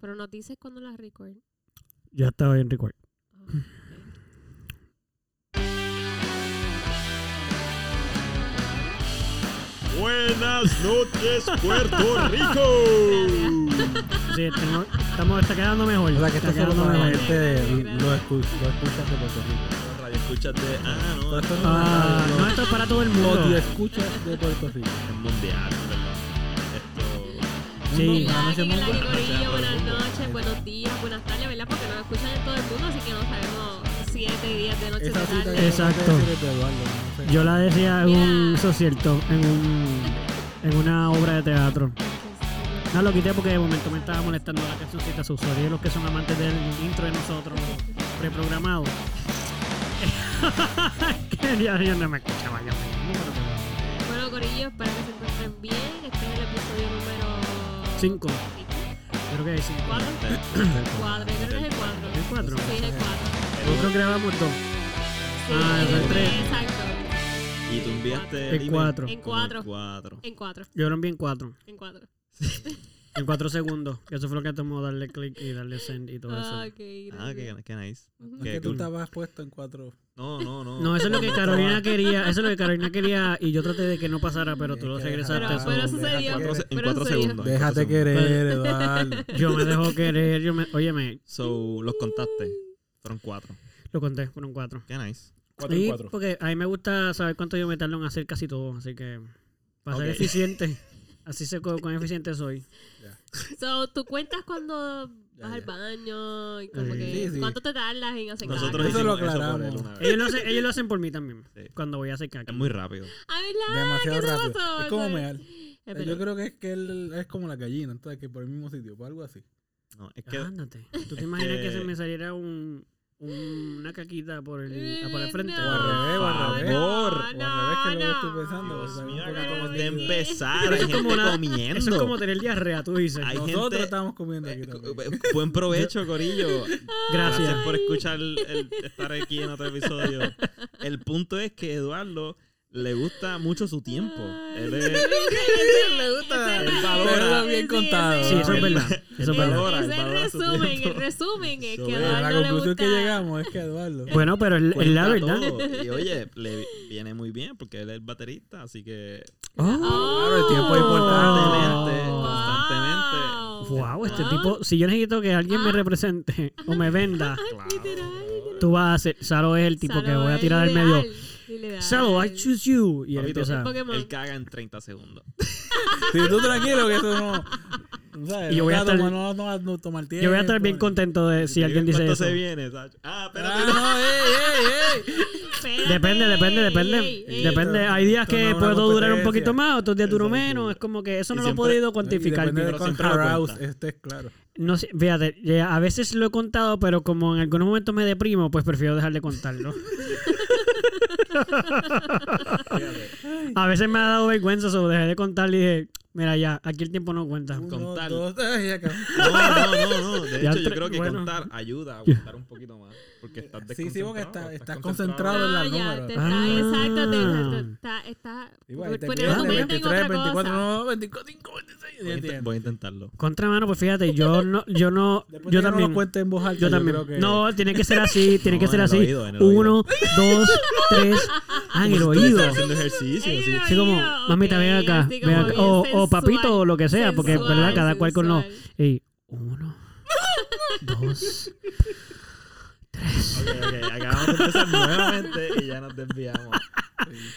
Pero nos dices cuando la record. Ya estaba en record. Ah, ok. Buenas noches, Puerto Rico. Sí, tengo- estamos, está quedando mejor. O sea, que está solo quedando mejor. Gracias. lo, escu- lo escuchas de Puerto Rico. Radio escuchas de. Ah, no. Ah, no, esto es para todo el mundo. audio escuchas de Puerto Rico. Es mundial. Sí. Corillo, todo el buenas noches, buenos días, buenas tardes, ¿verdad? Porque nos escuchan en todo el mundo, así que no sabemos siete días de noche Esa cita tarde. que Exacto. de Eduardo, no sé. Yo la decía en un, Mira. eso es cierto, en un, en una obra de teatro. No, lo quité porque de momento me estaba molestando la cancioncita Susori y los que son amantes del intro de nosotros preprogramado. que ya, ya no me escuchaba yo mismo, pero que bueno. Bueno, Corillo, espero que se encuentren bien. Este es el episodio número Cinco. Creo que hay cinco. ¿Cuatro? Cuatro, yo creo que es el cuatro. ¿El cuatro? Sí, es el cuatro. Nosotros grabamos dos. Ah, es el tres. Exacto. Y tú enviaste El email cuatro. En cuatro. el cuatro. En cuatro. Yo lo envié en cuatro. En cuatro. En cuatro segundos. Que eso fue lo que tomó darle click y darle send y todo Ah, eso. ok, Ah, qué, nice. Qué que tú estabas puesto en cuatro. No, no, no. No, eso es lo que Carolina quería. Eso es lo que Carolina quería y yo traté de que no pasara, pero tú lo regresaste. Pero, eso. pero cuatro, en pero cuatro segundos. en Déjate cuatro querer, Eduardo. Yo me dejo querer. Yo me, óyeme, So, los contaste. Fueron cuatro. lo conté, fueron cuatro. Qué nice. Cuatro y Y cuatro. porque a mí me gusta saber cuánto yo me tardo en hacer casi todo. Así que para ser eficiente, así sé cu- cuán eficiente soy. So, tú cuentas cuando vas al baño y como Sí, que sí. cuánto te tardas en hacer Nosotros Eso caca? lo hicimos eso por aclaramos. vez. Ellos lo, hacen, ellos lo hacen por mí también. Sí. Cuando voy a hacer caca. Es muy rápido. Ah, ¿verdad? Demasiado ¿Qué rápido. pasó? Es como Eso mear. Es verdad. Yo creo que es que él es como la gallina, entonces que por el mismo sitio, por algo así. No, es que. Ándate. ¿Tú te imaginas que... que- se me saliera un- una caquita por el, Eh, por el frente? O al revés, o al revés. No, O al revés, que es lo que no, estoy pensando. no. Dios mío, acabamos de empezar. Eso Hay es gente como una- comiendo. Eso es como tener diarrea, tú dices. Hay Nosotros gente- estamos comiendo aquí Eh, también. Buen provecho, Corillo. Gracias. Gracias por escuchar el, estar aquí en otro episodio. El punto es que Eduardo le gusta mucho su tiempo. Él es, le gusta tenerlo bien contado. Sí, eso es verdad. Eso es verdad. valor. valora, Ese él valora su resumen, el resumen es que Eduardo la le conclusión que llegamos es que Eduardo. Bueno, pero es la verdad. todo. Y oye, le viene muy bien porque él es baterista, así que Oh. Claro, el tiempo es constantemente, Wow. constantemente. Wow, este Ah. tipo, si yo necesito que alguien me represente o me venda, tú vas a hacer, Saro es el tipo que voy a tirar al ideal, medio. Salo, I choose you. Y él Papito, empieza. Pokémon. Él caga en 30 segundos. Si tú tranquilo, que eso no. ¿sabes? Y yo voy a no, estar- no, no, no, no tomar tiempo. Yo voy a estar bien contento de si alguien dice ¿Cuánto eso. se viene, Sacho? Ah, espérate. Ah, no, ey, ey, ey. Espérate. Depende, depende, depende. Ey, ey. Depende. Hay días Esto no que es una puedo durar un competencia. poquito más, otros días duro Exacto. menos. Es como que eso Y no lo he siempre- podido cuantificar. depende de pero cuán siempre lo aroused cuenta. estés, claro. No sé, fíjate, ya a veces lo he contado, pero como en algunos momentos me deprimo, pues prefiero dejar de contarlo. a veces me ha dado vergüenza, sobre dejé de contar y dije, mira ya, aquí el tiempo no cuenta. Uno, Contar. dos. No, no, no, no. De Ya hecho, yo creo que bueno. contar ayuda a aguantar un poquito más. Porque estás Sí, sí, porque desconcentrado, está- estás concentrado. concentrado en ya, números. Ah. exacto, te, te- está, está Igual, te poniendo tu quedan mente en 23, otra 24, cosa. no, 25, 26. Voy int- voy a intentarlo. Contra mano, pues fíjate, yo no, yo no, Después yo no también. lo cuentes en voz alta, Yo también. creo que- No, tiene que ser así, tiene No, que ser así. oído, Uno, dos, tres. Ah, en el oído. haciendo ejercicio, En sí. el Así como, mamita, ven acá. así ven como acá. bien O, o sensual, papito o lo que sea, porque, sensual, ¿verdad? Cada cual con lo. sensual. Ey, uno, dos, tres. Ok, ok, Acabamos de empezar nuevamente y ya nos desviamos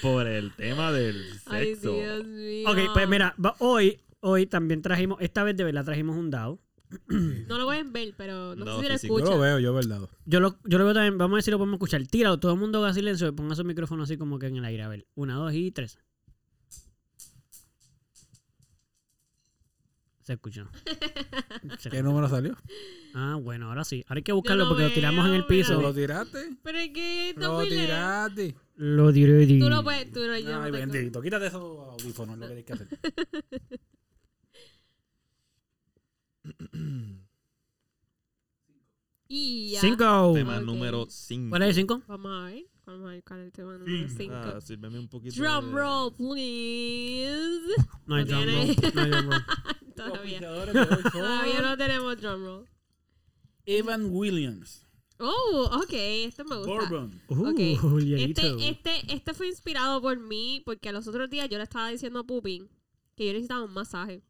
por el tema del Ay, sexo. Dios mío. Ok, pues mira, va- hoy, hoy también trajimos, esta vez de verdad trajimos un dado. No lo pueden ver, pero no, No, sé si lo. Yo lo veo, yo, ¿verdad? Yo lo, yo lo veo también, vamos a ver si lo podemos escuchar. Tíralo, todo el mundo haga silencio y ponga su micrófono así como que en el aire. A ver, una, dos y tres. Se escuchó. Se ¿Qué número salió? Ah, bueno, ahora sí. Ahora hay que buscarlo lo porque lo tiramos en el piso. ¿Lo tiraste? Pero es que Lo tiraste. Lo diré. Tú lo puedes, tú lo no Ay, tengo. bendito. Quítate esos audífonos, lo que tienes que hacer. Y ya. Cinco. Tema Ok. número 5. ¿Cuál es el cinco? Vamos a ver. Vamos a ver cuál es el tema número 5. Ah, sírveme un poquito. Drum de- roll, please. No hay drum roll. No hay drum roll. Todavía. Todavía no tenemos drumroll. Evan Williams. Oh, ok, esto me gusta. Bourbon. Uh, Ok, Julianito. Este, este, este fue inspirado por mí porque los otros días yo le estaba diciendo a Pupi que yo necesitaba un masaje.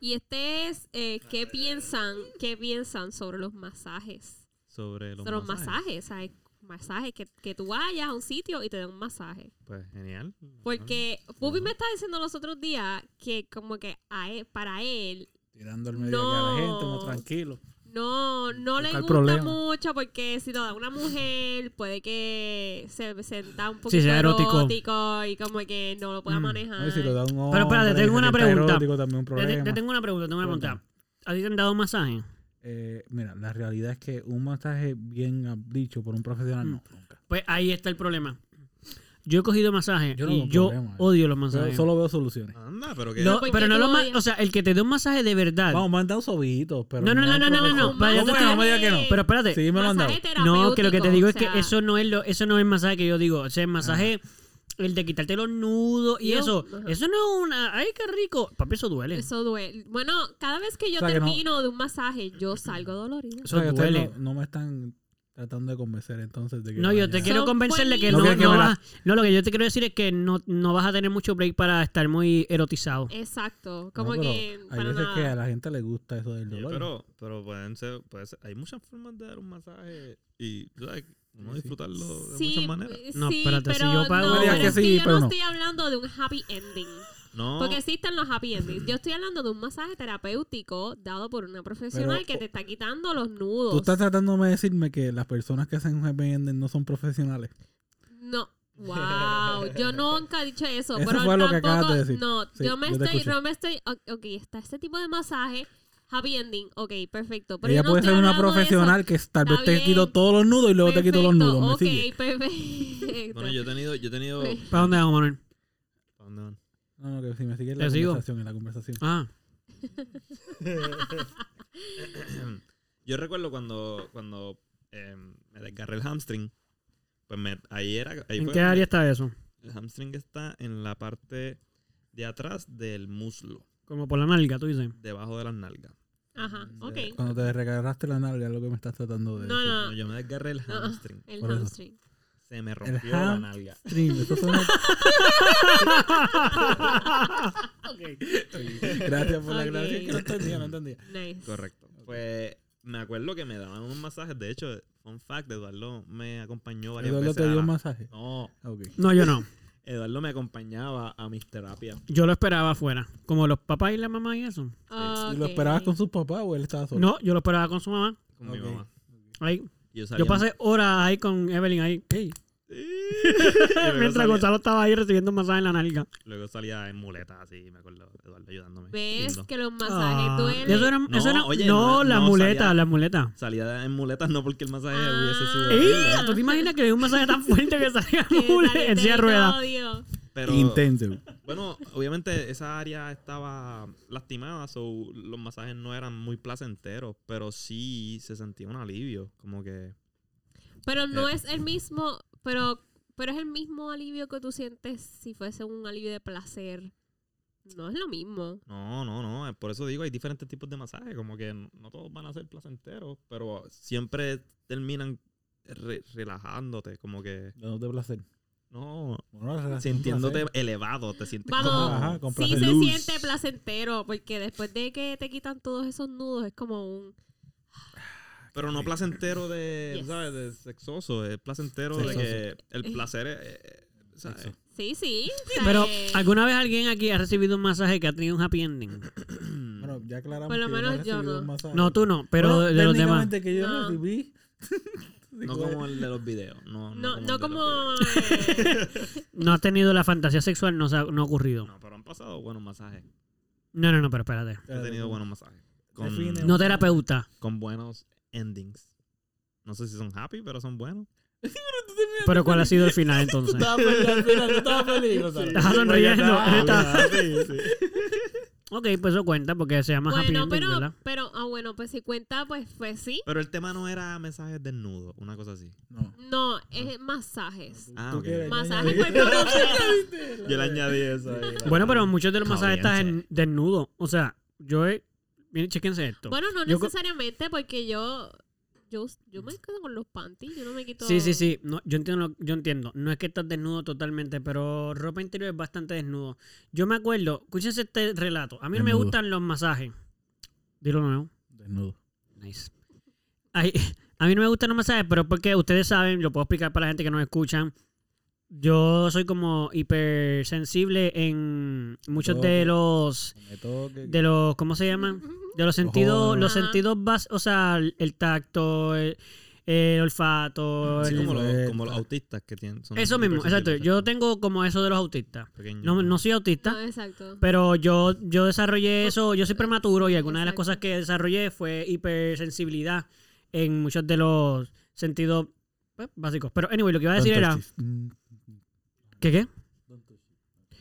Y este es eh, qué piensan, qué piensan sobre los masajes. Sobre los sobre los masajes. masajes, ¿sabes? Masajes, que, que tú vayas a un sitio y te den un masaje. Pues genial. Porque Pupi me estaba diciendo los otros días que como que a él- para él Tirando el medio aquí a la gente, No. más tranquilo. No, no le gusta mucho porque si lo da una mujer puede que se sienta un poquito Sí, sea erótico. erótico. y como que no lo pueda Mm. manejar. Si lo da un hombre, Pero espérate, tengo una pregunta. erótico, también un Te, te- problema. te tengo una pregunta, tengo una pregunta. ¿A ti te han dado masaje? Eh, mira, la realidad es que un masaje bien dicho por un profesional, Mm. no, nunca. Pues ahí está el problema. Yo he cogido masaje Yo no y yo problema, eh. odio los masajes. solo veo soluciones. Anda, pero que. No, pero no los ma- O sea, el que te dé un masaje de verdad. Vamos, me han dado sobitos, pero No, no, no, no, no, no, no. Vaya, yo te ¿Cómo estoy- que no me digas que no? Pero espérate. Sí, me lo han dado. No, que lo que te digo es que eso no es lo, eso no es el masaje que yo digo. O sea, el masaje, el de quitarte los nudos y Yo- eso. ajá. Eso no es una. Ay, qué rico. Papi, eso duele. Eso, Eso duele. Bueno, cada vez que yo O sea, que no- termino de un masaje, yo salgo dolorida. O sea, que ustedes duele. No, no me están tratando de convencer entonces de que No, yo te quiero Son convencerle que No no, que no vas- no, lo que yo te quiero decir es que no, no vas a tener mucho break para estar muy erotizado. Exacto. No, Como que hay para veces nada. que a la gente le gusta eso del dolor. pero, pero pueden ser, puede ser- hay muchas formas de dar un masaje y sabes, uno Sí, sí. disfrutarlo de Sí, muchas maneras. eh, No, sí, espérate, si pero yo pago- no, pero que es que sí, yo pero no no. estoy hablando de un happy ending. No, Porque existen los happy endings. Yo estoy hablando de un masaje terapéutico dado por una profesional Pero, que te está quitando los nudos. Tú estás tratando de decirme que las personas que hacen un happy ending no son profesionales. No. Wow, yo nunca he dicho eso. Eso pero fue lo que tampoco, acabas de decir. No, Sí, yo me yo estoy, no me estoy, ok, está este tipo de masaje, happy ending, ok, perfecto. Pero Ella no puede ser una profesional que tal vez te quito todos los nudos y luego te quito los Perfecto, nudos. ¿Me ok, sigue? perfecto. bueno, yo he tenido, yo he tenido. ¿Para dónde vamos, Manuel? ¿Para dónde van? No, no, que si me sigue en la conversación, en la conversación. Ah, Yo recuerdo cuando, cuando eh, me desgarré el hamstring, pues me, ahí era. Ahí ¿en fue qué área está eso? El hamstring está en la parte de atrás del muslo, Como por la nalga, tú dices. debajo de las nalgas. Ajá, ok. Cuando te recargaste la nalga es lo que me estás tratando de No, decir. no. Yo me desgarré el hamstring, El Por eso. Se me rompió la nalga. Suena- Gracias por la Ok. gracia. que no entendía, no entendía. Nice. Correcto. Pues me acuerdo que me daban unos masajes. De hecho, fun fact, Eduardo me acompañó varias ¿Eduardo veces. te a dio un masaje? No, Ah. No, yo no. Eduardo me acompañaba a mis terapias. Yo lo esperaba afuera. Como los papás y la mamá y eso. ¿Y lo esperabas con sus papás o él estaba solo? No, yo lo esperaba con su mamá. con mi mamá. Ahí. Y yo, pasé horas ahí con Evelyn ahí. Mientras salía, Gonzalo estaba ahí recibiendo un masaje en la nalga. luego salía en muletas así, me acuerdo. Eduardo ayudándome. ¿Ves Lindo. que los masajes Ah, duelen? eso era, No, eso era- oye, no, no, la no, muleta, salía- la muleta. Salía en muletas no porque el masaje Ah. hubiese sido ¡Ey! ¿Tú te imaginas que le dio un masaje tan fuerte que salía Que mule saliste en silla de ruedas? Pero, Intenso. bueno, obviamente esa área estaba lastimada, so los masajes no eran muy placenteros, pero sí se sentía un alivio, como que... Pero no Eh. es el mismo, pero, pero es el mismo alivio que tú sientes si fuese un alivio de placer. No es lo mismo. No, no, no. Por eso digo, hay diferentes tipos de masajes. Como que no todos van a ser placenteros, pero siempre terminan re- relajándote. Como que, Dándote placer. No, sintiéndote placer. elevado. Te sientes Vamos, como... Ajá, con sí se Luz. siente placentero, porque después de que te quitan todos esos nudos, es como un... Pero no placentero de, Yes. ¿sabes? De sexoso. Es placentero Sexoso. de que el placer es... eh. Sí, sí. Pero, eh, ¿alguna vez alguien aquí ha recibido un masaje que ha tenido un happy ending? Bueno, ya aclaramos Por lo que menos he yo no. un masaje. No, tú no, pero Bueno, de, los demás. que yo No. recibí. No como el de los videos. No, no, no como... videos. eh, No has tenido la fantasía sexual, no, se ha, no ha ocurrido. No, pero han pasado buenos masajes. No, no, no, pero espérate. He tenido buenos masajes. Con, No terapeuta. con buenos endings. No sé si son happy, pero son buenos. Pero ¿cuál ha sido el final entonces? Estaba feliz, al final, tú estabas feliz. Estás sonriendo. Ok, pues eso cuenta porque se llama happy bueno, ending, pero, ¿verdad? pero, ah, bueno, pues si cuenta, pues, pues sí. Pero el tema no era mensajes desnudos, una cosa así. No. No, es masajes. Ah, ¿Tú ok. quieres Masajes completo. Yo le añadí eso ahí. Bueno, pero muchos de los masajes están Audiencia. en desnudo. O sea, yo he... Miren, chéquense esto. Bueno, no Yo necesariamente porque yo, yo, yo me quedo con los panties, yo no me quito... Sí, sí, sí. No, yo, entiendo, lo- yo entiendo. No es que estás desnudo totalmente, pero ropa interior es bastante desnudo. Yo me acuerdo, escúchense este relato. A mí no me gustan los masajes. Dilo nuevo. Desnudo. Nice. Ay, a mí no me gustan los masajes, pero es porque ustedes saben, lo puedo explicar para la gente que nos escuchan. Yo soy como hipersensible en muchos de los de los ¿cómo se llaman? De los sentidos, los sentidos bas, o sea, el, el tacto, el, el olfato, el- como, los, como los autistas que tienen. son eso mismo, exacto. Yo tengo como eso de los autistas. No, no soy No, autista, exacto. pero yo, yo desarrollé eso, yo soy prematuro y alguna de las cosas que desarrollé fue hipersensibilidad en muchos de los sentidos pues, básicos. Pero anyway, lo que iba a decir Don't era. ¿qué qué?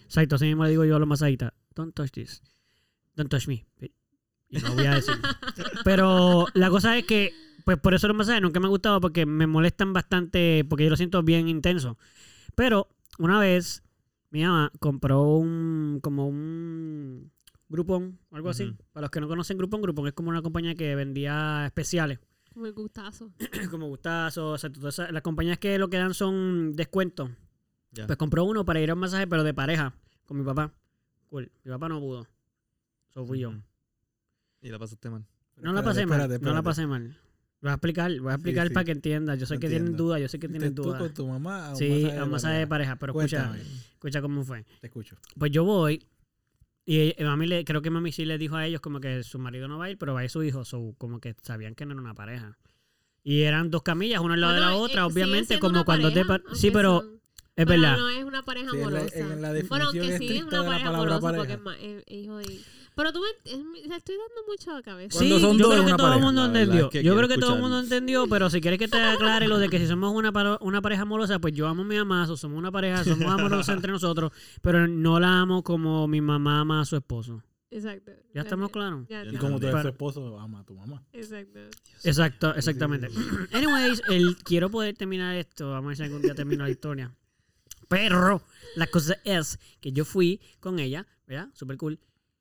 Exacto, así mismo le digo yo a los masaditas. Don't touch this. Don't touch me. Y no voy a decir. Pero la cosa es que, pues por eso los masajes nunca me han gustado porque me molestan bastante, porque yo lo siento bien intenso. Pero una vez mi mamá compró un, como un Groupon, o algo así. Para los que no conocen Groupon, Groupon es como una compañía que vendía especiales, Como el gustazo. como gustazos, o sea, todas esas- las compañías que lo que dan son descuentos. Pues compró uno para ir a un masaje, pero de pareja, con mi papá. Cool. Mi papá no pudo. Eso fui yo. Y la pasaste mal. No la pasé mal. espérate, No la pasé mal. Voy a explicar, voy a explicar sí. para que entiendas. Yo sé que tienen dudas, yo sé que tienen tú dudas. con tu mamá a un Sí, a un masaje de pareja, pero escucha, Cuéntame, escucha cómo fue. te escucho. Pues yo voy y eh, mami le, creo que mami sí le dijo a ellos como que su marido no va a ir, pero va a ir su hijo, so, como que sabían que no era una pareja. Y eran dos camillas, una al lado de la Bueno, otra, eh, obviamente, como cuando te... pareja, pa- Sí, pero son- es pero verdad. no es una pareja Sí, en la- amorosa. en la bueno, aunque definición sí es una de la pareja palabra amorosa porque es hijo de... Pero tú me, le estoy dando mucho a la cabeza. Sí, son yo dos creo que todo el mundo entendió. es que yo creo que todo el mundo entendió, pero si quieres que te aclare lo de que si somos una, una pareja amorosa, pues yo amo a mi mamá, so somos una pareja, somos amorosos entre nosotros, pero no la amo como mi mamá ama a su esposo. Exacto. ¿Ya estamos claros? Ya, Y como tú eres tu esposo, ama a tu mamá. Exacto. Exacto, exactamente. Anyways, el, quiero poder terminar esto. Vamos a ver si algún día termino la historia. Pero la cosa es que yo fui con ella, ¿verdad? Super cool.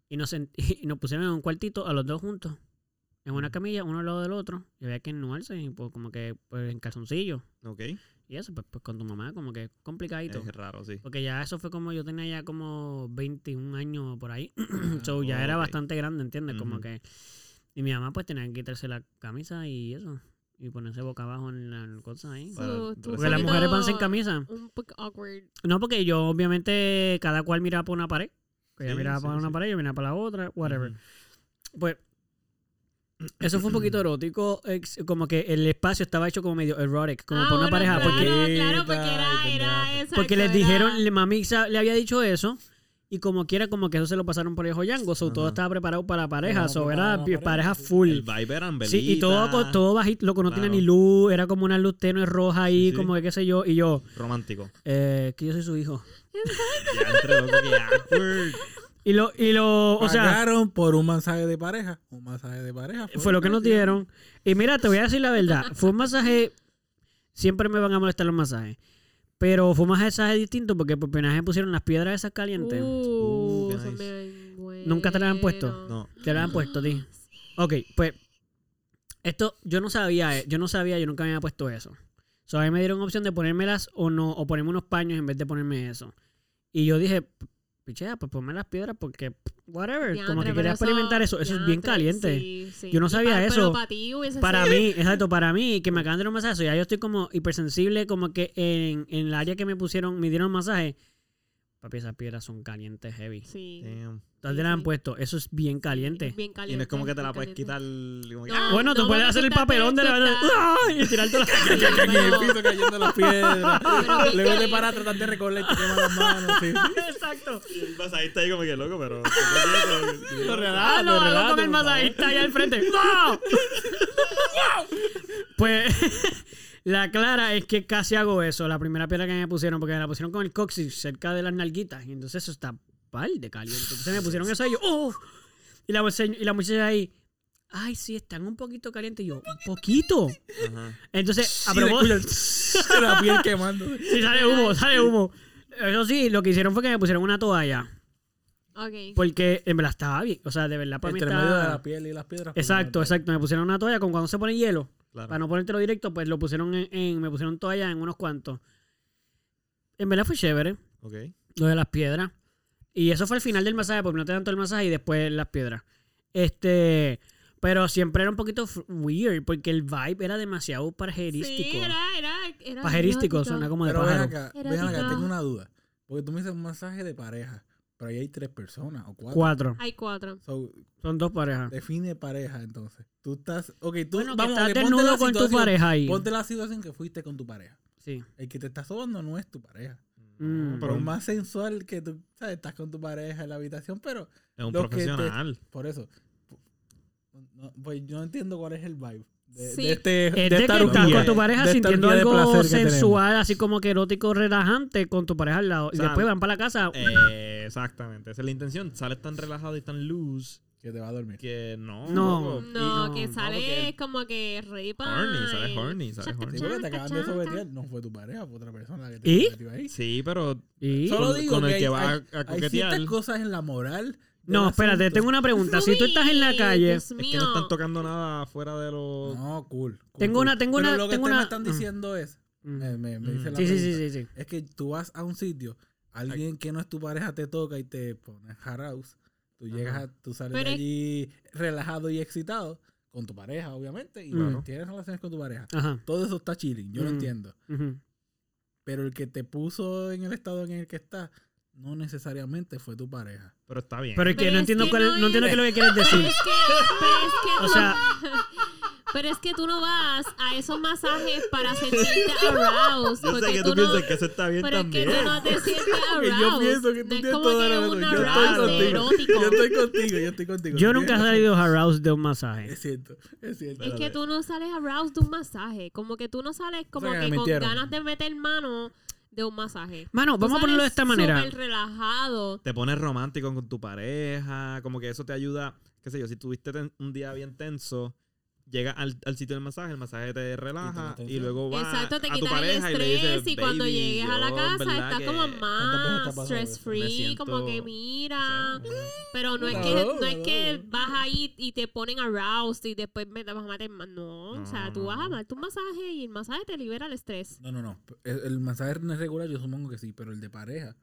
Y nos, sent- y nos pusieron en un cuartito a los dos juntos. En una camilla, uno al lado del otro. Y había que ennuarse, y, pues, como que pues, en calzoncillo. Ok. Y eso, pues, pues, con tu mamá, como que complicadito. Es raro, sí. Porque ya eso fue como yo tenía ya como 21 años por ahí. so ya era bastante grande, ¿entiendes? Como que. Y mi mamá pues tenía que quitarse la camisa y eso. Y ponerse boca abajo en la cosa ahí. So, Porque las mujeres van sin camisa. Un poco awkward. No, porque yo obviamente cada cual miraba por una pared. Que ella Sí, miraba sí, para una sí. pared, yo miraba para la otra, whatever. Pues eso fue un poquito erótico, ex- como que el espacio estaba hecho como medio erotic, como Ah, por una bueno, pareja, claro, porque Claro, porque Ay, era, era pendejo. exacto, porque les era- dijeron, le- mami le había dicho eso y como quiera como que eso se lo pasaron por el joyango, so todo estaba preparado para pareja, so era pareja full. El vibe eran Sí, y todo, todo bajito, loco, no tenía ni luz, era como una luz tenue roja ahí, Sí, sí. como que qué sé yo, y yo, Romántico. eh, que yo soy su hijo. Y lo, y lo, o sea, Pagaron por un masaje de pareja. Un masaje de pareja. fue lo que nos dieron. Y mira, te voy a decir la verdad, fue un masaje, siempre me van a molestar los masajes, pero fue un masaje distinto porque por primera vez me pusieron las piedras esas calientes. Uh, Uh, nice. ¿Nunca te las han puesto? No. Te la han puesto, ti. Ok, pues esto yo no sabía, eh, yo no sabía, yo nunca me había puesto eso. So, a mí me dieron opción de ponérmelas o no, o ponerme unos paños en vez de ponerme eso. Y yo dije, pichea, pues ponme las piedras porque, whatever, como que quería experimentar eso. Eso es bien caliente. sí, sí. Yo no sabía eso. Pero para ti hubiese Para sido- mí, exacto, para mí, que me acaban de dar un masaje, ya yo estoy como hipersensible, como que en, en el área que me pusieron, me dieron masaje. Papi, esas piedras son calientes, heavy. Sí. Damn. ¿Dónde Sí, las han sí. puesto? Eso es bien caliente. Bien Y caliente. no es como que te la puedes caliente. quitar. como que- No, ¡ah! Bueno, tú no, puedes hacer el papelón de la ¡Ah! y tirarte la Sí, en el piso cayendo las piedras. Luego te paras a tratar de recogerla y te queman las manos. Sí. Exacto. Y el masajista ahí como que loco, pero... Lo Ah, relato, lo lo relato, con el masajista allá al frente. ¡Wow! Pues la clara es que casi hago eso. La primera piedra que me pusieron, porque me la pusieron con el coxis cerca de las nalguitas. Y entonces eso está pal de caliente. Entonces me pusieron eso y yo, ¡oh! Y la, y la muchacha ahí, ay, sí, están un poquito calientes. Y yo, ¿un poquito? Ajá. Entonces, a propósito. la piel quemando. Sí, sale humo, sale humo. Eso sí, lo que hicieron fue que me pusieron una toalla. Porque en verdad estaba bien. O sea, de verdad para mí Entre medio de estaba... la piel y las piedras. pues, Exacto, exacto. Me pusieron una toalla con cuando se pone hielo. Claro. Para no ponértelo directo, pues lo pusieron en, en- me pusieron toalla en unos cuantos. En verdad fue chévere, Ok. lo de las piedras. Y eso fue al final del masaje, porque no te dan todo el masaje y después las piedras. Este, pero siempre era un poquito weird, porque el vibe era demasiado pajerístico. Sí, era, era, era pajerístico, suena como de Pero ven pájaro. acá, Era ven acá, tengo una duda. Porque tú me dices un masaje de pareja, pero ahí hay tres personas o cuatro. Cuatro. Hay cuatro. So, Son dos parejas. define pareja entonces. Tú estás, ok, tú, Bueno, que vamos, estás ok, ponte desnudo la con tu pareja ahí. Ponte la situación que fuiste con tu pareja. Sí. El que te está sobando no es tu pareja. Mm. Pero más sensual que tú, sabes, estás con tu pareja en la habitación, pero es un te- profesional. por eso. no- pues yo no entiendo cuál es el vibe de, Sí. de este Es de de esta que estás con tu pareja sintiendo algo sensual, así como que erótico, relajante, con tu pareja al lado. O y después van para la casa. Eh, exactamente. Esa es la intención. Sales tan relajado y tan loose que te va a dormir. que no. No. No, no, que no, sale porque- como que ready para Horny, sale horny, sale horny. Sí, porque te acaban de someter, no fue tu pareja, fue otra persona que te ¿Y? sometió ahí. Sí, pero Y... Solo con- digo con el que, que hay, va a- hay- a hay coquetear. ciertas cosas en la moral. No, espérate, asunto. tengo una pregunta. Si tú estás en la calle, Dios es que no están tocando nada fuera de los. No, cool. cool, Tengo cool. una- tengo Pero una- lo que tengo ustedes una- me están mm. diciendo es, Mm. me, me- me Mm. dice la Sí, sí, sí, pregunta, sí, sí. es que tú vas a un sitio, alguien que no es tu pareja te toca y te pone house, tú llegas, a, tú sales Pero de allí relajado y excitado con tu pareja, obviamente, y Claro. tienes relaciones con tu pareja. Ajá. Todo eso está chilling, yo lo Mm. entiendo. ujú. Pero el que te puso en el estado en el que está, no necesariamente fue tu pareja. Pero está bien. Pero es que Pero no es entiendo que cuál- no no entiendo qué es lo que quieres Pero decir. es que, pero es que O tú- sea, pero es que tú no vas a esos masajes para sentirte aroused. Yo sé porque que tú no- piensas que eso está bien Pero es que también. tú no te sientes Porque aroused. yo pienso que tú tienes toda la razón. Yo estoy contigo. Yo estoy contigo, yo estoy contigo. Yo Tú nunca he salido aroused de un masaje. Es cierto, es cierto. Es que tú no sales aroused de un masaje. Como que tú no sales como sea, que con ganas de meter mano de un masaje. Mano, Tú vamos a ponerlo de esta manera. súper relajado. Te pones romántico con tu pareja. Como que eso te ayuda. Qué sé yo, si tuviste un día bien tenso. Llegas al, al sitio del masaje, el masaje te relaja y luego vas Exacto, te a tu quitas el pareja y le estrés dices, y cuando "Baby, llegues a la casa ¿verdad estás que como ¿Cuántas veces te más stress free, siento- como que no mira. sé, Pero no es No, que no es no. que vas ahí y te ponen aroused y después me vas a meter más. No, o sea, No, tú no, vas a no. darte un masaje y el masaje te libera el estrés. No, no, no. El, el masaje no es regular, yo supongo que sí, pero el de pareja.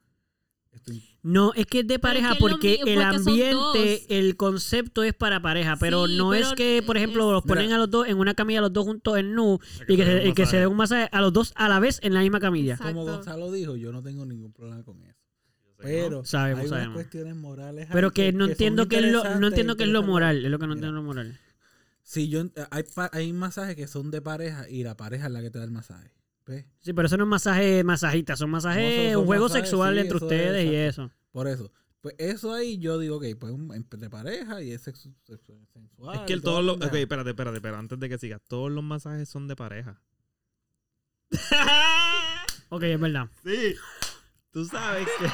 Estoy, No, es que es de es pareja que porque el ambiente, el concepto es para pareja, pero Sí, no es que, por ejemplo, es- los ponen Mira. a los dos en una camilla, los dos juntos en nu, y que, se, den un y que se dé un masaje a los dos a la vez en la misma camilla. Exacto. como Gonzalo dijo, yo no tengo ningún problema con eso. Que Pero no. Sabemos, hay unas sabemos. cuestiones morales. Pero que no entiendo qué es lo, no entiendo qué es lo moral, es lo que no Mira. entiendo lo moral. Sí, yo, hay, pa- hay masajes que son de pareja y la pareja es la que te da el masaje. ¿Ves? Sí, pero eso no es masaje masajista, son masajes, No, eso son un juego masajes, sexual sí, entre eso es, ustedes y eso. Por eso. Pues eso ahí yo digo, ok, pues un, entre pareja y es sexu- sexu- sensual. Es que el, todos los. Ok, espérate, espérate, espérate. Antes de que sigas, todos los masajes son de pareja. Ok, es verdad. sí. Tú sabes que.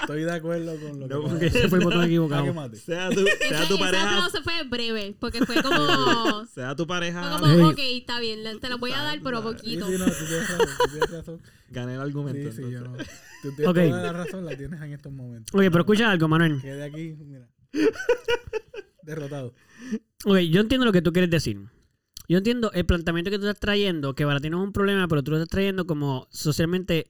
Estoy de acuerdo con lo que No, acabas porque de ese fue el botón decir. equivocado. Sea tu, Ese- sea tu pareja. no se fue breve, porque fue como... Sea tu Fue pareja. como, Hey. ok, está bien, te lo voy a dar, pero. Sí, poquito. sí, no, tú tienes razón, tú tienes razón. Gané el argumento. Sí, sí, yo no. Tú tienes toda la razón, la tienes en estos momentos. Oye, pero escucha algo, Manuel. Quedé aquí, mira. Derrotado. Ok, yo entiendo lo que tú quieres decir. Yo entiendo el planteamiento que tú estás trayendo, que para ti no es un problema, pero tú lo estás trayendo como socialmente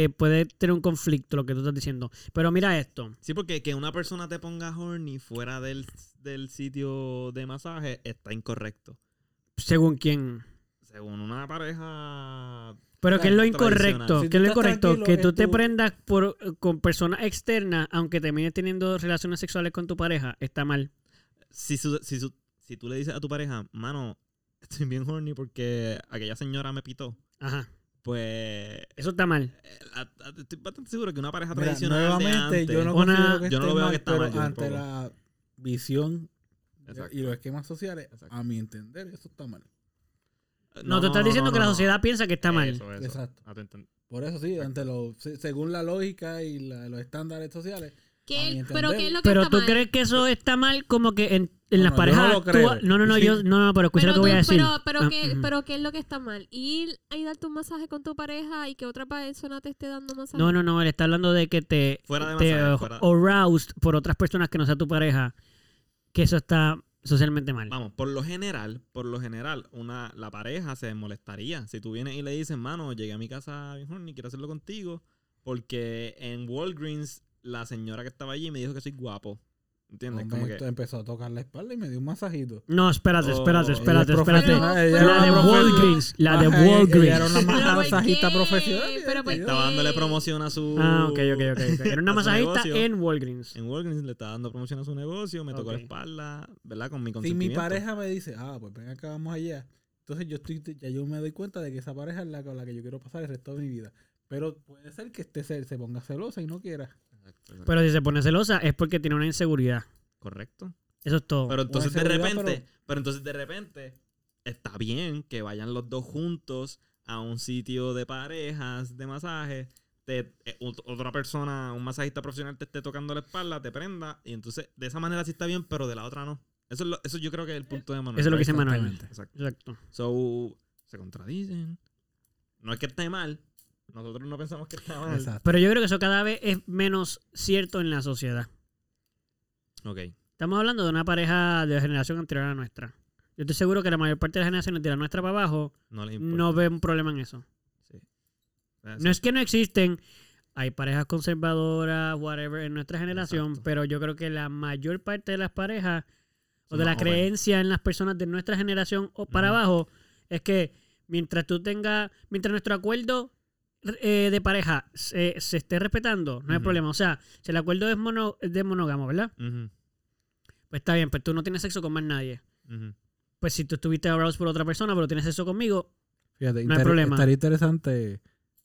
eh, puede tener un conflicto lo que tú estás diciendo. Pero mira esto. Sí, porque que una persona te ponga horny fuera del, del sitio de masaje está incorrecto. Según quién. Según una pareja. Pero ¿qué es lo incorrecto? Si ¿Qué es lo incorrecto? Que tú te tu- prendas por, con personas externas, aunque termines teniendo relaciones sexuales con tu pareja, está mal. Si, su- si, su- si tú le dices a tu pareja, mano, estoy bien horny porque aquella señora me pitó, Ajá. Pues. Eso está mal. eh, estoy bastante seguro que una pareja Mira, tradicional. de antes, yo no Una- que yo no lo veo mal, que está pero mal, ante la visión Exacto. y los esquemas sociales, Exacto. a mi entender, eso está mal. No, tú estás diciendo que la sociedad piensa que está mal. Eso, eso. Exacto. Por eso sí, ante lo, se- según la lógica y la- los estándares sociales, ¿Qué- mi pero. ¿qué es lo que Pero está tú mal? crees que eso está mal como que en, en No, las no, parejas no lo creo. actua- No, no, no, Sí. yo, no, no, pero escucha Pero, lo que voy a tú- decir. pero, pero, Ah, ¿qué, pero ¿qué es lo que está mal? Ir y darte un masaje con tu pareja y que otra persona te esté dando masaje. No, no, no, él está hablando de que te, Fuera de te masaje, fuera- aroused por otras personas que no sea tu pareja, que eso está socialmente mal. Vamos, por lo general, por lo general, una, la pareja se molestaría. Si tú vienes y le dices, mano, llegué a mi casa bien horny, quiero hacerlo contigo, porque en Walgreens la señora que estaba allí me dijo que soy guapo. ¿Entiendes? Como que... empezó a tocar la espalda y me dio un masajito. No, espérate, espérate, Oh, espérate, espérate. La de Walgreens, la de Walgreens. era una ¿Pero por masajista profesional. ¿Pero por y-? Estaba dándole promoción a su... Ah, ok, ok, ok. Era una masajista en Walgreens. En Walgreens le estaba dando promoción a su negocio, me tocó la espalda, ¿verdad? Con mi consentimiento. mi pareja me dice, ah, pues ven acá, vamos allá. Entonces yo estoy, ya yo me doy cuenta de que esa pareja es la con la que yo quiero pasar el resto de mi vida. Pero puede ser que esté se, se ponga celosa y no quiera. Pero si se pone celosa es porque tiene una inseguridad. Correcto. Eso es todo. Pero entonces de repente, pero... entonces de repente está bien que vayan los dos juntos a un sitio de parejas de masaje, te, eh, ot- otra persona, un masajista profesional te esté tocando la espalda, te prenda y entonces de esa manera sí está bien, pero de la otra no. Eso es lo- eso yo creo que es el punto de Manuel. Eso es lo que dice Manuel. Exacto. Exacto. So, se contradicen. No es que esté mal. Nosotros no pensamos que está mal. Exacto. Pero yo creo que eso cada vez es menos cierto en la sociedad. Ok. Estamos hablando de una pareja de generación anterior a la nuestra. Yo estoy seguro que la mayor parte de las generaciones de la nuestra para abajo No ve un problema en eso. Sí. No es que no existen. Hay parejas conservadoras, whatever, en nuestra generación, Exacto. pero yo creo que la mayor parte de las parejas o Son de la jóvenes. creencia en las personas de nuestra generación o para abajo es que mientras tú tengas, mientras nuestro acuerdo eh, de pareja se, se esté respetando, no hay problema. O sea, si el acuerdo es, mono, es de monógamo, ¿verdad? Pues está bien, pero tú no tienes sexo con más nadie. Pues si tú estuviste aroused por otra persona, pero tienes sexo conmigo, Fíjate, No hay problema. estaría interesante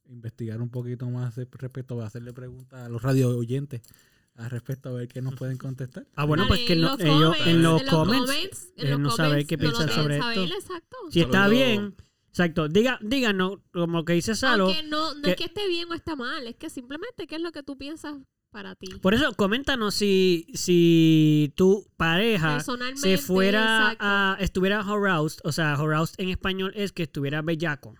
investigar un poquito más respecto a hacerle preguntas a los radio oyentes al respecto a ver qué nos pueden contestar. ah, bueno, pues que en no- los ellos comments, en los en comments, en eh, los no saber comments, qué nos lo piensan sobre saber, esto. exacto. si está bien, exacto, diga, díganos, como que dice Salo. Aunque no, no que- es que esté bien o esté mal, es que simplemente qué es lo que tú piensas para ti. Por eso, coméntanos si, si tu pareja se fuera exacto. a, estuviera aroused, o sea, aroused en español es que estuviera bellaco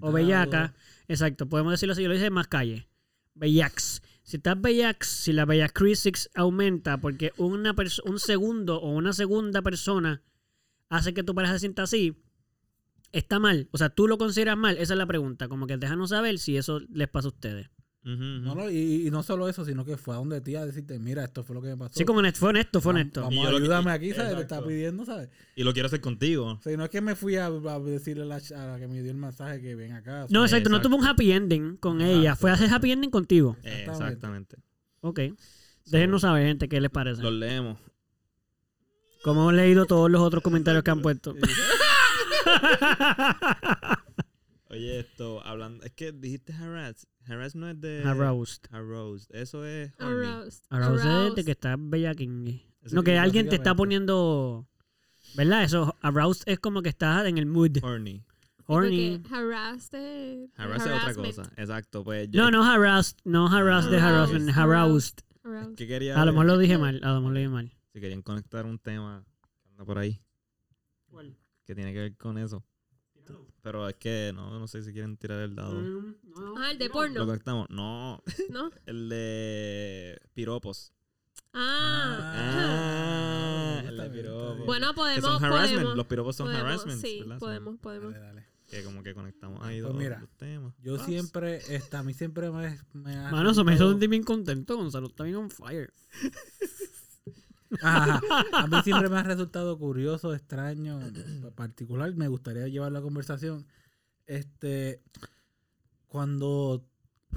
o bellaca, exacto, podemos decirlo así, yo lo dije más calle, bellax. Si estás bellax, si la bellacrisis aumenta porque una un segundo o una segunda persona hace que tu pareja se sienta así, está mal. O sea, tú lo consideras mal, esa es la pregunta, como que déjanos saber si eso les pasa a ustedes. No, no, y, y no solo eso, sino que fue a donde ti a decirte, mira, esto fue lo que me pasó. Sí, como honesto, fue honesto, fue Vamos- honesto. Vamos, que- ayúdame aquí, ¿sabes? Le Exacto. está pidiendo, ¿sabes? Y lo quiero hacer contigo. O sea, no es que me fui a, a decirle a la, ch- a la que me dio el mensaje que ven acá. No, exacto, no tuvo un happy ending con Exacto. ella, fue a hacer happy ending contigo. Exactamente. Exactamente. Ok. Déjenos saber, gente, qué les parece. Los leemos. Como hemos leído todos los otros comentarios que han puesto. Oye, esto, hablando. Es que dijiste harass. Harass no es de. Aroused. Aroused. Eso es. horny. Aroused. Aroused es de que está bellaking. Eso No, que que alguien te está poniendo... ¿Verdad? Eso, aroused es como que estás en el mood. Horny. Horny. Porque harassed es- Harass es otra cosa. Exacto. Pues yo. No, no harassed. No harassed de harassment. Aroused. Aroused. Que quería. A lo mejor lo dije mal. A lo mejor lo dije mal. Si querían conectar un tema que anda por ahí. Que tiene que ver con eso. Pero es que no, no sé si quieren tirar el dado. Ah, el de ¿Lo porno, conectamos? No. ¿no? El de piropos. Ah. Ah, está el de piropos. Bueno, que podemos, son harassment. podemos. Los piropos son podemos, harassment. Sí, podemos, podemos. Dale, dale. Que como que conectamos ahí Pues dos, mira, dos temas. Yo siempre, esta, a mí siempre me, me Mano, eso me hizo sentir bien contento. Gonzalo está bien on fire. Ajá, A mí siempre me ha resultado curioso, extraño, particular. Me gustaría llevar la conversación. Este, cuando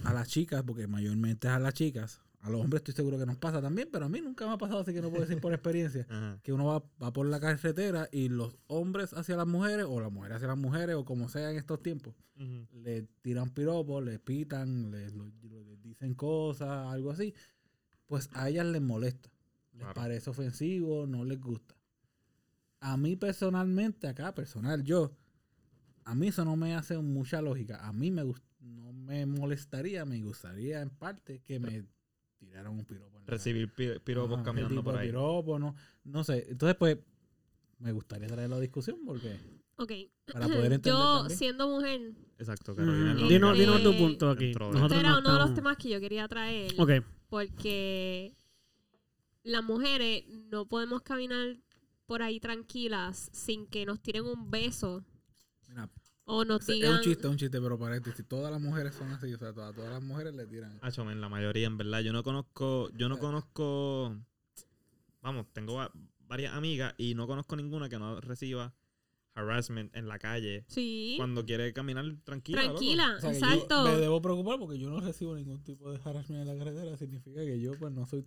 a las chicas, porque mayormente es a las chicas, a los hombres estoy seguro que nos pasa también, pero a mí nunca me ha pasado, así que no puedo decir por experiencia, Ajá. que uno va, va por la carretera y los hombres hacia las mujeres, o las mujeres hacia las mujeres, o como sea en estos tiempos, Ujú. le tiran piropos, le pitan, le, lo- le dicen cosas, algo así, pues a ellas les molesta. Les Claro. parece ofensivo, no les gusta. A mí personalmente, acá, personal, yo, a mí eso no me hace mucha lógica. A mí me no me molestaría, me gustaría en parte que me tiraron un piropo. en la- Recibir pi- piropos Ajá, caminando por ahí. piropo, no, no sé. Entonces, pues, me gustaría traerlo a discusión porque Ok. para poder entender Yo, también. siendo mujer, Exacto, Carolina. Mm, la Dinos, que- tu punto aquí. Nosotros este no era uno de los temas que yo quería traer. Ok. Porque las mujeres no podemos caminar por ahí tranquilas sin que nos tiren un beso Mira, o nos es es digan... un chiste, es un chiste, pero paréntesis, todas las mujeres son así, o sea, todas, todas las mujeres le tiran. Acho, men, la mayoría, en verdad. Yo no conozco, yo no conozco, vamos, tengo va- varias amigas y no conozco ninguna que no reciba harassment en la calle Sí, cuando quiere caminar tranquila. tranquila, O sea, exacto. me debo preocupar porque yo no recibo ningún tipo de harassment en la carretera, significa que yo pues no soy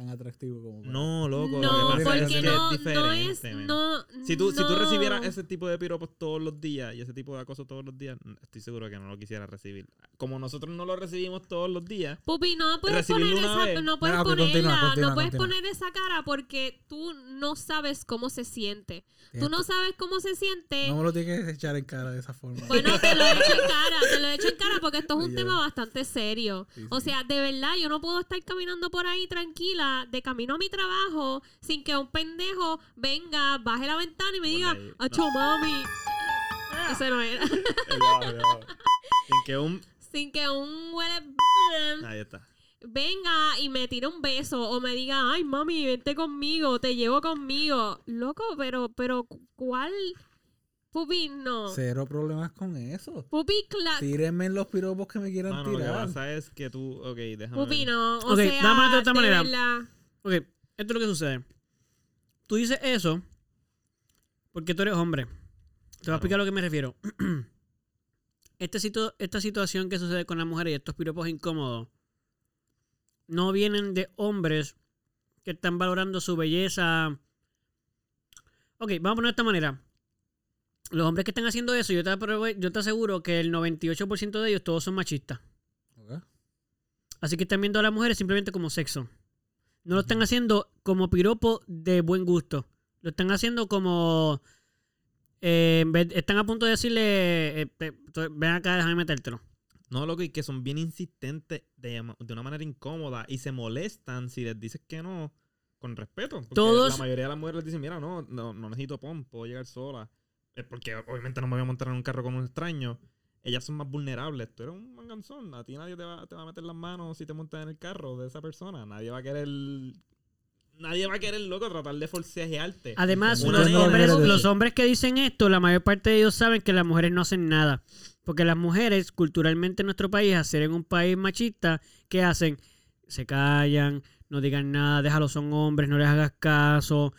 tan atractivo como para- No, loco. No, lo porque que no, es no es... No, Si tú, si tú recibieras ese tipo de piropos todos los días y ese tipo de acoso todos los días, estoy seguro que no lo quisieras recibir. Como nosotros no lo recibimos todos los días, Pupi, no puedes poner esa, vez. no puedes ponerla, continúa, continúa, no puedes continúa. poner esa cara porque tú no sabes cómo se siente. Tú no sabes cómo se siente. No me lo tienes que echar en cara de esa forma. Bueno, te lo he hecho en cara, te lo he hecho en cara porque esto es un Sí, tema bastante serio. Sí, O sea, de verdad, yo no puedo estar caminando por ahí tranquila, de camino a mi trabajo, sin que un pendejo venga, baje la ventana y me diga. ¡Acho, mami! Ese no era. sin que un... sin que un huele Ahí está. venga y me tire un beso o me diga, ay mami, vente conmigo, te llevo conmigo. Loco, pero, pero, ¿cuál? Pupi, no. Cero problemas con eso. Pupi, cla- Tírenme los piropos que me quieran Mano, lo que tirar. pasa es que tú... Ok, déjame Pupi, ver. no. O Ok, sea, vamos de esta manera. verdad. Ok, esto es lo que sucede. Tú dices eso porque tú eres hombre. Te voy a Claro. explicar a lo que me refiero. Este situ- esta situación que sucede con las mujeres y estos piropos incómodos no vienen de hombres que están valorando su belleza. Ok, vamos a poner de esta manera. Los hombres que están haciendo eso, yo te, apro- yo te aseguro que el 98% de ellos todos son machistas. Ok. Así que están viendo a las mujeres simplemente como sexo. No lo están haciendo como piropo de buen gusto. Lo están haciendo como... eh, están a punto de decirle, eh, ven acá, déjame metértelo. No, loco, y que son bien insistentes de una manera incómoda y se molestan si les dices que no con respeto. Porque Todos- La mayoría de las mujeres les dicen, mira, no, no, no necesito pom, puedo llegar sola. Porque obviamente no me voy a montar en un carro con un extraño. Ellas son más vulnerables. Tú eres un manganzón. A ti nadie te va, te va a meter las manos si te montas en el carro de esa persona. Nadie va a querer... Nadie va a querer, loco, tratar de forcejearte. Además, los de- hombres, los hombres que dicen esto, la mayor parte de ellos saben que las mujeres no hacen nada. Porque las mujeres, culturalmente en nuestro país, ser en un país machista, ¿qué hacen? Se callan, no digan nada, déjalos son hombres, no les hagas caso.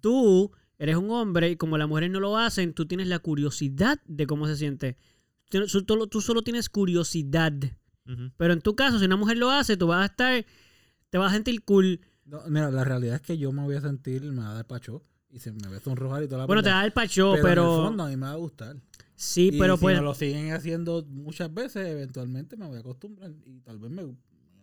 Tú eres un hombre y como las mujeres no lo hacen, tú tienes la curiosidad de cómo se siente. Tú, tú solo- tú solo tienes curiosidad. Pero en tu caso, si una mujer lo hace, tú vas a estar, te vas a sentir cool. No, mira, la realidad es que yo me voy a sentir, me va a dar pacho y se me va a sonrojar y toda la Bueno, te pendeja. da el pacho, pero, pero... en el fondo a mí me va a gustar. sí, y pero si pues... me lo siguen haciendo muchas veces, eventualmente me voy a acostumbrar y tal vez me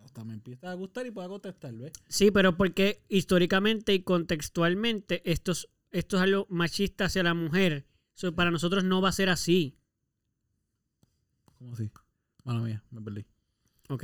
hasta me empieza a gustar y pueda contestar, ¿ves? Sí, pero porque históricamente y contextualmente esto es, esto es algo machista hacia la mujer. So, para nosotros no va a ser así. ¿Cómo así? Mala mía, me perdí. Ok.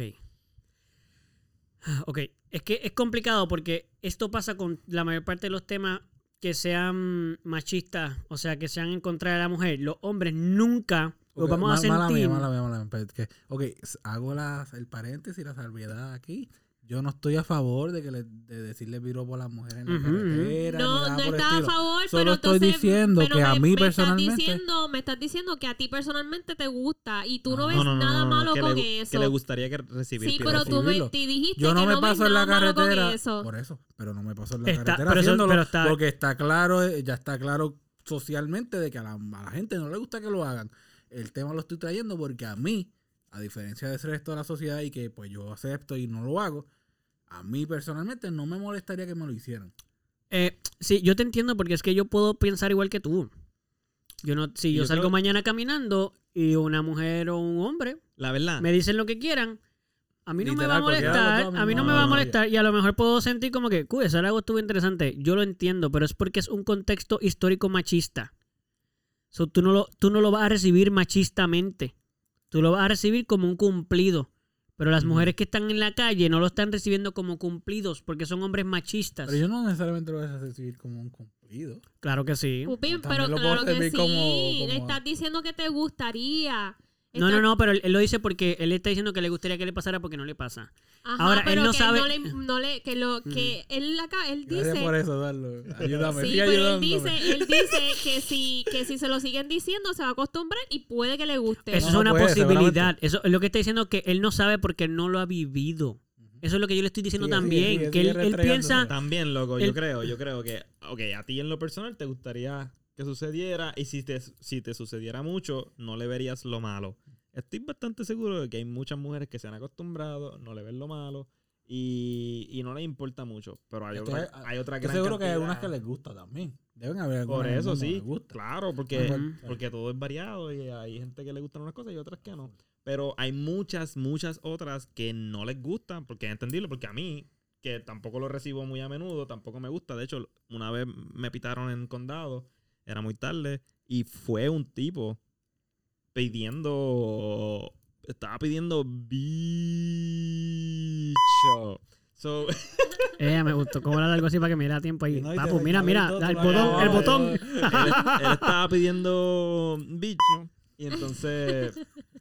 Ok. Es que es complicado porque esto pasa con la mayor parte de los temas que sean machistas, o sea, que sean en contra de la mujer. Los hombres nunca Ok, vamos a sentir. Mala mía, mala mía, mala mía. pero es que, ok, hago la, el paréntesis, la salvedad aquí. Yo no estoy a favor de que le, de decirle piropo a las mujeres en la Ujú, carretera. ni No, no estás a favor, Solo pero estoy entonces, diciendo pero que a me- mí me estás personalmente- diciendo- me estás diciendo que a ti personalmente te gusta y tú no Ah. ves No, no, no, nada no, no, malo con le, eso. Que le gustaría que recibir sí, pero tú me te dijiste Yo no que me no ves paso en la nada malo con carretera. eso. Por eso, pero no me paso en la Está- carretera pero haciéndolo pero está- porque está claro, eh, ya está claro socialmente de que a la, a la gente no le gusta que lo hagan. El tema lo estoy trayendo porque a mí, a diferencia del resto de la sociedad y que pues yo acepto y no lo hago, a mí personalmente no me molestaría que me lo hicieran. Eh, sí, yo te entiendo porque es que yo puedo pensar igual que tú. Yo no, si yo, yo salgo creo- mañana caminando y una mujer o un hombre La verdad. me dicen lo que quieran, a mí no me va a molestar, a mí no no, me va a molestar y a lo mejor puedo sentir como que, uy, ese algo estuvo interesante. Yo lo entiendo, pero es porque es un contexto histórico machista. So, tú, no lo, tú no lo vas a recibir machistamente. Tú lo vas a recibir como un cumplido. Pero las mujeres que están en la calle no lo están recibiendo como cumplidos porque son hombres machistas. Pero yo no necesariamente lo voy a recibir como un cumplido. Claro que sí. Pupín, pero lo claro que sí. como- como- Estás diciendo que te gustaría. No, no, no, pero él, él lo dice porque él está diciendo que le gustaría que le pasara porque no le pasa. Ajá, Ahora, él pero no que sabe- No le, no le- que lo que él acá, él Gracias dice. por eso, Darlo. Ayúdame, Sí, pero él ayudándome. dice, él dice que si, que si se lo siguen diciendo se va a acostumbrar y puede que le guste. Eso No, es no una puede, posibilidad. Eso es lo que está diciendo que él no sabe porque no lo ha vivido. Eso es lo que yo le estoy diciendo también. que él, él piensa. También, loco, El- yo creo, yo creo que, ok, a ti en lo personal te gustaría que sucediera y si te, si te sucediera mucho, no le verías lo malo. Estoy bastante seguro de que hay muchas mujeres que se han acostumbrado, no le ven lo malo y, y no les importa mucho. Pero hay otra, hay- otra gran seguro que hay cantidad. algunas que les gusta también. Deben haber algunas Por eso sí, les gusta. claro, porque, porque todo es variado y hay gente que le gustan unas cosas y otras que no. Pero hay muchas, muchas otras que no les gustan, porque es entendible, porque a mí, que tampoco lo recibo muy a menudo, tampoco me gusta. De hecho, una vez me pitaron en condado, era muy tarde, y fue un tipo pidiendo, estaba pidiendo bicho. So, Eh, me gustó cómo era algo así para que me diera tiempo ahí. No, Papu, mira, mira, todo el botón, el botón. él, él estaba pidiendo bicho, y entonces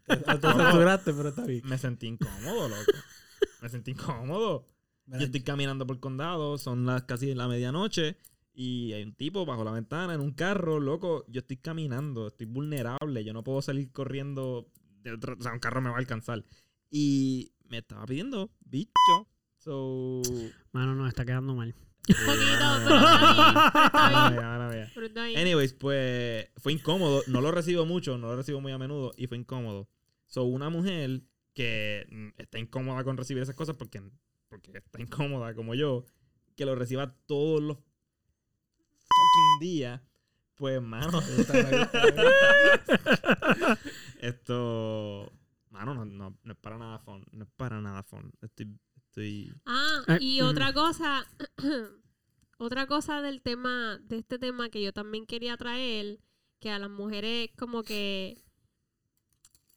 Te censuraste, pero está bien. me sentí incómodo, loco. Me sentí incómodo. Yo estoy caminando por el condado, son las casi la medianoche y hay un tipo bajo la ventana en un carro, loco. Yo estoy caminando, estoy vulnerable, yo no puedo salir corriendo, de otro- o sea, un carro me va a alcanzar. Y me estaba pidiendo bicho. So, Mano, no, está quedando mal. Un poquito. Anyways, pues fue incómodo. No lo recibo mucho, no lo recibo muy a menudo y fue incómodo. So, una mujer que está incómoda con recibir esas cosas porque, porque está incómoda como yo, que lo reciba todos los fucking días, pues, mano, esto, mano, no, no, no es para nada fun. No es para nada fun. Estoy, estoy, Ah, Ay, y ujú. otra cosa, otra cosa del tema, de este tema que yo también quería traer, que a las mujeres como que,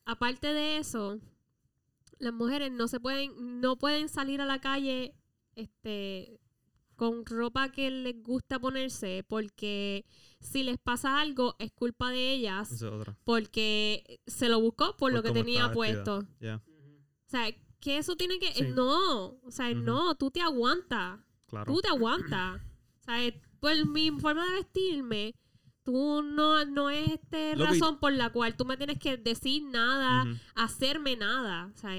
aparte de eso, las mujeres no se pueden, no pueden salir a la calle, este, con ropa que les gusta ponerse, porque si les pasa algo es culpa de ellas, es porque se lo buscó por, lo que tenía puesto. O sea, que eso tiene que... Sí. No, o sea, no, tú te aguantas. claro. Tú te aguantas. O sea, es- por mi forma de vestirme, tú no, no es este razón por la cual tú me tienes que decir nada, hacerme nada. O sea,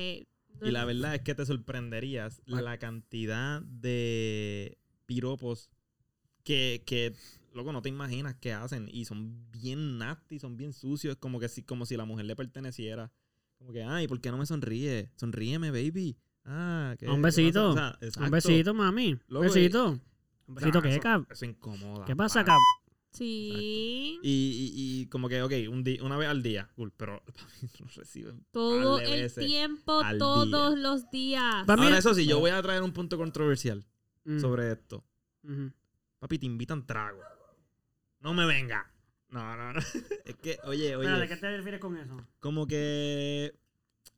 no- Y la verdad es que te sorprenderías la cantidad de piropos que, que loco, no te imaginas que hacen. Y son bien nasty, son bien sucios. Es como que si, como si la mujer le perteneciera. Como que, ay, ¿por qué no me sonríe? Sonríeme, baby. Ah, ¿qué- Un besito. O sea. Un besito, mami. Un Loco, y- besito. Un O sea, besito, ¿qué, eso, cab? eso incomoda. ¿Qué pasa, pa. cab? sí. Y, y, y como que, ok, un di- una vez al día. Cool, pero lo reciben. Todo el tiempo, todos día. los días. Ahora, eso sí, yo voy a traer un punto controversial Mm, sobre esto. Papi, te invitan trago. No me venga. No, no, no. Es que, oye, oye. Espera, ¿De qué te refieres con eso? Como que,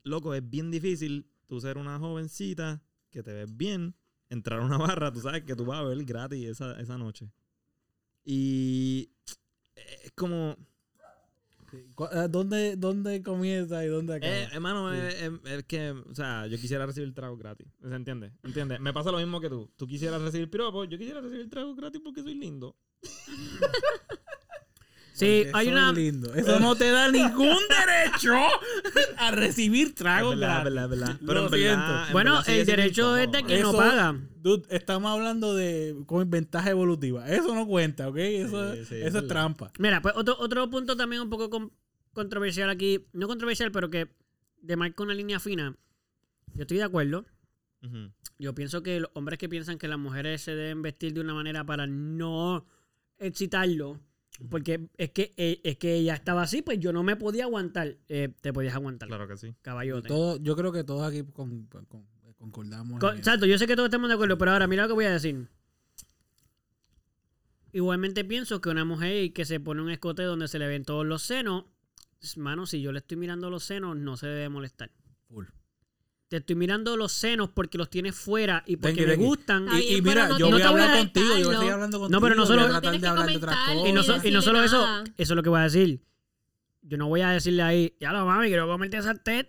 loco, es bien difícil tú ser una jovencita que te ves bien, entrar a una barra, tú sabes que tú vas a ver gratis esa, esa noche. Y es como, ¿Dónde, ¿Dónde comienza y dónde acaba? eh, hermano, Sí. es, es- es que, o sea, yo quisiera recibir trago gratis. ¿Se entiende? ¿Entiendes? Me pasa lo mismo que tú. Tú quisieras recibir piropo, yo quisiera recibir trago gratis porque soy lindo. Sí, hay una... lindo. Eso no te da ningún derecho a recibir trago Es verdad, verdad, verdad. Lo Pero en siento. verdad, en Bueno, verdad el derecho es de que no Eso- paga. Dude, estamos hablando de con ventaja evolutiva. Eso no cuenta, ¿ok? Eso, Sí, sí, eso es trampa. Mira, pues otro, otro punto también un poco con- controversial aquí. No controversial, pero que demarca una línea fina. Yo estoy de acuerdo. Yo pienso que los hombres que piensan que las mujeres se deben vestir de una manera para no excitarlo, porque es que, eh, es que ella estaba así, pues yo no me podía aguantar. Eh, te podías aguantar, Claro que sí. caballote. Todo, yo creo que todos aquí con- con- concordamos. Co- en eso. Exacto, yo sé que todos estamos de acuerdo, pero ahora mira lo que voy a decir. Igualmente pienso que una mujer que se pone un escote donde se le ven todos los senos, mano, si yo le estoy mirando los senos, no se debe molestar. Full. Te estoy mirando los senos porque los tienes fuera y porque me gustan. Y, y mira, pero no yo voy a hablar comentarlo. contigo, yo voy a seguir hablando contigo. pero no voy solo- a No tratar tienes de que hablar de otras cosas. Y no, so- y no decirle solo eso, nada. eso es lo que voy a decir. Yo no voy a decirle ahí, ya lo mami, quiero comerte esa teta.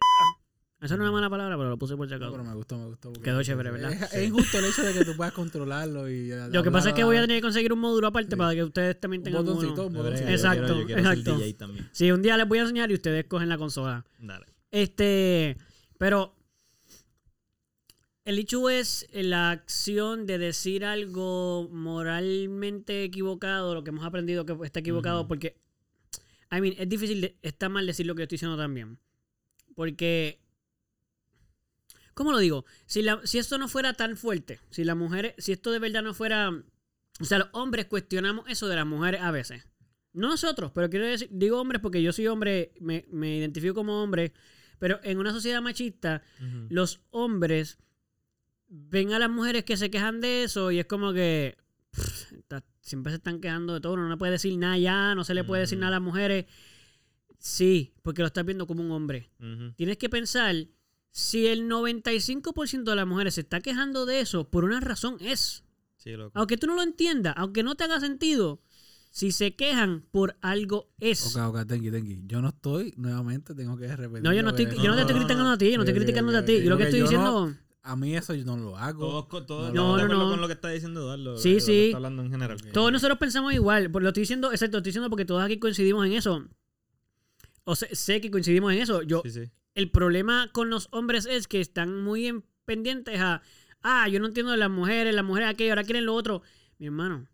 Esa no es una mala palabra, pero lo puse por si No, acaso. pero me gustó, me gustó. Quedó chévere, ¿verdad? Es, es injusto el hecho de que tú puedas controlarlo y... Lo que pasa es que voy a tener que conseguir un módulo aparte Sí. para que ustedes también Un tengan botoncito, uno. un Yo quiero- botoncito. yo Exacto, quiero- yo quiero ser exacto. DJ también. Sí, un día les voy a enseñar y ustedes cogen la consola. Dale. Este, pero el hecho es la acción de decir algo moralmente equivocado, lo que hemos aprendido que está equivocado, porque, I mean, es difícil, de- está mal decir lo que yo estoy diciendo también. Porque, ¿cómo lo digo? Si, la, si esto no fuera tan fuerte, si las mujeres, si esto de verdad no fuera, o sea, los hombres cuestionamos eso de las mujeres a veces. No nosotros, pero quiero decir, digo hombres porque yo soy hombre, me, me identifico como hombre, pero en una sociedad machista, los hombres ven a las mujeres que se quejan de eso y es como que pff, está- siempre se están quejando de todo, uno no le puede decir nada ya, no se le puede decir nada a las mujeres. Sí, porque lo estás viendo como un hombre. Tienes que pensar, si el 95% de las mujeres se está quejando de eso, por una razón es. Sí, loco. Aunque tú no lo entiendas, aunque no te haga sentido, si se quejan, por algo es. Ok, ok, tenki, tenki. Yo no estoy, nuevamente tengo que repetir. No, yo no, estoy, yo no te estoy no, criticando a ti, yo no estoy Ok, ok, criticando a ti. Yo lo que estoy no- diciendo... A mí eso yo no lo hago. Todos, co- todos, No, no, no, no. con lo que está diciendo Eduardo. Sí, lo que sí. Está hablando en general. Todos nosotros pensamos igual. Por- Lo estoy diciendo, exacto, lo estoy diciendo porque todos aquí coincidimos en eso. O sé, sé que coincidimos en eso. Yo, Sí, sí. el problema con los hombres es que están muy en- pendientes a, ah, yo no entiendo de las mujeres, las mujeres aquello, ahora quieren lo otro. Mi hermano,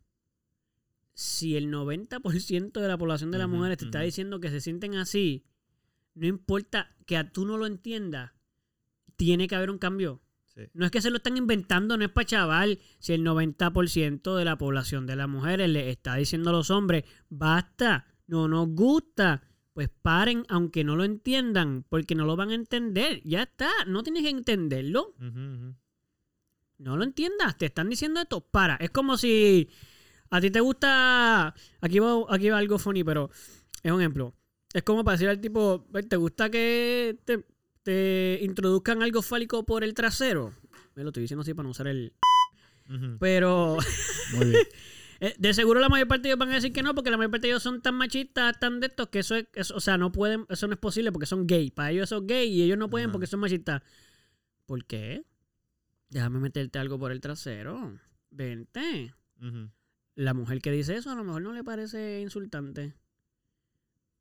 si el 90% de la población de las Ujú, mujeres te está ujú. diciendo que se sienten así, no importa que a tú no lo entiendas, tiene que haber un cambio. Sí. No es que se lo están inventando, no es para chaval. Si el 90% de la población de las mujeres le está diciendo a los hombres, basta, no nos gusta, pues paren aunque no lo entiendan, porque no lo van a entender. Ya está, no tienes que entenderlo. No lo entiendas, te están diciendo esto, para. Es como si a ti te gusta, aquí va, aquí va algo funny, pero es un ejemplo. Es como para decir al tipo, "Ve, ¿te gusta que te, te introduzcan algo fálico por el trasero? Me lo estoy diciendo así para no usar el... Pero Muy bien. eh, de seguro la mayor parte de ellos van a decir que no, porque la mayor parte de ellos son tan machistas, tan de estos, que eso es, eso- o sea, no pueden, eso no es posible porque son gay. Para ellos eso es gay y ellos no pueden Ajá. porque son machistas. ¿Por qué? Déjame meterte algo por el trasero. Vente. La mujer que dice eso a lo mejor no le parece insultante.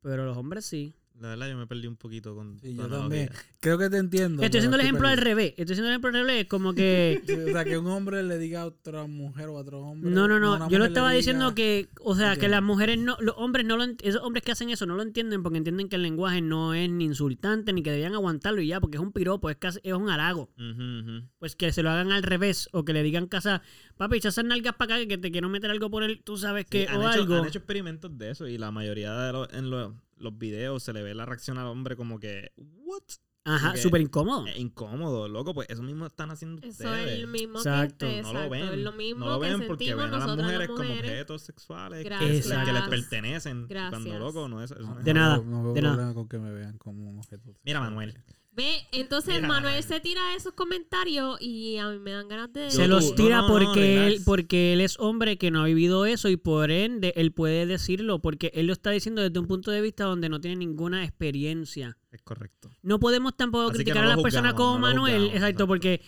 Pero los hombres sí. La verdad, yo me perdí un poquito con. Sí, yo también. Creo que te entiendo. Estoy haciendo el ejemplo al revés. Estoy haciendo el ejemplo al revés. Como que... Sí, o sea, que un hombre le diga a otra mujer o a otro hombre. No, no, no. Yo lo estaba diga- diciendo que, o sea, que las mujeres no, los hombres no lo, esos hombres que hacen eso no lo entienden porque entienden que el lenguaje no es ni insultante ni que debían aguantarlo y ya, porque es un piropo, es casi, es un ujú. Pues que se lo hagan al revés o que le digan casa, papi, echa esas nalgas para acá que te quiero meter algo por el, tú sabes Sí, que, han, o hecho, algo. han hecho experimentos de eso y la mayoría de los, en los, los videos se le ve la reacción al hombre como que, ¿what? Ajá, súper incómodo. Es incómodo, loco, pues eso mismo están haciendo Eso ustedes. es el mismo Exacto. que no exacto, lo ven. es lo mismo no lo que ven porque ven a las mujeres, las como objetos sexuales que- Gracias. que, les pertenecen. Gracias. Cuando loco, no es eso. no es De nada, No veo de nada. problema con que me vean como un objeto. Mira, Manuel. Ve, entonces Mira. Manuel se tira esos comentarios y a mí me dan ganas de... Se los tira no, no, no, porque, él, porque él es hombre que no ha vivido eso y por ende él puede decirlo porque él lo está diciendo desde un punto de vista donde no tiene ninguna experiencia. Es correcto. No podemos tampoco Así criticar no a las personas como Manuel, juzgamos, exacto, exacto. porque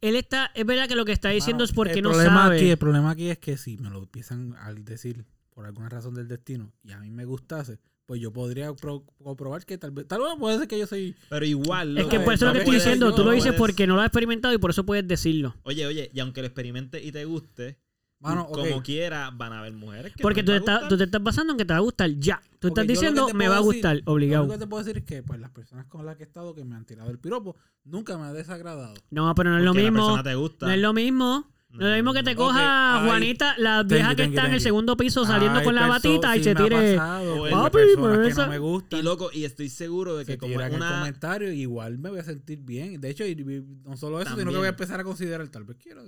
él está, es verdad que lo que está diciendo es porque el no problema sabe. Aquí, el problema aquí es que si me lo empiezan a decir por alguna razón del destino y a mí me gustase, pues yo podría pro- comprobar que tal vez, tal vez puede ser que yo soy... Pero igual. es que por eso lo no que estoy diciendo, tú no lo dices puedes- porque no lo has experimentado y por eso puedes decirlo. Oye, oye, y aunque lo experimentes y te guste, Mano, ok. como quiera, van a haber mujeres que Porque no tú, te va a estás- tú te estás basando en que te va a gustar ya. Tú estás lo diciendo me va a decir- gustar, Lo obligado. único que te puedo decir es que pues las personas con las que he estado que me han tirado el piropo nunca me ha desagradado. No, pero no es lo Porque mismo. persona te gusta. No es lo mismo. No es lo mismo que te coja Ok, ay. Juanita, la vieja you, que you, está en el segundo piso saliendo con la batita y se me ha tire. Papi, que no me gustan. Y loco, y estoy seguro de se que como tiran el una... comentario igual me voy a sentir bien. De hecho, y- y no solo eso, sino que voy a empezar a considerar tal vez quiero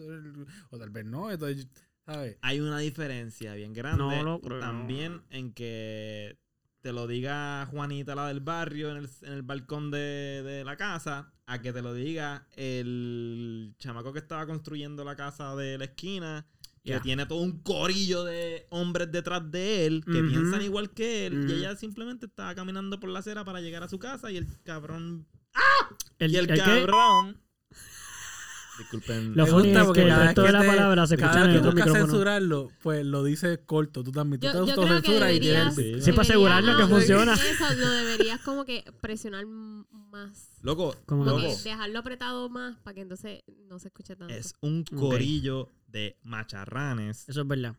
o tal vez no. Entonces, ¿sabes? hay una diferencia bien grande No lo creo. también en que te lo diga Juanita, la del barrio, en el, en el balcón de, de la casa, a que te lo diga el chamaco que estaba construyendo la casa de la esquina, que tiene todo un corillo de hombres detrás de él, que piensan igual que él, y ella simplemente estaba caminando por la acera para llegar a su casa y el cabrón... El, y el, cabrón... Disculpen. Lo funny es porque que el cada de la te- palabra se escucha en el que otro micrófono. censurarlo, pues lo dices corto. Tú también. Tú Yo, te autocensuras y tienes. Sí. Sí, para asegurarnos que funciona. Eso lo deberías como que presionar más. Loco, Como Como loco. que dejarlo apretado más para que entonces no se escuche tanto. es un corillo de macharranes Eso es verdad.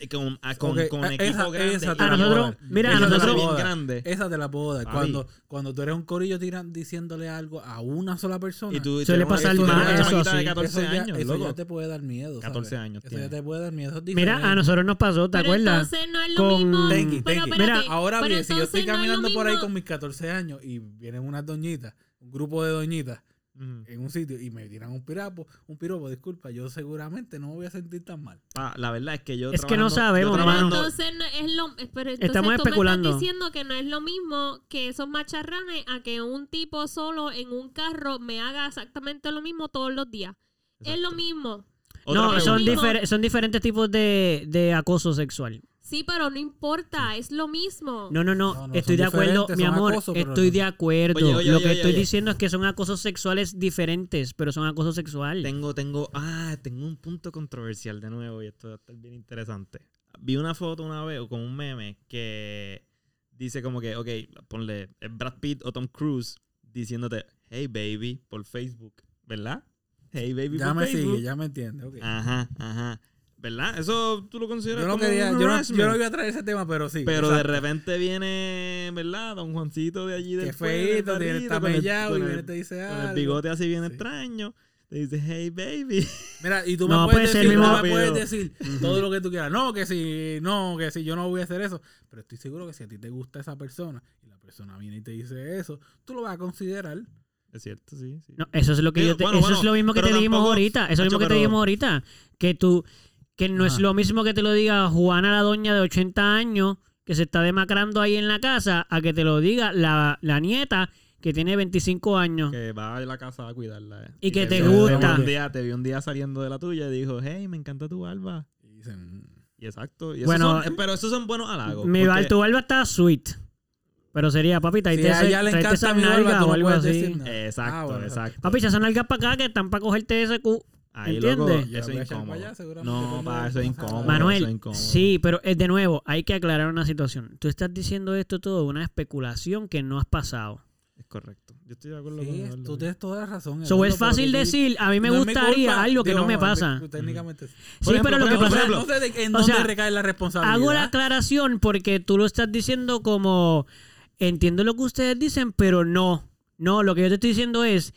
Eh, con, a- con, Ok, con a- equipo esa- grande. esa y te A la bien- puedo nosotros, dar. mira, a Esa te la nosotros, bien grande. Esa te la puedo dar. Cuando, cuando tú eres un corillo tiran, diciéndole algo a una sola persona. Y tú Suele pasar más eso chamaquita de así. 14 eso ya, años, eso loco. ya te puede dar miedo. ¿sabes? 14 años Eso tiene. ya te puede dar miedo. Es mira, a nosotros nos pasó, ¿te pero acuerdas? entonces no es lo Con- mismo. Tenki, pero tenki. espérate, Mira, Ahora pero bien, si yo estoy caminando por ahí con mis 14 años y vienen unas doñitas, un grupo de doñitas Ujú. en un sitio y me tiran un piropo, un piropo, disculpa, yo seguramente no me voy a sentir tan mal. Ah, la verdad es que yo Es que no sabemos, trabajando- entonces no es lo eh, pero entonces Estamos tú me especulando. estás diciendo que no es lo mismo que esos macharranes a que un tipo solo en un carro me haga exactamente lo mismo todos los días. Es lo mismo. Otra No, son, difer- son diferentes tipos de, de acoso sexual. Sí, pero no importa, es lo mismo. No, no, no, No, no, estoy de acuerdo, mi amor, acoso, estoy no- de acuerdo. Oye, oye, Lo oye, que oye, estoy oye. diciendo es que son acosos sexuales diferentes, pero son acoso sexual. Tengo, tengo, ah, tengo un punto controversial de nuevo y esto va a estar bien interesante. Vi una foto una vez o con un meme que dice como que, ok, ponle es Brad Pitt o Tom Cruise diciéndote, hey baby, por Facebook, ¿verdad? Hey baby, Ya por me Facebook. sigue, ya me entiende. ok. Ajá, ajá. ¿Verdad? Eso tú lo consideras Yo no como quería, un yo no, yo no iba a traer ese tema, pero sí. Pero de repente viene, ¿verdad? Don Juancito de allí del Qué feito, tiene está con el- mellado y viene y te dice Con el algo. bigote así bien Sí. extraño. Te dice, hey baby. Mira, y tú No, me puedes puede ser decir, mismo- me puedes decir todo lo que tú quieras. No, que si, no, que si yo no voy a hacer eso. Pero estoy seguro que si a ti te gusta esa persona y la persona viene y te dice eso, tú lo vas a considerar. Es cierto, sí. sí. No, eso es lo que Digo, yo te- bueno, eso bueno, es lo mismo que te dijimos ahorita, eso es lo mismo que te dijimos ahorita, que tú que no es lo mismo que te lo diga Juana la doña de 80 años que se está demacrando ahí en la casa a que te lo diga la, la nieta que tiene 25 años. Que va a la casa a cuidarla. eh. Y que te gusta. Un día, te vi un día saliendo de la tuya y dijo, hey, me encanta tu barba. Y dicen, Y exacto. Y esos Bueno, son- eh, pero esos son buenos halagos. Mi porque- bar, tu barba está sweet. Pero sería, papi, si tráete, a ella le encanta mi barba, o algo así. decir nada. Exacto, Ah, bueno, exacto. Papi, esas nalgas para acá que están para cogerte ese cu. Ahí, ¿entiendes? loco, eso es incómodo. para allá, seguramente No, cuando- pa, eso es incómodo. Manuel, eso es incómodo. sí, pero de nuevo, hay que aclarar una situación. Tú estás diciendo esto todo una especulación que no has pasado. Es correcto. Yo estoy de acuerdo con Sí, Eduardo. tú tienes toda la razón. So, es fácil decir, a mí me no es gustaría culpa. algo que Digo, no me pasa. Técnicamente. sí. Sí, pero lo que por pasa- ejemplo, No sé en o dónde sea, recae la responsabilidad. Hago la aclaración porque tú lo estás diciendo como entiendo lo que ustedes dicen, pero no. No, lo que yo te estoy diciendo es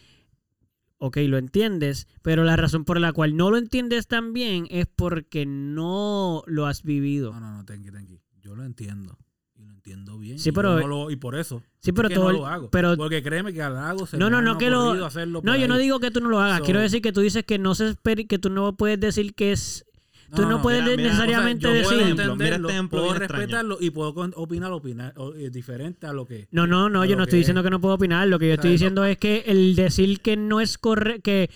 ok, lo entiendes, pero la razón por la cual no lo entiendes tan bien es porque no lo has vivido. No, no, no, tenki, tenki. Yo lo entiendo. Y lo entiendo bien. Sí, pero- yo no lo- y por eso. Sí, pero es que todo no lo hago. pero- Porque créeme que al hago se No, me no, no que lo- No, yo no digo que tú no lo hagas. So- Quiero decir que tú dices que no se espera, que tú no puedes decir que es tú no puedes mira, mira, necesariamente o sea, yo puedo decir. mira este ejemplo puedo respetarlo y puedo opinar, opinar o- eh, diferente a lo que... No, no, no, a yo no estoy es. diciendo que no puedo opinar. Lo que yo estoy ¿Sabes? diciendo es que el decir que no es correcto, que...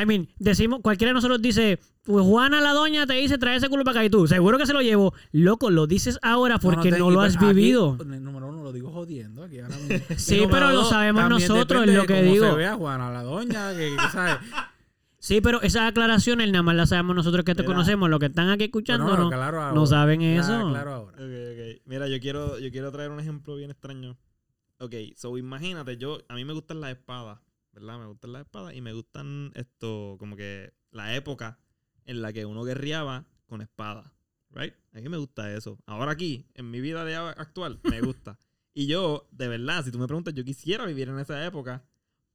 I mean, decimos, cualquiera de nosotros dice, pues Juana la doña te dice, trae ese culo para acá y tú, seguro que se lo llevo. Loco, lo dices ahora porque no, lo has aquí, vivido. número uno, lo digo jodiendo aquí ahora mismo. Y Sí, pero lo sabemos nosotros, es lo que digo. se vea Juana la doña, que, que ¿sabes? Sí, pero esas aclaraciones nada más las sabemos nosotros que te Mira. conocemos. Los que están aquí escuchando no, claro ahora. no saben Ya, eso. Claro ahora. Ok, ok. Mira, yo quiero, yo quiero traer un ejemplo bien extraño. Ok, so imagínate, yo, a mí me gustan las espadas, ¿verdad? Me gustan las espadas y me gustan esto, como que la época en la que uno guerreaba con espadas, ¿right? A mí me gusta eso. Ahora aquí, en mi vida de a- actual, me gusta. y yo, de verdad, si tú me preguntas, yo quisiera vivir en esa época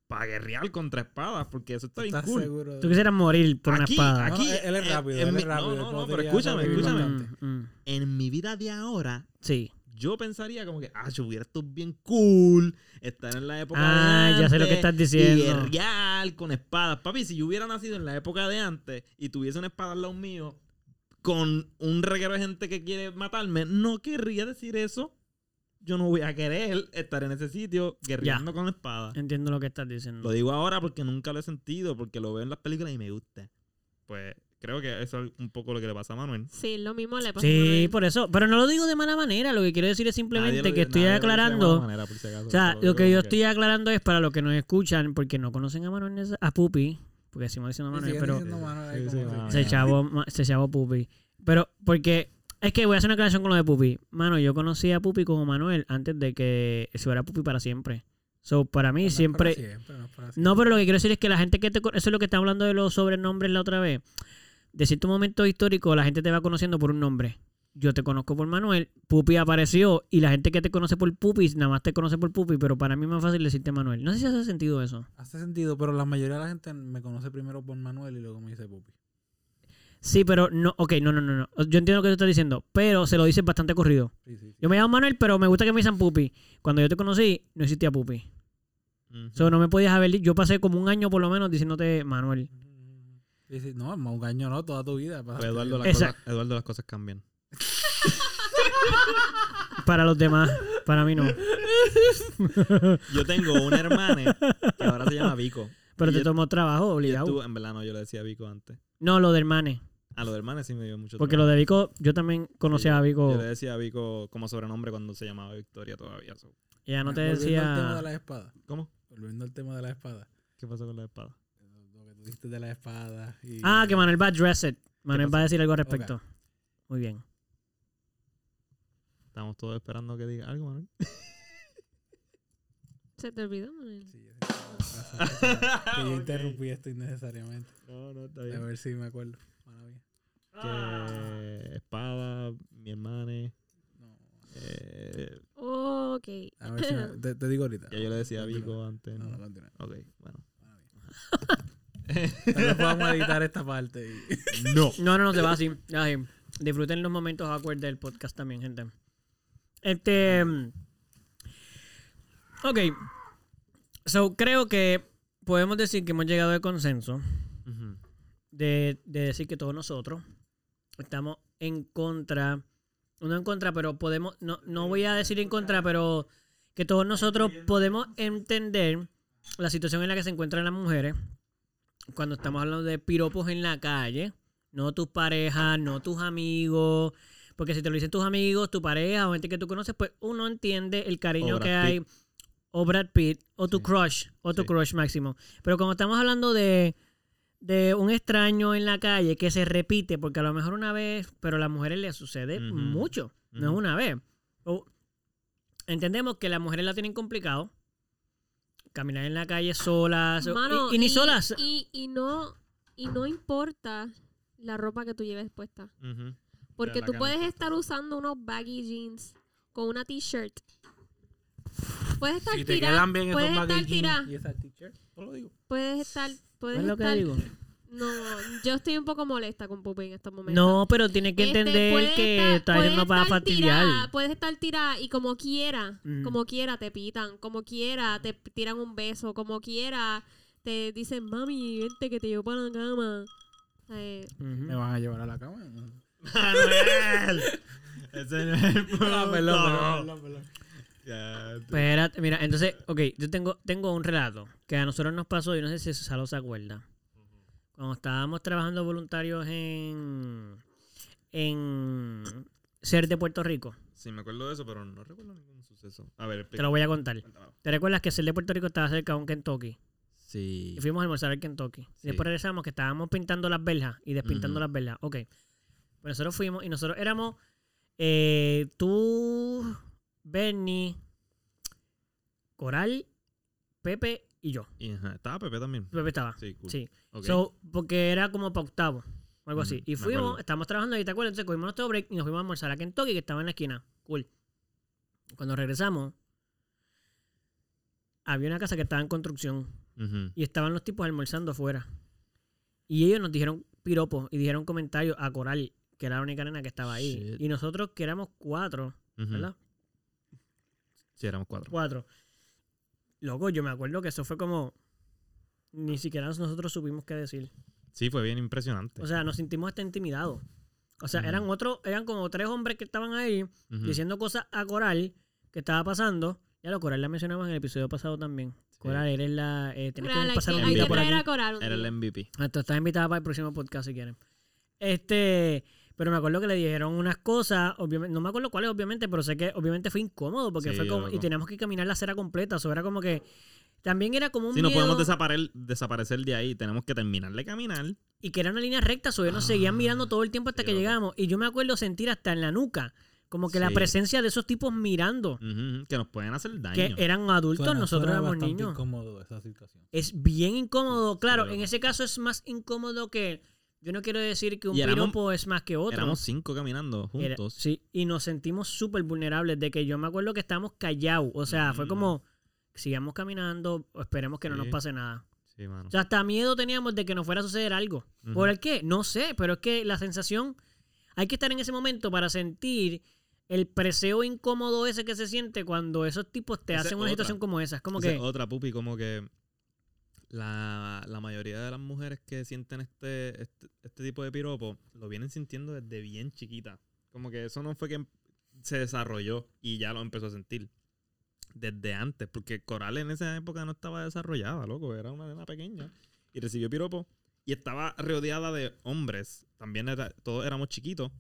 para guerrear contra espadas, porque eso está bien ¿Estás cool. seguro? de- Tú quisieras morir por una Aquí, espada. aquí, No, él es en- rápido, él mi- es rápido, No, no, pero escúchame, escúchame. Mm, mm. En mi vida de ahora, Sí. yo pensaría como que, ah, yo hubiera esto bien cool, estar en la época Ah, de ya sé lo que antes estás diciendo. Y guerrear con espadas. Papi, si yo hubiera nacido en la época de antes y tuviese una espada al lado mío con un reguero de gente que quiere matarme, no querría decir eso. Yo no voy a querer estar en ese sitio guerreando con espada. Entiendo lo que estás diciendo. Lo digo ahora porque nunca lo he sentido, porque lo veo en las películas y me gusta. Pues creo que eso es un poco lo que le pasa a Manuel. Sí, lo mismo le pasa a Sí, Manuel. por eso. Pero no lo digo de mala manera. Lo que quiero decir es simplemente que estoy aclarando. mala manera, por si acaso. O sea, lo que yo estoy aclarando es para los que nos escuchan, porque no conocen a Manuel, a Pupi, porque decimos diciendo Manuel, pero diciendo Manuel Sí, sí, se chavo, se chavo Pupi. Pero, porque, es que voy a hacer una aclaración con lo de Pupi. Mano, yo conocí a Pupi como Manuel antes de que se fuera Pupi para siempre. So, para mí No es para siempre... siempre, no para No, siempre. pero lo que quiero decir es que la gente que te... Eso es lo que está hablando de los sobrenombres la otra vez. De cierto momento histórico, la gente te va conociendo por un nombre. Yo te conozco por Manuel, Pupi apareció y la gente que te conoce por Pupi nada más te conoce por Pupi, pero para mí es más fácil decirte Manuel. No sé si hace sentido eso. Hace sentido, pero la mayoría de la gente me conoce primero por Manuel y luego me dice Pupi. Sí, pero no, ok, no, no, no, no. Yo entiendo lo que tú estás diciendo, pero se lo dices bastante corrido. Sí, sí, sí. Yo me llamo Manuel, pero me gusta que me dicen Pupi. Cuando yo te conocí, no existía Pupi. Ujú. So, no me podías haber dicho. Yo pasé como un año por lo menos diciéndote Manuel. Sí, sí, no, un año no, toda tu vida. Pues Eduardo, las cosas, Eduardo, las cosas cambian. Para los demás, para mí no. Yo tengo una hermana que ahora se llama Vico. Pero Y te yo- tomó trabajo, obligado. en verdad no, yo le decía Vico antes. No, lo de hermane. A lo de hermana sí me dio mucho Porque lo de Vico, yo también conocía a Vico. Yo le decía a Vico como sobrenombre cuando se llamaba Victoria todavía. so. Ella no te Volviendo al tema de decía. la espada. ¿Cómo? Volviendo al tema de la espada. ¿Qué pasó con la espada? Lo que tú dijiste de la espada. Y... Ah, que Manuel va a address it. Manuel va a decir algo al respecto. Muy bien. Estamos todos esperando que diga algo, Manuel. ¿Se te olvidó, Manuel? Sí, yo que interrumpí esto innecesariamente. No, no, está A ver si me acuerdo. Mía. Que espada, mi hermana. No. Eh, Ok. A ver si me, te, te digo ahorita. ya yo le decía a Vico antes. No, ¿no? no, continúa. Ok, bueno. Tal vez podamos editar esta parte. y- No. No, no, no, se va así. así. Disfruten los momentos awkward del podcast también, gente. Este. Ok. So, creo que podemos decir que hemos llegado al consenso de, de decir que todos nosotros estamos en contra. No en contra, pero podemos. No, no voy a decir en contra, pero que todos nosotros podemos entender la situación en la que se encuentran las mujeres cuando estamos hablando de piropos en la calle. No tus parejas, no tus amigos. Porque si te lo dicen tus amigos, tu pareja o gente que tú conoces, pues uno entiende el cariño que hay. O Brad Pitt, o tu Sí. crush, o tu Sí. crush máximo. Pero como estamos hablando de, de un extraño en la calle que se repite, porque a lo mejor una vez, pero a las mujeres les sucede mucho, no es una vez. O- entendemos que las mujeres la tienen complicado. Caminar en la calle solas. o- y, y ni solas. Y, y no, y no importa la ropa que tú lleves puesta. Porque tú puedes puesta. estar usando unos baggy jeans con una t-shirt. Puedes estar Si te tirada. quedan bien esos Puedes estar baggy tirada. jeans y esa t-shirt, te lo digo. Puedes estar. Puedes ¿Ves lo que estar. digo? No, yo estoy un poco molesta con Pupi en estos momentos. No, pero tiene que Este, entender que estar- está puedes yendo para estar fastidiar. tirada, puedes estar tirada y como quiera, Mm. como quiera te pitan, como quiera te tiran un beso, como quiera te dicen, mami, vente que te llevo para la cama. Eh. Me van a llevar a la cama. ¡Manuel! Ese no es el punto. Perdón, perdón, perdón, Espérate, mira, entonces, ok, yo tengo, tengo un relato que a nosotros nos pasó y no sé si Salo se acuerda. Cuando estábamos trabajando voluntarios en, en Ser de Puerto Rico, Sí, me acuerdo de eso, pero no recuerdo ningún suceso. A ver, te lo voy a contar. ¿Te recuerdas que Ser de Puerto Rico estaba cerca de un Kentucky? Sí. Y fuimos a almorzar al Kentucky. Sí. Y después regresamos que estábamos pintando las verjas y despintando las verjas. Ok. Pues nosotros fuimos y nosotros éramos eh, tú, Bernie, Coral, Pepe y yo. Y, ajá, estaba Pepe también. Pepe estaba. Sí, cool. Sí. So, porque era como para octavo. o Algo así. Y fuimos, estábamos trabajando ahí, ¿te acuerdas? Entonces cogimos nuestro break y nos fuimos a almorzar a Kentucky, que estaba en la esquina. Cool. Cuando regresamos, había una casa que estaba en construcción y estaban los tipos almorzando afuera. Y ellos nos dijeron piropos y dijeron comentarios a Coral, que era la única nena que estaba ahí. Shit. Y nosotros, que éramos cuatro. ¿verdad? Sí, éramos cuatro. Cuatro. Loco, yo me acuerdo que eso fue como. Ni siquiera nosotros supimos qué decir. Sí, fue bien impresionante. O sea, nos sentimos hasta intimidados. O sea, eran otros, eran como tres hombres que estaban ahí diciendo cosas a Coral, que estaba pasando. Ya lo Coral la mencionamos en el episodio pasado también. Coral, eres la. Eh, Coral, que hay pasar que- hay que por traer aquí. a Coral Era el MVP. Estás invitada para el próximo podcast si quieren. Este, pero me acuerdo que le dijeron unas cosas, obviamente, no me acuerdo cuáles, obviamente, pero sé que obviamente fue incómodo porque Sí, fue como, loco. y teníamos que caminar la acera completa, eso era como que, también era como un Si no miedo, podemos desapare- desaparecer de ahí, tenemos que terminar de caminar. y que era una línea recta, so ellos nos seguían mirando todo el tiempo hasta sí, que loco. llegamos, y yo me acuerdo sentir hasta en la nuca, como que la Sí. presencia de esos tipos mirando, que nos pueden hacer daño. que eran adultos, Suena- nosotros suena éramos niños. incómodo esa situación. Es bien incómodo, claro, en ese caso es más incómodo que, yo no quiero decir que un éramos- piropo es más que otro. Éramos cinco caminando Era- juntos. sí, y nos sentimos súper vulnerables de que yo me acuerdo que estábamos callados. O sea, fue Ujú. como, sigamos caminando, esperemos que no nos pase nada. Sí, mano. O sea, hasta miedo teníamos de que nos fuera a suceder algo. Ujú. ¿Por el qué? No sé, pero es que la sensación, hay que estar en ese momento para sentir el preseo incómodo ese que se siente cuando esos tipos te hacen una otra. situación como esa. Es como que... otra, Pupi, como que la, la mayoría de las mujeres que sienten este, este, este tipo de piropo lo vienen sintiendo desde bien chiquita. Como que eso no fue que se desarrolló y ya lo empezó a sentir. Desde antes, porque Coral en esa época no estaba desarrollada, loco. Era una nena pequeña y recibió piropo y estaba rodeada de hombres. También era, todos éramos chiquitos.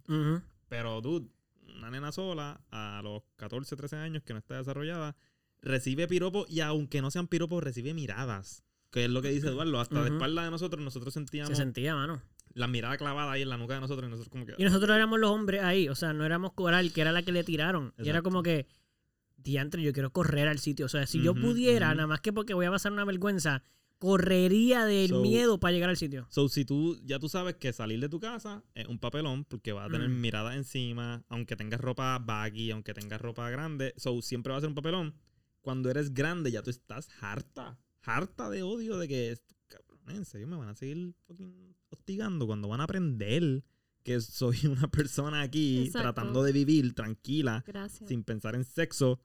Pero, dude, una nena sola a los 14, 13 años que no está desarrollada, recibe piropos y aunque no sean piropos, recibe miradas. Que es lo que dice Eduardo. Hasta de Ujú. espalda de nosotros, nosotros Se sentíamos sentía, mano. la mirada clavada ahí en la nuca de nosotros y nosotros como que... Y nosotros éramos los hombres ahí, o sea, no éramos Coral, que era la que le tiraron. Y era como que, diantre, yo quiero correr al sitio. O sea, si yo pudiera, nada más que porque voy a pasar una vergüenza, correría del So- miedo para llegar al sitio. So, si tú ya tú sabes que salir de tu casa es un papelón porque vas a tener Mm. miradas encima, aunque tengas ropa baggy, aunque tengas ropa grande, so siempre va a ser un papelón. Cuando eres grande ya tú estás harta, harta de odio de que estos cabrones en serio me van a seguir fucking hostigando cuando van a aprender que soy una persona aquí Exacto. tratando de vivir tranquila, Gracias. sin pensar en sexo.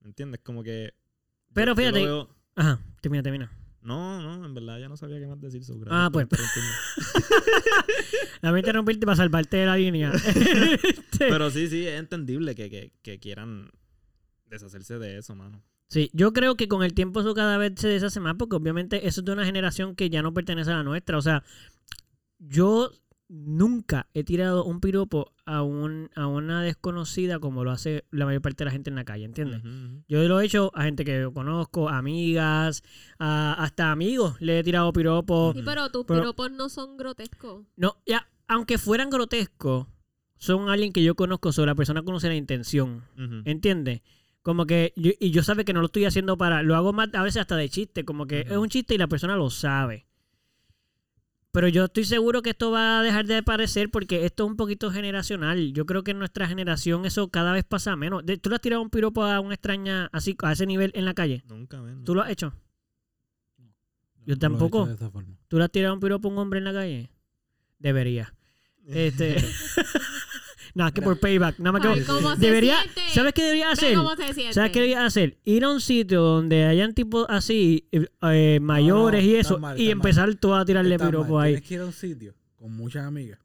¿Me entiendes? Como que Pero yo fíjate- veo- Ajá, termina, termina. no, no, en verdad ya no sabía qué más decir. so, gracias Ah, pues. interrumpirme. A mí interrumpirte para salvarte de la línea. Este, Pero sí, sí, es entendible que, que, que quieran deshacerse de eso, mano. Sí, yo creo que con el tiempo eso cada vez se deshace más porque obviamente eso es de una generación que ya no pertenece a la nuestra. O sea, yo nunca he tirado un piropo a, un, a una desconocida como lo hace la mayor parte de la gente en la calle, ¿entiendes? Yo lo he hecho a gente que yo conozco, amigas, a- hasta amigos le he tirado piropos. Sí, pero tus Pero- piropos no son grotescos. No, ya, aunque fueran grotescos, son alguien que yo conozco, sobre la persona conoce la intención. Ujú. ¿Entiendes? Como que, yo- y yo sabe que no lo estoy haciendo para, lo hago más a veces hasta de chiste, como que es un chiste y la persona lo sabe. Pero yo estoy seguro que esto va a dejar de aparecer porque esto es un poquito generacional. Yo creo que en nuestra generación eso cada vez pasa menos. ¿Tú le has tirado un piropo a una extraña así, a ese nivel en la calle? Nunca, men. ¿Tú lo has hecho? Yo No lo he tampoco. hecho de esa forma. ¿Tú le has tirado un piropo a un hombre en la calle? Debería. Este. Nada, que por payback. Nada más que Ay, ¿cómo se Debería. siente? ¿Sabes qué debería hacer? cómo se siente. ¿Sabes qué debería hacer? Ir a un sitio donde hayan tipos así, eh, eh, mayores y eso, mal, y empezar tú a tirarle piropos ahí. Tienes que ir a un sitio con muchas amigas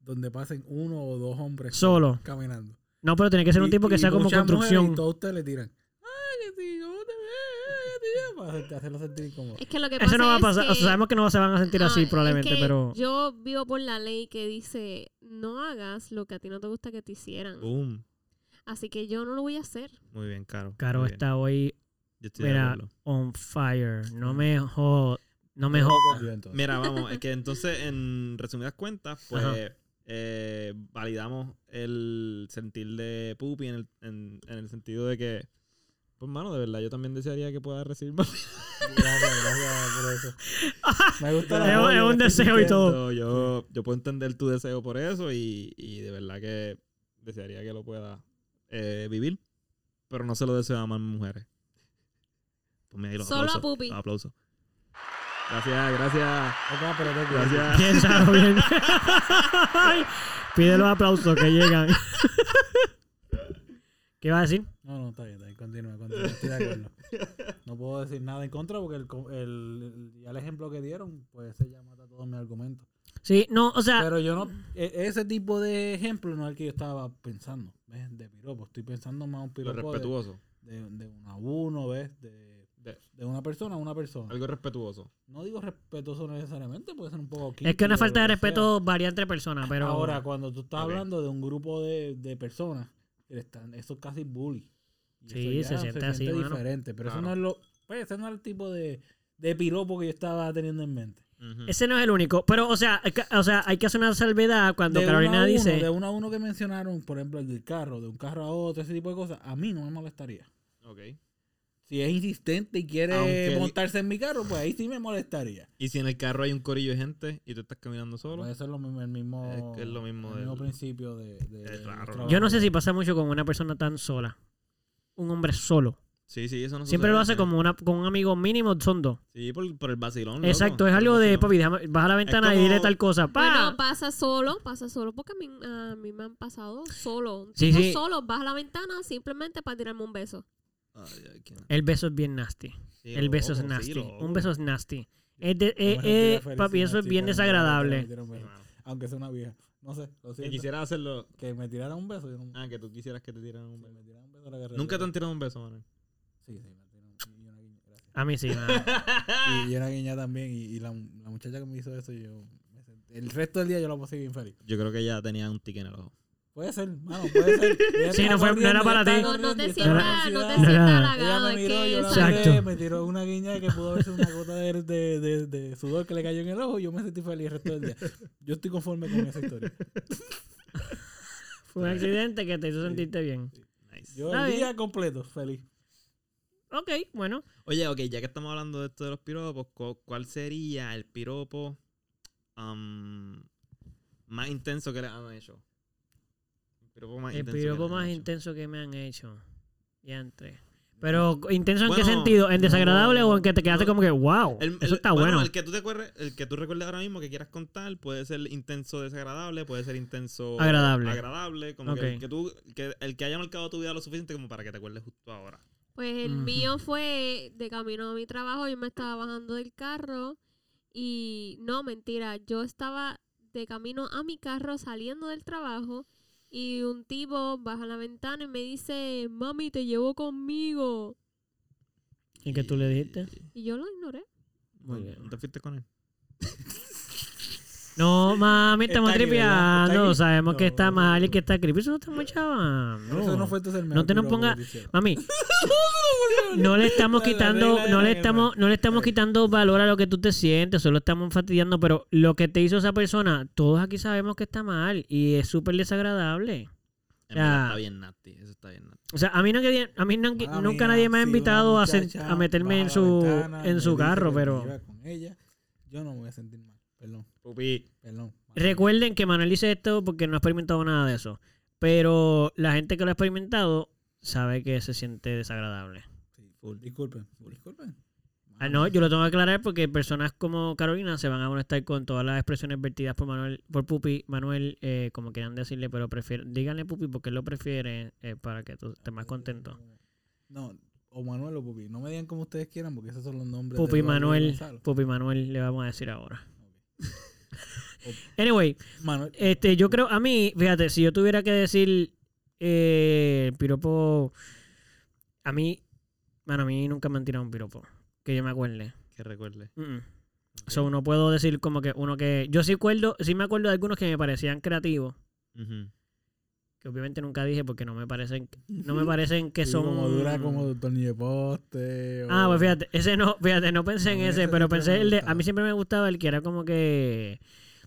donde pasen uno o dos hombres Solo. caminando. No, pero tiene que ser un Y- tipo que y sea como construcción. Y todos ustedes le tiran. Ay, que sí, ¿cómo te hacerlo sentir incómodo. Es que lo que pasa Eso no va a es pasar. que- O sea, sabemos que no se van a sentir Ah, así es probablemente, que pero. Yo vivo por la ley que dice: no hagas lo que a ti no te gusta que te hicieran. Boom. Así que yo no lo voy a hacer. Muy bien, Caro. Caro bien. está hoy Yo estoy de mira, on fire. No me jod... No me Todo jod... volvió, entonces. Mira, vamos, es que entonces, en resumidas cuentas, pues Ajá. eh, validamos el sentir de Pupi en el, en, en el sentido de que, pues, mano, de verdad, yo también desearía que pueda recibir más. Gracias, gracias por eso. Me gusta Es la un- odio es un deseo y todo. Yo, yo puedo entender tu deseo por eso y, y de verdad que desearía que lo pueda eh, vivir, pero no se lo deseo a más mujeres. Ahí los Solo a aplausos, Pupi. los aplausos. Gracias, gracias. Ok, pero te Gracias. Bien. Ay, Pide los aplausos que llegan. ¿Qué vas a decir? No, no, está bien, está bien. Continúa, continúa. Estoy de acuerdo. No puedo decir nada en contra porque el, co- el, el- ya el ejemplo que dieron, pues ese ya mata todo mi argumento. Sí, no, o sea, Pero yo no. e- Ese tipo de ejemplo no es el que yo estaba pensando. ¿Ves? De piropo. Estoy pensando más un Lo piropo de, respetuoso. de, de uno a uno, ¿ves? De, De- de una persona a una persona. algo respetuoso. No digo respetuoso necesariamente, puede ser un poco. es que una falta de lo que sea. respeto varía entre personas, pero... Ahora, cuando tú estás hablando de un grupo de, de personas, están, eso es casi bully. Y Sí, eso se siente así, mano. diferente. Pero eso Claro. no es lo. Pues ese no es el tipo de, de piropo que yo estaba teniendo en mente. Ese no es el único. Pero, o sea, hay que- o sea, hay que hacer una salvedad cuando de Carolina uno, dice... De uno a uno que mencionaron, por ejemplo, el del carro, de un carro a otro, ese tipo de cosas, a mí no me molestaría. Ok. Si es insistente y quiere Aunque el- montarse en mi carro, pues ahí sí me molestaría. Y si en el carro hay un corillo de gente y tú estás caminando solo. Puede ser lo mismo, el mismo, Es es lo mismo el mismo del- principio de, de- Es. Yo no sé si pasa mucho con una persona tan sola. Un hombre solo. Sí, sí, eso no Siempre lo hace como una, con un amigo mínimo, son dos. Sí, por, por el vacilón. loco, Exacto, es por algo de, papi, déjame, baja la ventana y dile tal cosa. ¡Pa! Bueno, pasa solo, pasa solo, porque a mí, a mí me han pasado solo. Sí, sí. solo, baja la ventana simplemente para tirarme un beso. Ay, ay, qué- El beso es bien nasty. sí, El beso es loco, nasty. loco. Un beso es nasty. Es de- eh, eh, feliz papi, eso es bien desagradable. Aunque sea una vieja. No sé, lo Que siento. quisiera hacerlo. Que me tirara un beso. Yo no, Ah, que tú quisieras que te tiraran un beso. La. Nunca te han tirado un beso, Manuel. Sí, sí, me tiraron. Y una guiña, gracias. A mí sí. Y, y una guiña también. Y, y la, la muchacha que me hizo eso, yo. me sentí- el resto del día yo la pasé bien feliz. Yo creo que ella tenía un tique en el ojo. Puede ser, mano, puede ser. Ella Sí, estaba no fue- no corriendo, era para ti. estaba No, no te y estaba sientas, en no te ansiedad. sientas Ella Ella halagado, me es miró, que yo la esa- Exacto. miré, me tiró una guiña que pudo haber una gota de, de, de, de sudor que le cayó en el ojo. Yo me sentí feliz el resto del día. Yo estoy conforme con esa historia. Fue un accidente que te hizo sentirte bien. Nice. Yo Está el bien. día completo, feliz. Ok, bueno. Oye, ok, ya que estamos hablando de esto de los piropos, cu- ¿cuál sería el piropo um, más intenso que le han hecho? El piropo más El intenso. que piropo han más intenso que me han hecho. Y entre. Pero, ¿intenso en qué sentido? ¿En desagradable no, o en que te quedaste no. como que, wow? El- eso el- está bueno. El que tú te acuerdes, el que tú recuerdes ahora mismo que quieras contar puede ser intenso desagradable, puede ser intenso Agradable. agradable, como que, Ok. el que tú que el que haya marcado tu vida lo suficiente como para que te acuerdes justo ahora. Pues el Ujú. mío fue de camino a mi trabajo, yo me estaba bajando del carro y no, mentira, yo estaba de camino a mi carro saliendo del trabajo y un tipo baja la ventana y me dice, mami, te llevo conmigo. ¿Y qué tú le dijiste? Y yo lo ignoré. Muy ¿No- bien. ¿No te fuiste con él? No, mami, estamos Está aquí, ¿verdad? ¿Está tripeando. aquí? Sabemos que No. está mal y que está creepy. Eso no está muy chaval. Eso no fue entonces el No mejor te nos piropo ponga- que te hicieron. Mami, no le estamos quitando, no le estamos, no le estamos quitando valor a lo que tú te sientes, solo estamos fastidiando, pero lo que te hizo esa persona, todos aquí sabemos que está mal y es súper desagradable. Verdad está bien nasty, eso está bien nasty. O sea, a mí, no, a mí no- nunca nadie me ha si invitado a, a meterme en su, ventana en su carro, pero lleva con ella, yo no me voy a sentir mal. Perdón, Pupi, perdón. recuerden que Manuel dice esto porque no ha experimentado nada de eso. Pero la gente que lo ha experimentado sabe que se siente desagradable. Sí, full. Disculpen, disculpen. Ah, no, yo lo tengo que aclarar porque personas como Carolina se van a molestar con todas las expresiones vertidas por Manuel, por Pupi, Manuel, eh, como quieran decirle, pero prefiere, díganle Pupi porque él lo prefiere eh, para que tú estés más contento. No, o Manuel o Pupi. No me digan como ustedes quieran porque esos son los nombres. Pupi de Manuel. Pupi Manuel le vamos a decir ahora. Anyway, este, yo creo, a mí, fíjate, si yo tuviera que decir eh, piropo, a mí, bueno, a mí nunca me han tirado un piropo, que yo me acuerde. que recuerde. Mm, mm. So, no puedo decir como que uno que. Yo sí acuerdo, sí me acuerdo de algunos que me parecían creativos. Que obviamente nunca dije porque no me parecen. No me parecen que Sí, son. Como dura como tornillo de poste. Ah, pues fíjate, ese no, fíjate, no pensé en ese, ese pero pensé el de. A mí siempre me gustaba el que era como que.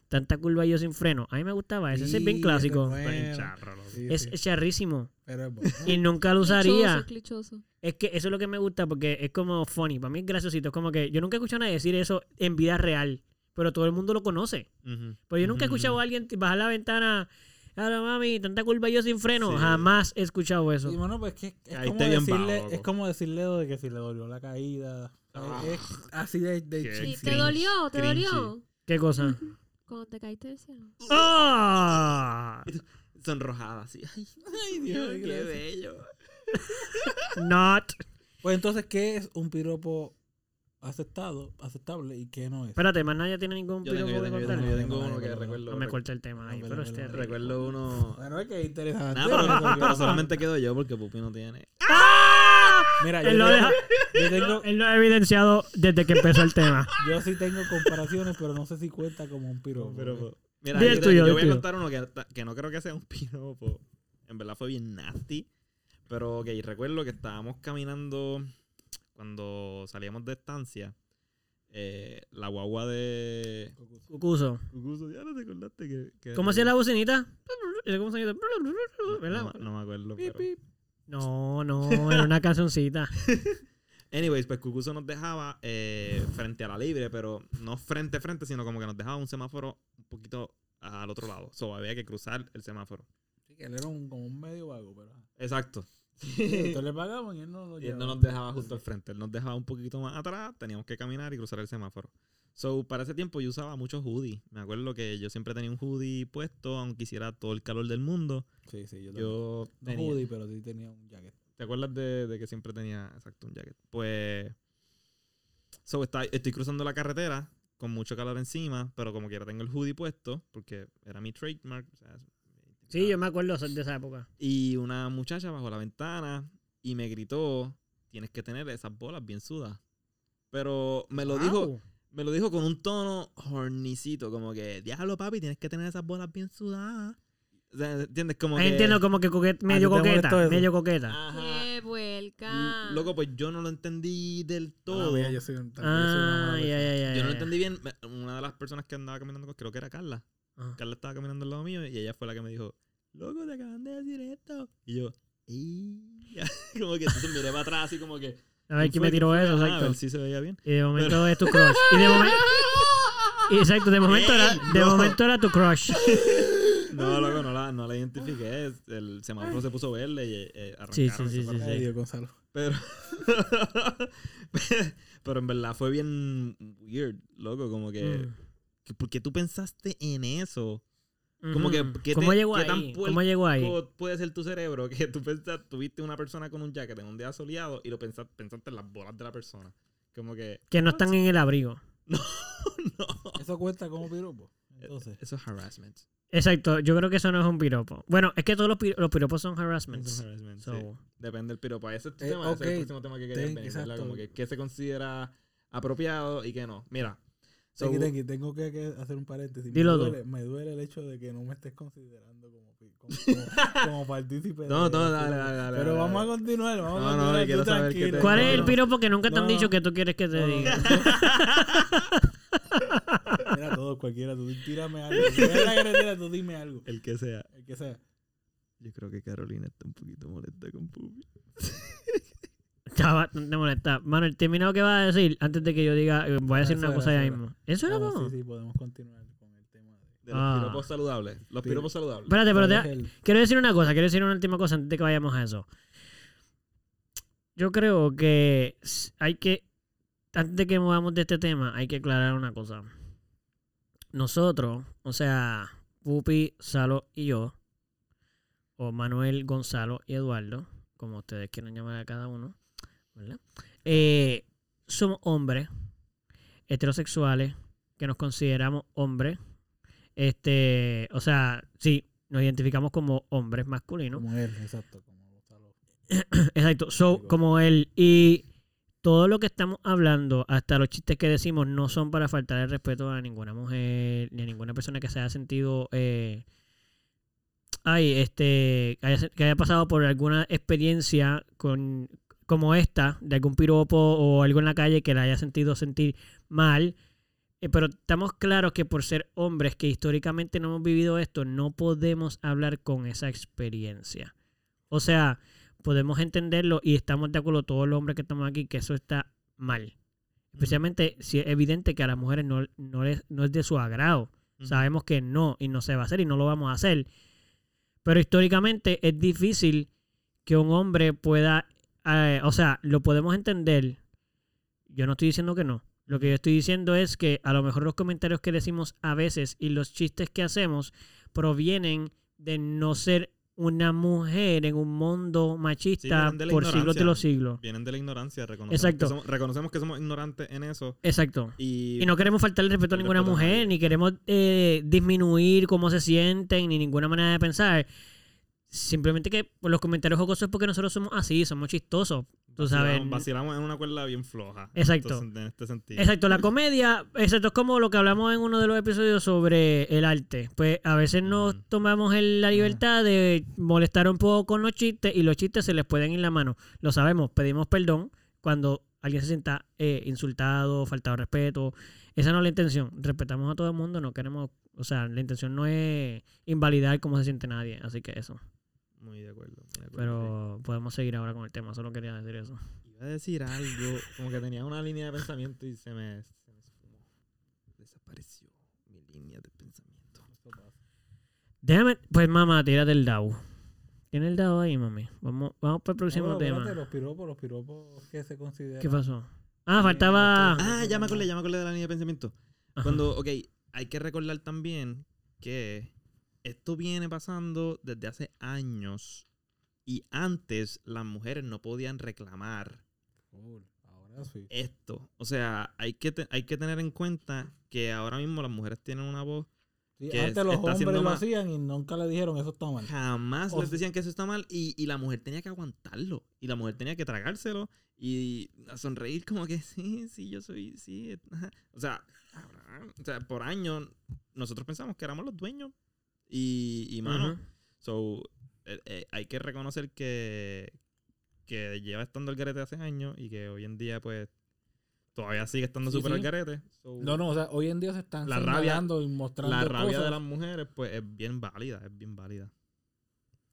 Tanta curva yo sin freno. A mí me gustaba, ese sí es bien clásico. charro. Sí, Es sí, es charrísimo. pero es bueno. Y nunca lo usaría. Clichoso, clichoso. Es que eso es lo que me gusta porque es como funny. Para mí es graciosito. Es como que yo nunca he escuchado a nadie decir eso en vida real. Pero todo el mundo lo conoce. Ujú. Pero yo nunca he escuchado a alguien bajar la ventana. Ahora, mami, tanta culpa yo sin freno. Sí. Jamás he escuchado eso. Y bueno, pues que es, Caíste como decirle, bajo, es como decirle de que si le dolió la caída. Ah. es así de, de Sí. ¿Te dolió? ¿Te cringy. dolió? ¿Qué cosa? Cuando te caíste del cielo. ¡Ah! Sonrojada, así. Ay, Ay, Dios, qué bello. Not. Pues entonces, ¿qué es un piropo aceptado, aceptable y qué no es. Espérate, más nadie tiene ningún Yo tengo, piropo yo tengo, yo tengo, yo uno que recuerdo. No me corta el tema ahí, pero este Recuerdo uno. Bueno, es que es interesante. Nah, pero, solamente quedo yo porque Pupi no tiene. Mira, yo, Él lo, tengo- deja- yo tengo, él lo ha evidenciado desde que empezó el tema. yo sí tengo comparaciones, pero no sé si cuenta como un piropo. Pero, mira, yo, tuyo, yo voy a contar uno que, que no creo que sea un piropo. En verdad fue bien nasty. Pero, ok, recuerdo que estábamos caminando cuando salíamos de estancia. eh, la guagua de. Cucuso. Cucuso, ya no te acordaste que. que- ¿Cómo hacía la bocinita? ¿La bocinita? No, ¿Verdad? no, no me acuerdo. Pip, pero-. No, no, era una cancioncita. Anyways, pues Cucuso nos dejaba eh, frente a la libre, pero no frente a frente, sino como que nos dejaba un semáforo un poquito al otro lado. So, había que cruzar el semáforo. Sí, que él era un, como un medio vago, pero... Exacto. Entonces le pagaban y él no lo Y él no nos dejaba justo al frente, él nos dejaba un poquito más atrás, teníamos que caminar y cruzar el semáforo. So, para ese tiempo yo usaba muchos hoodies. Me acuerdo que yo siempre tenía un hoodie puesto, aunque hiciera todo el calor del mundo. Sí, sí, yo, Yo No tenía, hoodie, pero sí tenía un jacket. ¿Te acuerdas de, de que siempre tenía, exacto, un jacket? Pues, so, está- estoy cruzando la carretera con mucho calor encima, pero como quiera tengo el hoodie puesto, porque era mi trademark. o sea, Sí, yo me acuerdo de esa época. Y una muchacha bajó la ventana y me gritó, tienes que tener esas bolas bien sudas. Pero me lo dijo, me lo dijo con un tono hornicito, como que, diablo papi, tienes que tener esas bolas bien sudadas. O sea, ¿entiendes? Como Ahí que... entiendo como que coquet- medio coqueta, medio coqueta. Ajá. ¡Qué vuelca! L- Loco, pues yo no lo entendí del todo. Ah, mira, yo soy un, una Ah, ya. Yo no lo entendí bien. Una de las personas que andaba caminando con, creo que era Carla. Ah. Carla estaba caminando al lado mío y ella fue la que me dijo, loco, te acaban de decir esto. Y yo, como que entonces miré para atrás así como que... A ver ¿quién me tiró ¿Quién eso? Ah, a exacto. ver si se veía bien. Y de momento es tu crush. Y de momento. Exacto, de momento era, de no. momento era tu crush. No, loco, no la, no la identifiqué. El semáforo se puso verde y eh, arrancaron Sí, sí, sí, sí, Dios, Gonzalo. Pero... Pero en verdad fue bien weird, loco, como que... Mm. ¿Por qué tú pensaste en eso? Como que, Ujú. ¿qué ¿Cómo te- llegó qué tan ahí? ¿Cómo llegó ahí? ¿Cómo puede ser tu cerebro que tú pensas, tuviste una persona con un jacket en un día soleado y lo pensaste, pensaste en las bolas de la persona? Como que, Que no están en el abrigo. no, Eso cuenta como piropo. Entonces, eso es harassment. Exacto, yo creo que eso no es un piropo. Bueno, es que todos los, pi- los piropos son harassments. harassment, So, sí. Depende del piropo. Ese es tu Eh, tema, ese es el próximo tema que quería venir. Como que qué se considera apropiado y qué no. Mira. So- Tengo, tengo- tengo que, que hacer un paréntesis. Dilo me, duele, me duele el hecho de que no me estés considerando como, como, como, como partícipe. No, de- no, de- dale, dale, dale, Pero dale, vamos dale. a continuar. Vamos No, a no, continuar. tú quiero saber qué tranquilo. te- ¿Cuál es el no. piropo que nunca te han No. dicho que tú quieres que te No, diga? Mira, todos, cualquiera, tú tírame algo. La tú dime algo. El que sea. El que sea. Yo creo que Carolina está un poquito molesta con Pupi. Chava, no te molesta. Manuel, termina lo que vas a decir antes de que yo diga. eh, Voy a decir una cosa ya mismo. ¿Eso era Vamos, todo? sí, sí, podemos continuar con el tema de... De los Ah. piropos saludables. Los Pi- piropos saludables. Espérate, pero ¿Cuál te- quiero decir una cosa. Quiero decir una última cosa antes de que vayamos a eso. Yo creo que hay que. Antes de que movamos de este tema, hay que aclarar una cosa. Nosotros, o sea, Pupi, Salo y yo, o Manuel, Gonzalo y Eduardo, como ustedes quieran llamar a cada uno, ¿verdad? Eh, somos hombres heterosexuales que nos consideramos hombres. Este, o sea, sí, nos identificamos como hombres masculinos. Como él, exacto. Como. Exacto, so, como él. Y todo lo que estamos hablando, hasta los chistes que decimos, no son para faltar el respeto a ninguna mujer, ni a ninguna persona que se haya sentido. Eh, ay, este. Que haya pasado por alguna experiencia con como esta, de algún piropo o algo en la calle que la haya sentido sentir mal. Eh, pero estamos claros que por ser hombres que históricamente no hemos vivido esto, no podemos hablar con esa experiencia. O sea, podemos entenderlo y estamos de acuerdo todos los hombres que estamos aquí que eso está mal. Especialmente si es evidente que a las mujeres no, no, les- no es de su agrado. Sabemos que no y no se va a hacer y no lo vamos a hacer. Pero históricamente es difícil que un hombre pueda, eh, o sea, lo podemos entender. Yo no estoy diciendo que no. Lo que yo estoy diciendo es que a lo mejor los comentarios que decimos a veces y los chistes que hacemos provienen de no ser una mujer en un mundo machista por siglos de los siglos. Vienen de la ignorancia. Reconocemos Exacto. Que somos, reconocemos que somos ignorantes en eso. Exacto. Y, Y no queremos faltarle respeto a ninguna mujer, ni queremos eh, disminuir cómo se sienten, ni ninguna manera de pensar. Simplemente que pues, los comentarios jocosos es porque nosotros somos así, somos chistosos. Tú sabes. vacilamos, en una cuerda bien floja. Exacto. Entonces, en este sentido. Exacto, la comedia, exacto, es como lo que hablamos en uno de los episodios sobre el arte. Pues a veces nos tomamos el- la libertad de molestar un poco con los chistes y los chistes se les pueden ir la mano. Lo sabemos, pedimos perdón cuando alguien se sienta eh, insultado, faltado de respeto. Esa no es la intención. Respetamos a todo el mundo, no queremos, o sea, la intención no es invalidar cómo se siente nadie. Así que eso. Muy de acuerdo. muy de acuerdo, Pero podemos seguir ahora con el tema, solo quería decir eso. Iba a decir algo, como que tenía una línea de pensamiento y se me, se me esfumó. Desapareció mi línea de pensamiento. Déjame, pues mamá, tírate el dado. Tiene el dado ahí, mami. Vamos, vamos para el próximo No, pero tema. espérate, los piropos, los piropos que se consideran. ¿Qué pasó? Ah, faltaba. Ah, ya me acordé, ya me acordé de la línea de pensamiento. Ajá. Cuando, ok, hay que recordar también que esto viene pasando desde hace años y antes las mujeres no podían reclamar Full, Ahora sí. esto. O sea, hay que, te- hay que tener en cuenta que ahora mismo las mujeres tienen una voz. Sí, que antes es- los hombres lo hacían y nunca le dijeron eso está mal. Jamás O les decían que eso está mal y, y la mujer tenía que aguantarlo. Y la mujer tenía que tragárselo y sonreír como que sí, sí, yo soy, sí. ajá". O sea, cabrón, o sea, por años nosotros pensamos que éramos los dueños. Y, y mano, so, eh, eh, hay que reconocer que, que lleva estando el garete hace años y que hoy en día pues todavía sigue estando Sí, súper sí. al garete. So, No, no, o sea, hoy en día se están La rabia- y mostrando la rabia cosas. de las mujeres pues es bien válida, es bien válida.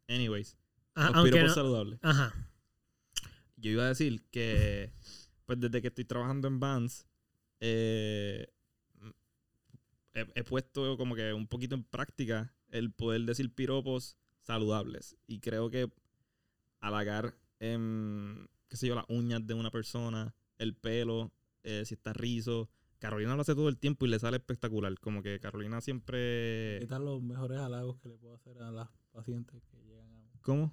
Anyways, Ah, los piropos no- saludables. Ajá. Yo iba a decir que, pues desde que estoy trabajando en Vans, eh, he, he puesto como que un poquito en práctica el poder decir piropos saludables. Y creo que halagar, em, qué sé yo, las uñas de una persona, el pelo, eh, si está rizo. Carolina lo hace todo el tiempo y le sale espectacular. Como que Carolina siempre... Quitar los mejores halagos que le puedo hacer a las pacientes que llegan a- ¿Cómo?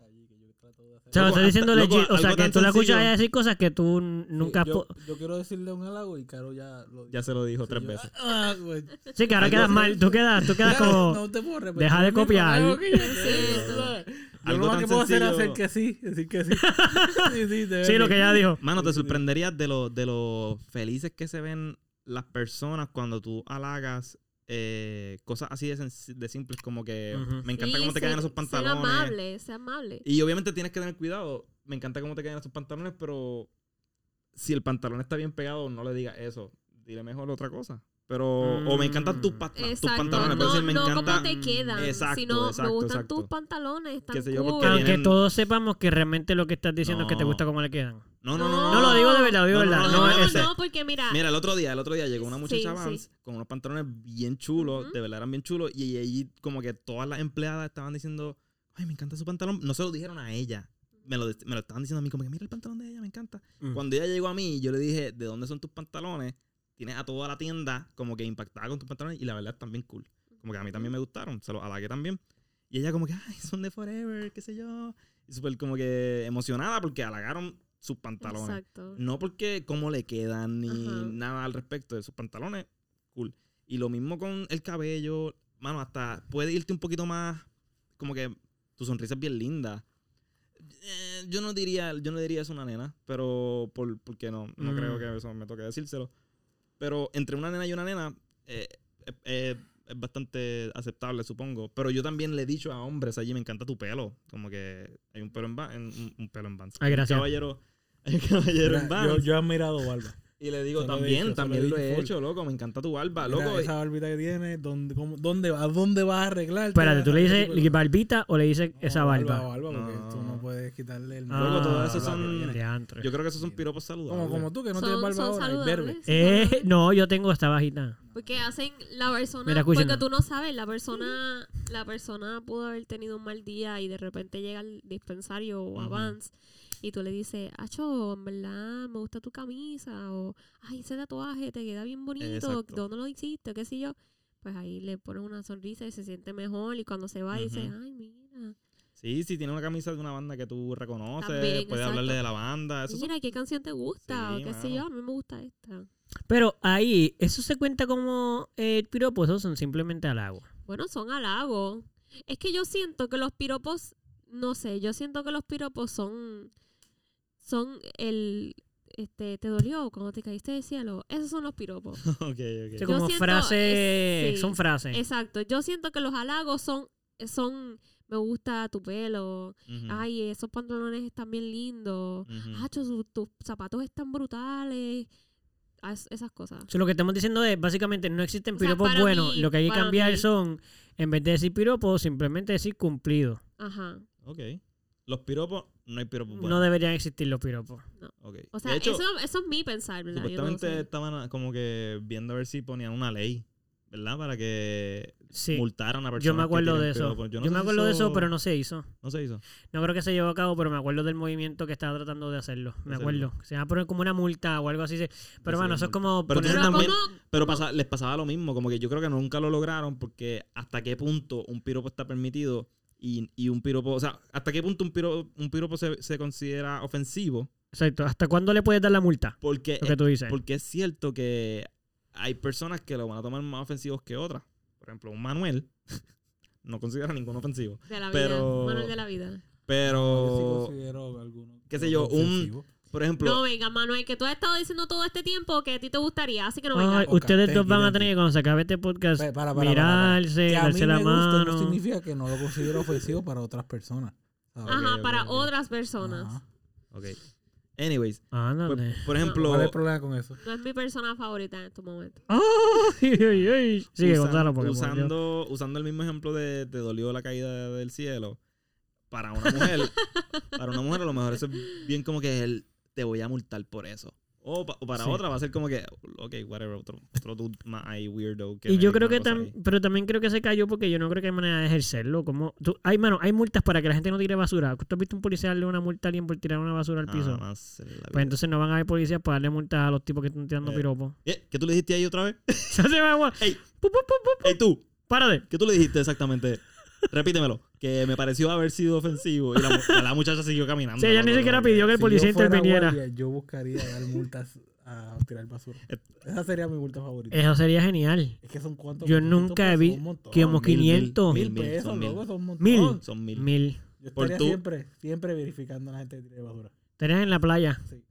Que yo trato de hacer. O sea, Loco, estás diciendo legit, o sea, algo que tú la escuchas sencillo. a ella decir cosas que tú nunca yo, yo quiero decirle un halago y Caro ya lo Ya se lo dijo Sí, tres yo, veces. Ah, güey. Sí, que ahora algo quedas mal. Tú quedas, tú quedas como... No te puedo repetir. deja de copiar. halago que yo sé, Sí, Algo lo más tan que puedo hacer es sencillo. hacer que sí, decir que sí. sí, sí, Sí, lo que ella dijo. Mano, te Sí, sí. sorprenderías de lo, de lo felices que se ven las personas cuando tú halagas eh, cosas así de, simples como que me encanta Sí, cómo te sé- quedan esos pantalones. amable, ser amable. Y obviamente tienes que tener cuidado. Me encanta cómo te quedan esos pantalones, pero si el pantalón está bien pegado, no le digas eso. Dile mejor otra cosa. Pero, o me encantan tus, pa- tus Exacto. pantalones. No, decir, me no encanta. cómo te quedan, Exacto, sino exacto, me gustan exacto. tus pantalones, están Qué sé yo, cool. porque Aunque vienen- todos sepamos que realmente lo que estás diciendo es que te gusta cómo le quedan. No, no, no. No, lo digo de verdad, lo digo de No, no, verdad. no, No, no, porque mira, Mira, el otro día, el otro día llegó una muchacha Sí, Vans sí. con unos pantalones bien chulos, de verdad eran bien chulos, y allí como que todas las empleadas estaban diciendo, ay, me encanta su pantalón. No se lo dijeron a ella, me lo, me lo estaban diciendo a mí, como que mira el pantalón de ella, me encanta. Mm. Cuando ella llegó a mí, yo le dije, ¿de dónde son tus pantalones? Tienes a toda la tienda como que impactada con tus pantalones, y la verdad están bien cool. Como que a mí también me gustaron, se los halagué también. Y ella como que, ay, son de Forever, qué sé yo. Y súper como que emocionada porque halagaron sus pantalones. exacto. No porque cómo le quedan ni Ajá. nada al respecto de sus pantalones. Cool. Y lo mismo con el cabello. Mano, hasta puede irte un poquito más. Como que tu sonrisa es bien linda. Eh, yo no diría, yo no diría eso a una nena, pero por, porque no, no Mm. creo que eso me toque decírselo. Pero entre una nena y una nena eh, eh, eh, es bastante aceptable, supongo. Pero yo también le he dicho a hombres allí, me encanta tu pelo. Como que hay un pelo en Vans, un, un pelo en Vans. Ay, Un caballero, hay un caballero en Vans. yo, yo he admirado Barba. Y le digo, también, dicho, también lo he hecho, loco. Me encanta tu barba, Mira, loco. esa barbita que tiene, ¿dónde, cómo- dónde, ¿a dónde vas a arreglar? Espérate, ¿tú le dices barbita o le dices esa barba? Barba, porque No. tú no puedes quitarle el... Loco, todo Ah, eso barba son-. Yo creo que esos son piropos saludables. Como, como tú, que no Son- tienes barba ahora, y verde. Eh, no, yo tengo esta bajita. Porque hacen la persona, Mira, porque tú no sabes, la persona, la persona pudo haber tenido un mal día y de repente llega al dispensario o a Ujú. Vans y tú le dices, Acho, en verdad me gusta tu camisa o ay, ese tatuaje te queda bien bonito, Exacto. ¿dónde lo hiciste? ¿Qué sé yo? Pues ahí le pones una sonrisa y se siente mejor y cuando se va dice, ay, mira. Sí, si tiene una camisa de una banda que tú reconoces, También, puedes exacto. hablarle de la banda. Eso son- Mira, ¿qué canción te gusta? Sí, o qué sé yo, a mí me gusta esta. Pero ahí, ¿eso se cuenta como eh, piropos o son simplemente halagos? Bueno, son halagos. Es que yo siento que los piropos, no sé, yo siento que los piropos son, son el, este, ¿te dolió cuando te caíste del cielo? Esos son los piropos. ok, ok. O sea, Yo como siento, frases, eh, sí. son frases. Exacto. Yo siento que los halagos son, son, me gusta tu pelo, ay, esos pantalones están bien lindos, su- tus zapatos están brutales. Ah, es- Esas cosas. O sea, lo que estamos diciendo es, básicamente, no existen O sea, piropos buenos. mí- lo que hay que cambiar mí- son, en vez de decir piropos, simplemente decir cumplido. Ajá. Ok. Los piropos, no hay piropos buenos. No deberían existir los piropos. Ok. O sea, de hecho, eso, eso es mi pensar, ¿verdad? No supuestamente estaban como que viendo a ver si ponían una ley, ¿verdad? Para que Sí. multaran a una persona. Yo me acuerdo de eso. piropos. Yo, no me si acuerdo de eso, pero no se hizo. No se hizo. No creo que se llevó a cabo, pero me acuerdo del movimiento que estaba tratando de hacerlo. Me acuerdo. Se va a poner como una multa o algo así. Pero Sí, bueno, eso es como Pero poner entonces una Pero también- ¿cómo? Pero pasa- les pasaba lo mismo, como que yo creo que nunca lo lograron porque hasta qué punto un piropo está permitido y, y un piropo, o sea, hasta qué punto un piropo, un piropo se, se considera ofensivo Exacto. ¿Hasta cuándo le puedes dar la multa? porque, Lo que tú dices. porque es cierto que hay personas que lo van a tomar más ofensivos que otras. Por ejemplo, un Manuel no considera ningún ofensivo. De la vida. Pero- Manuel de la vida. Pero, sí considero alguno qué sé yo, un- ofensivo. Por ejemplo, No, venga, Manuel, que tú has estado diciendo todo este tiempo que a ti te gustaría, así que no Ay, venga. Ok, ustedes thank dos van a tener que, cuando se acabe este podcast, Para, para, para, para, para. mirarse, Que a mí darse me la guste mano. no significa que no lo considero ofensivo para otras personas. ¿sabes? Ajá, para otras personas. Ajá. ok. Anyways, pues, Ándale. por ejemplo, ¿Cuál es el problema con eso? No es mi persona favorita en estos momentos. Ay, ay, ay. Porque por Dios. usando, usando el mismo ejemplo de te dolió la caída del cielo, para una mujer, para una mujer a lo mejor eso es bien como que el te voy a multar por eso. O, pa- o para Sí. otra va a ser como que, ok, whatever, otro, otro dude más ahí weirdo. Que Y me yo creo que cosa tam- ahí. pero también creo que se cayó porque yo no creo que hay manera de ejercerlo. Como tú, hay mano, hay multas para que la gente no tire basura. ¿Tú has visto un policía darle una multa a alguien por tirar una basura al piso? En vida. Pues entonces no van a haber policías para darle multas a los tipos que están tirando Eh. piropos. Eh, ¿Qué tú le dijiste ahí otra vez? Se hace agua. Ey. Pu, pu, pu, pu, ¡Ey, tú! Párate. ¿Qué tú le dijiste exactamente? Repítemelo. Que me pareció haber sido ofensivo y la, mu- la muchacha siguió caminando. Sí, ella ni siquiera pidió que el Si policía yo fuera interviniera. guardia, yo buscaría dar multas a tirar basura. Eh. Esa sería mi multa favorita. Eso sería genial. Es que son cuántos. Yo 400 nunca he montón. que como Mil, mil, 500. mil, Mil pesos, son mil. son un montón. Mil. Son mil. Mil. Yo Por estaría tú- siempre, siempre verificando a la gente que tire basura. Estarías en la playa. Sí.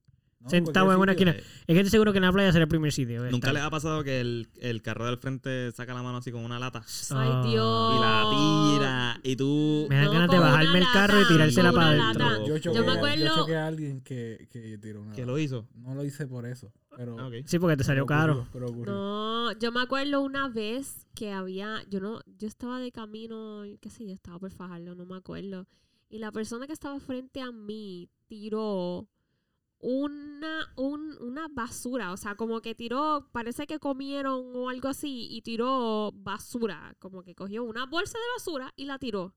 No, Sentado en una esquina. Es que estoy seguro que en la playa será el primer sitio. de ¿Nunca les ha pasado que el, el carro del frente saca la mano así con una lata? Ay, Ah. Dios. Y la tira. Y tú. Me dan No, ganas de bajarme el carro y tirársela para adentro. Yo me acuerdo- yo choqué a alguien que, que tiró una. ¿Qué lo hizo? No lo hice por eso. Pero, Ah. Sí, porque te salió pero ocurrió, caro. pero ocurrió. No, yo me acuerdo una vez que había, yo no, yo estaba de camino, qué sé yo, estaba por fajarlo, no me acuerdo. Y la persona que estaba frente a mí tiró una, un- una basura, o sea, como que tiró, parece que comieron o algo así, y tiró basura, como que cogió una bolsa de basura y la tiró.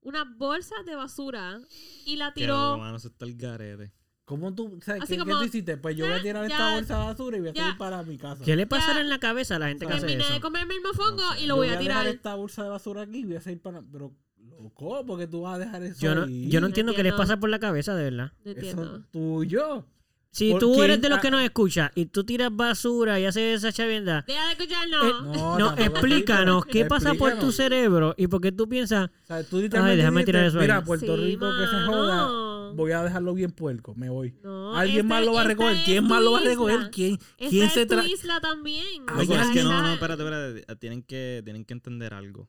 Una bolsa de basura y la tiró. mano, eso está el garete. ¿Cómo tú, sabes, ¿qué, qué como, tú hiciste? Pues yo voy a ya, tirar ya, esta bolsa de basura y voy a salir para mi casa. ¿Qué le pasará en la cabeza a la gente que hace Terminé de eso? comerme el mofongo No sé. y Yo lo voy a dejar tirar. esta bolsa de basura aquí y voy a salir para... Pero, loco, porque tú vas a dejar eso Yo no, ahí. yo no entiendo qué les pasa por la cabeza, de verdad. No Eso entiendo. es tuyo. Si ¿Por tú eres de los que Ah. nos escucha y tú tiras basura y haces esa chavienda, Deja de escucharnos. Eh, No, no, explícanos pero- qué pasa por tu cerebro y por qué tú piensas, O sea, tú literalmente déjame tirar eso ahí. Mira, Puerto Sí, Rico que se mano. joda, voy a dejarlo bien puerco, me voy. No, Alguien esta- más lo va a recoger. ¿Quién más lo va a recoger? ¿Quién, Esta quién es se tu trae? isla también. Es que no, no, espérate, espérate. Tienen que, tienen que entender algo.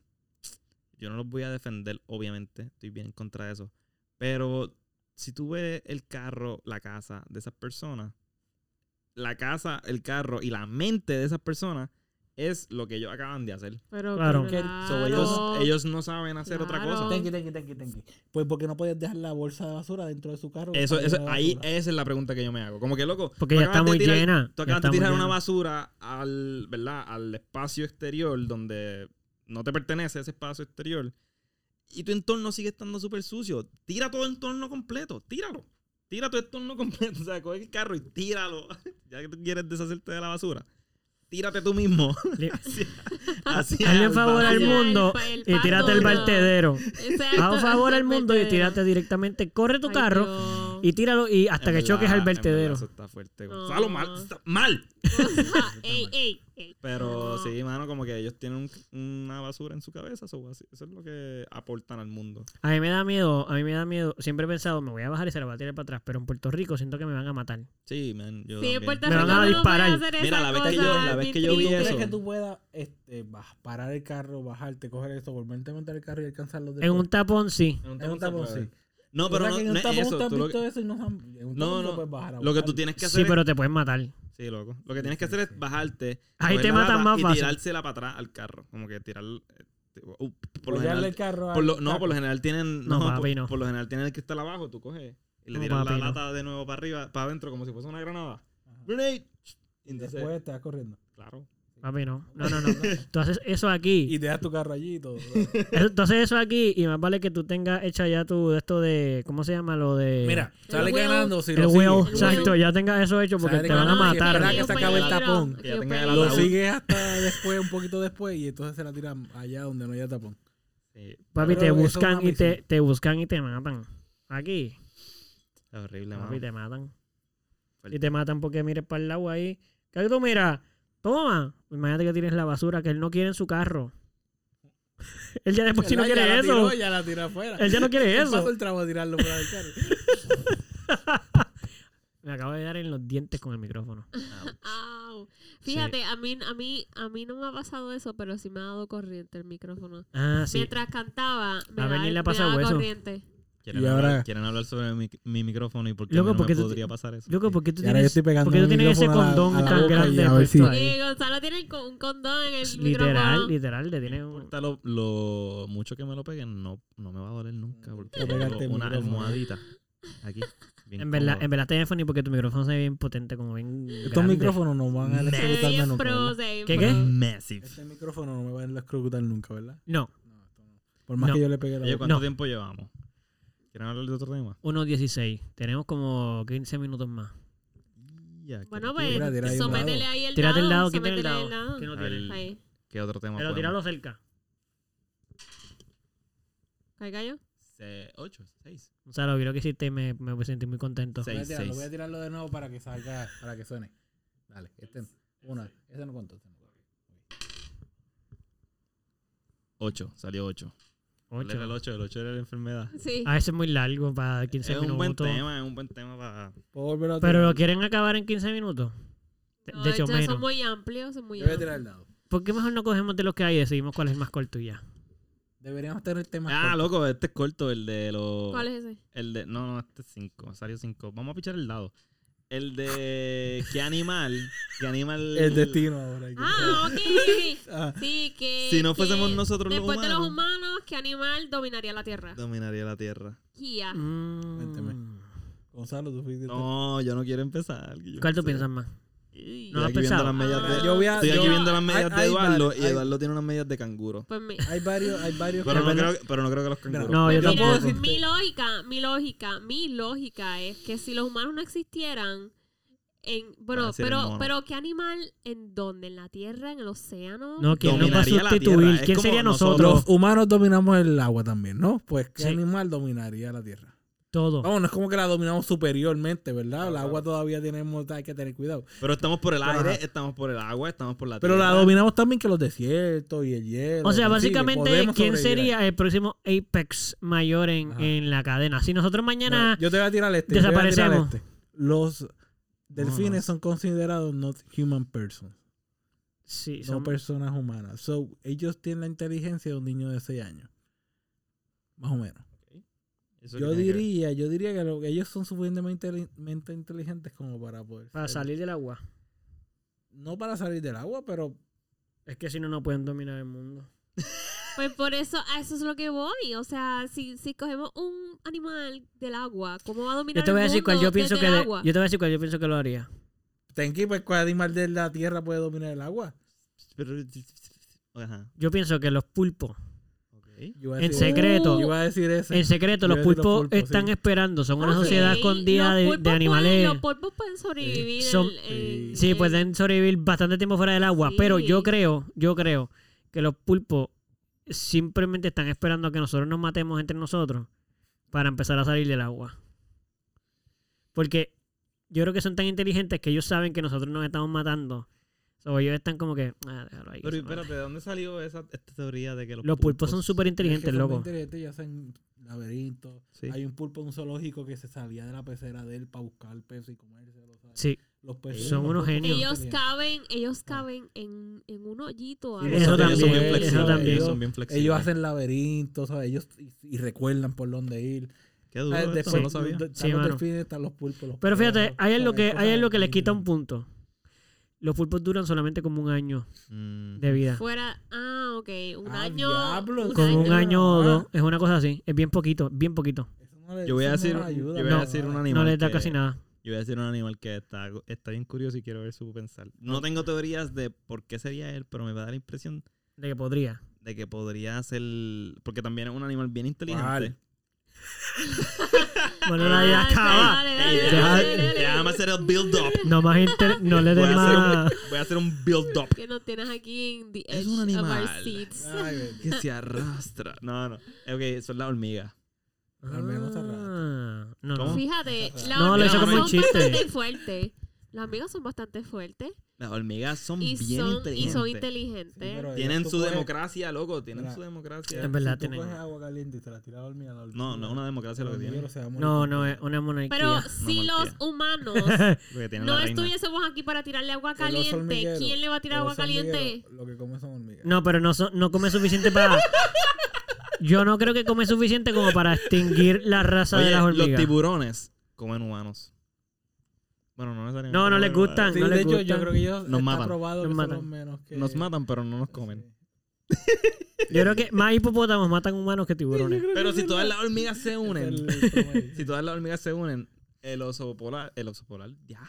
Yo no los voy a defender, obviamente. Estoy bien en contra de eso. Pero si tú ves el carro, la casa de esas personas, la casa, el carro y la mente de esas personas es lo que ellos acaban de hacer. Pero Claro. claro. So, ellos, ellos no saben hacer otra cosa. Tenki, tenki, tenki, tenki. Pues porque no puedes dejar la bolsa de basura dentro de su carro. Eso, eso, ahí, esa es la pregunta que yo me hago. Como que, loco, porque ya está muy tirar- llena. Tú acabas de tirar una llena. basura al, ¿verdad? al espacio exterior donde no te pertenece ese espacio exterior y tu entorno sigue estando súper sucio. Tira todo el entorno completo, tíralo. Tira tu entorno completo. O sea, coge el carro y tíralo. ya que tú quieres deshacerte de la basura. Tírate tú mismo. Así Hazle al un favor al mundo El- el y tírate el pato, vertedero. Haz un favor al mundo y tírate directamente. Corre tu Ay, carro Dios. Y tíralo y hasta En que choques al vertedero. Eso está fuerte. Gonzalo, mal. está mal. Ey, ey, ey. Pero No. sí, mano, como que ellos tienen un- una basura en su cabeza. Eso, es lo que aportan al mundo. A mí me da miedo, a mí me da miedo. Siempre he pensado, me voy a bajar y se la voy a tirar para atrás. Pero en Puerto Rico siento que me van a matar. Sí, man. Yo Sí, en también. Puerto Me Rico van a uno no puede disparar. Mira, la vez que yo- la vez que yo vi tristes. ¿Tú crees eso. que tú puedas este, parar el carro, bajarte, coger esto, volverte a montar el carro y alcanzarlo En un tapón sí. En En un tapón, sí. No, pero no, que no es eso. tú lo, visto eso y no No, no. puedes bajar lo que tú tienes que Sí, hacer es- pero te pueden matar. Sí, loco. Lo que tienes que hacer es bajarte. Ahí te matan más y fácil. tirársela para atrás al carro. Como que tirar. eh, uh, por lo Apoyarle general. el carro Por lo, no, por lo general tienen. No, No, papi, por, no. por lo general tienen el cristal abajo. Tú coges y le No, tiras papi, la no. lata de nuevo para arriba, para adentro, como si fuese una granada. Grenade. Y después estás corriendo. claro. Papi, no. No, no, no. Tú haces eso aquí. Y dejas tu carro allí y todo. Eso- Tú haces eso aquí y más vale que tú tengas hecha ya tu esto de. ¿Cómo se llama? Lo de. Mira, El sale huevo. ganando si el lo huevo. El Exacto, ya tengas eso hecho porque Sale te van a matar. espera que se acabe el tapón. Que ya tenga el Lo sigues hasta después, un poquito después, y entonces se la tiran allá donde no haya tapón. Sí, Papi, Pero te buscan y te, te buscan y te matan. Aquí. es horrible, Papi, mano. te matan. Y te matan porque mires para el lado ahí. ¿Qué tú miras? Toma. Imagínate que tienes la basura que él no quiere en su carro. él ya después si no quiere ya eso. La tiró, ya la tiró afuera. Él ya no quiere Pasó eso. el trabajo de tirarlo fuera del carro. Me acabo de dar en los dientes con el micrófono. Fíjate, a mí, a mí, a mí no me ha pasado eso, pero sí me ha dado corriente el micrófono. Ah, sí. Mientras cantaba, me, A da- le ha me daba eso. corriente. ¿Quieren, Y hablar, ahora- quieren hablar sobre mi, mi micrófono y por qué Loco, no porque me tú- podría pasar eso? Loco, ¿por qué tú Y ahora yo tienes, estoy pegando por qué tú tienes ese micrófono a la- condón a la tan y grande? Y Gonzalo tiene un condón en el Literal, micrófono. literal, le tiene un... lo, lo mucho que me lo peguen, no, no me va a doler nunca. Porque Voy a pegarte tengo una micrófono. almohadita aquí. En verdad, en verdad, Stephanie, porque tu micrófono se ve bien potente, como bien Estos grande. micrófonos no van a electrocutarme nunca. pro, ¿Qué, qué? Massive. Este micrófono no me va a electrocutar nunca, ¿verdad? No, No. Por más No. que yo le pegue la Oye. ¿cuánto No. tiempo llevamos? ¿Quieren hablar de otro tema? 1.16. Tenemos como 15 minutos más. Ya, ¿qué- Bueno, pues Tira, tira sométele ahí el Tírate el dado, ¿quién tiene el sométele dado? ¿Quién no tiene? Ahí. ¿Qué otro tema Pero podemos- tíralo cerca. ¿Caiga yo? Se- Ocho, seis. O sea, lo que lo que hiciste me, me voy a sentir muy contento. Seis. Voy a, tirarlo, voy a tirarlo de nuevo para que salga, para que suene. Dale, este no. Una. Ese no contó. este no contó. Ocho, salió ocho. ¿Cuál era el Ocho. ocho? El ocho era la enfermedad. Sí. A veces es muy largo para 15 es un buen minutos. tema, es un buen tema para... ¿Puedo volverlo a Pero tirar? lo quieren acabar en 15 minutos. De, No, de hecho, menos. son muy amplios, son muy Yo voy a amplios. tirar el dado. ¿Por qué mejor no cogemos de los que hay y decidimos cuál es el más corto y ya? Deberíamos tener temas. Ah, cortos. loco, este es corto, el de los... ¿Cuál es ese? El de... No, no, este es cinco, salió cinco. Vamos a pichar el dado. El de... ¿Qué animal? ¿Qué animal? El destino ahora. Ah, ok. Ah, Sí, que. Si no que fuésemos nosotros los Después de los humanos. ¿Qué animal dominaría la Tierra? Dominaría la tierra. Kia. Mm. Cuénteme. Gonzalo, tú fuiste. No, yo no quiero empezar. ¿Cuál tú sé. piensas más? Estoy ¿No lo has aquí viendo pensado? las medias Ah, de... Yo voy a- Estoy yo- aquí viendo las medias hay- de Eduardo y hay- Eduardo tiene unas medias de canguro. Pues Hay varios, hay varios. Pero no, creo, pero no creo que los canguros. No, yo mira, tampoco. mi lógica, mi lógica, mi lógica es que si los humanos no existieran, en, bueno, pero, pero ¿qué animal en dónde? ¿En la Tierra? ¿En el océano? No, ¿quién nos va a sustituir? ¿Quién sería nosotros- nosotros? Los humanos dominamos el agua también, ¿no? Pues, ¿qué Sí. animal dominaría la tierra? Todo. Vamos, no es como que la dominamos superiormente, ¿verdad? Claro, el agua todavía tenemos, hay que tener cuidado. Pero estamos por el Ajá. aire, estamos por el agua, estamos por la Pero tierra. la dominamos también que los desiertos y el hielo. O sea, básicamente, podemos ¿quién sobrevivir sería el próximo Apex mayor en, Ajá. en la cadena? Si nosotros mañana... No, yo te voy a tirar este. yo te voy a tirar desaparecemos. este. Los delfines son considerados not human persons. sí, No son- personas humanas. So, ellos tienen la inteligencia de un niño de 6 años. Más o menos. Yo diría, yo diría que lo- ellos son suficientemente inteli- inteligentes como para poder. para ser- salir del agua. No para salir del agua, pero Es que si no, no pueden dominar el mundo. Pues por eso, a eso es lo que voy. O sea, si, si cogemos un animal del agua, ¿cómo va a dominar Yo te voy a el decir cuál yo pienso que... el agua? yo te voy a decir cuál yo pienso que lo haría. Tenki, pues, ¿cuál animal de la tierra puede dominar el agua? Pero- Ajá. Yo pienso que los pulpos, ok. Yo iba a En decir- secreto. Yo iba a decir ese. en secreto, Yo los iba a decir pulpos, pulpos, están sí. esperando. Son una Ok, sociedad escondida los de, pulpos de animales. Los pulpos pueden sobrevivir Son- en- en- Sí, en- pueden sobrevivir bastante tiempo fuera del agua, pero yo creo, yo creo que los pulpos simplemente están esperando a que nosotros nos matemos entre nosotros para empezar a salir del agua. Porque yo creo que son tan inteligentes que ellos saben que nosotros nos estamos matando. So, ellos están como que, ah, déjalo ahí. que Pero se muera". espérate, ¿de dónde salió esa, esta teoría de que los, Los pulpos son súper Es inteligentes, que son loco. inteligentes y hacen laberintos. Sí. Hay un pulpo en un zoológico que se salía de la pecera de él para buscar peces y comérselo. ¿sabes? Sí, Los peces Son unos genios. Ellos caben, ellos caben en, en un hoyito. Sí, Eso son bien también, flexibles, eso también. ellos son bien flexibles. Ellos hacen laberintos, ¿sabes? Ellos y, y recuerdan por dónde ir. Qué duro ¿Sabes? esto, Después no lo sabía. de- están Sí, los mano. delfines, están los pulpos. los Pero fíjate, perros, hay algo que, hay Cosas algo que les quita un punto. Los pulpos duran solamente como un año Mm. de vida. Fuera, ah, ok, un Ah, año. diablo, un Como un año. año o dos. Es una cosa así. Es bien poquito, bien poquito. Eso no le- Yo voy a no decir, ayuda, yo voy a No. decir un No animal les da que- casi nada. Yo voy a decir un animal que está, está bien curioso y quiero ver su pensar. No tengo teorías de por qué sería él, pero me va a dar la impresión De que podría. de que podría ser... Porque también es un animal bien inteligente. ¿Cuál? Bueno, la idea Ah, acaba. déjame, hacer el build-up. No más inter- no le des más. un, voy a hacer un build-up Que nos tienes aquí en the Es edge un of our animal. seats. Ay, que se arrastra. No, no. Ok, son las hormigas. Al menos está raro. Ah, no, ¿Cómo? no. Fíjate, las No, hormigas como son un chiste. bastante fuertes. Las hormigas son bastante fuertes Las hormigas son y bien son, y inteligentes. son Sí, inteligentes. pero Tienen su coges- democracia, loco. Tienen Mira, su democracia. Es verdad, si tú tienen- coges agua caliente y te la tiras a dormir a la hormiga, No, no es una democracia lo que tienen. No, no, es una monarquía. Pero si los humanos no estuviésemos aquí para tirarle agua caliente, ¿quién le va a tirar agua caliente? Lo que come son hormigas. No, pero no, so- no come suficiente para. Yo no creo que come suficiente como para extinguir la raza Oye, de las los hormigas. tiburones comen humanos. Bueno, no necesariamente. No, no les gustan. Sí, no de les hecho, yo gustan. creo que ellos Nos matan. probado Nos matan. los menos que... Nos matan, pero no nos comen. Yo creo que más hipopótamos matan humanos que tiburones. Pero si todas las hormigas se unen, el si todas las hormigas se unen, el oso polar, el oso polar, ya,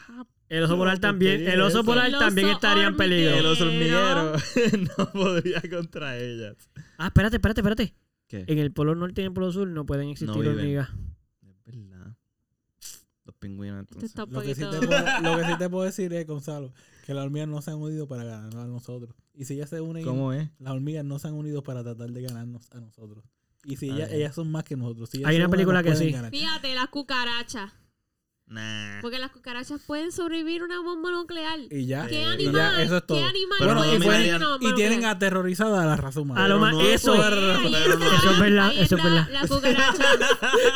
El oso polar también. El oso eso. polar El también oso estaría en peligro. el oso hormiguero no podría contra ellas. Ah, espérate, espérate, espérate. ¿Qué? En el polo norte y en el polo sur no pueden existir viven. hormigas. Es verdad. Los pingüinos entonces. Lo que, sí te puedo, lo que sí te puedo decir es, Gonzalo, que las hormigas no se han unido para ganarnos a nosotros. Y si ellas se unen, ¿Cómo es? las hormigas no se han unido para tratar de ganarnos a nosotros. Y si ellas, ellas son más que nosotros. Si ellas Hay una película que sí. ganar. Fíjate, las cucarachas. Nah. Porque las cucarachas pueden sobrevivir a una bomba nuclear. Y ya, ¿Qué Eh, animal? ya, eso es todo. ¿Qué animal Pero no Y tienen nuclear? aterrorizada a la raza humana. A lo más- no eso. está, Eso es verdad, eso es verdad. La cucaracha.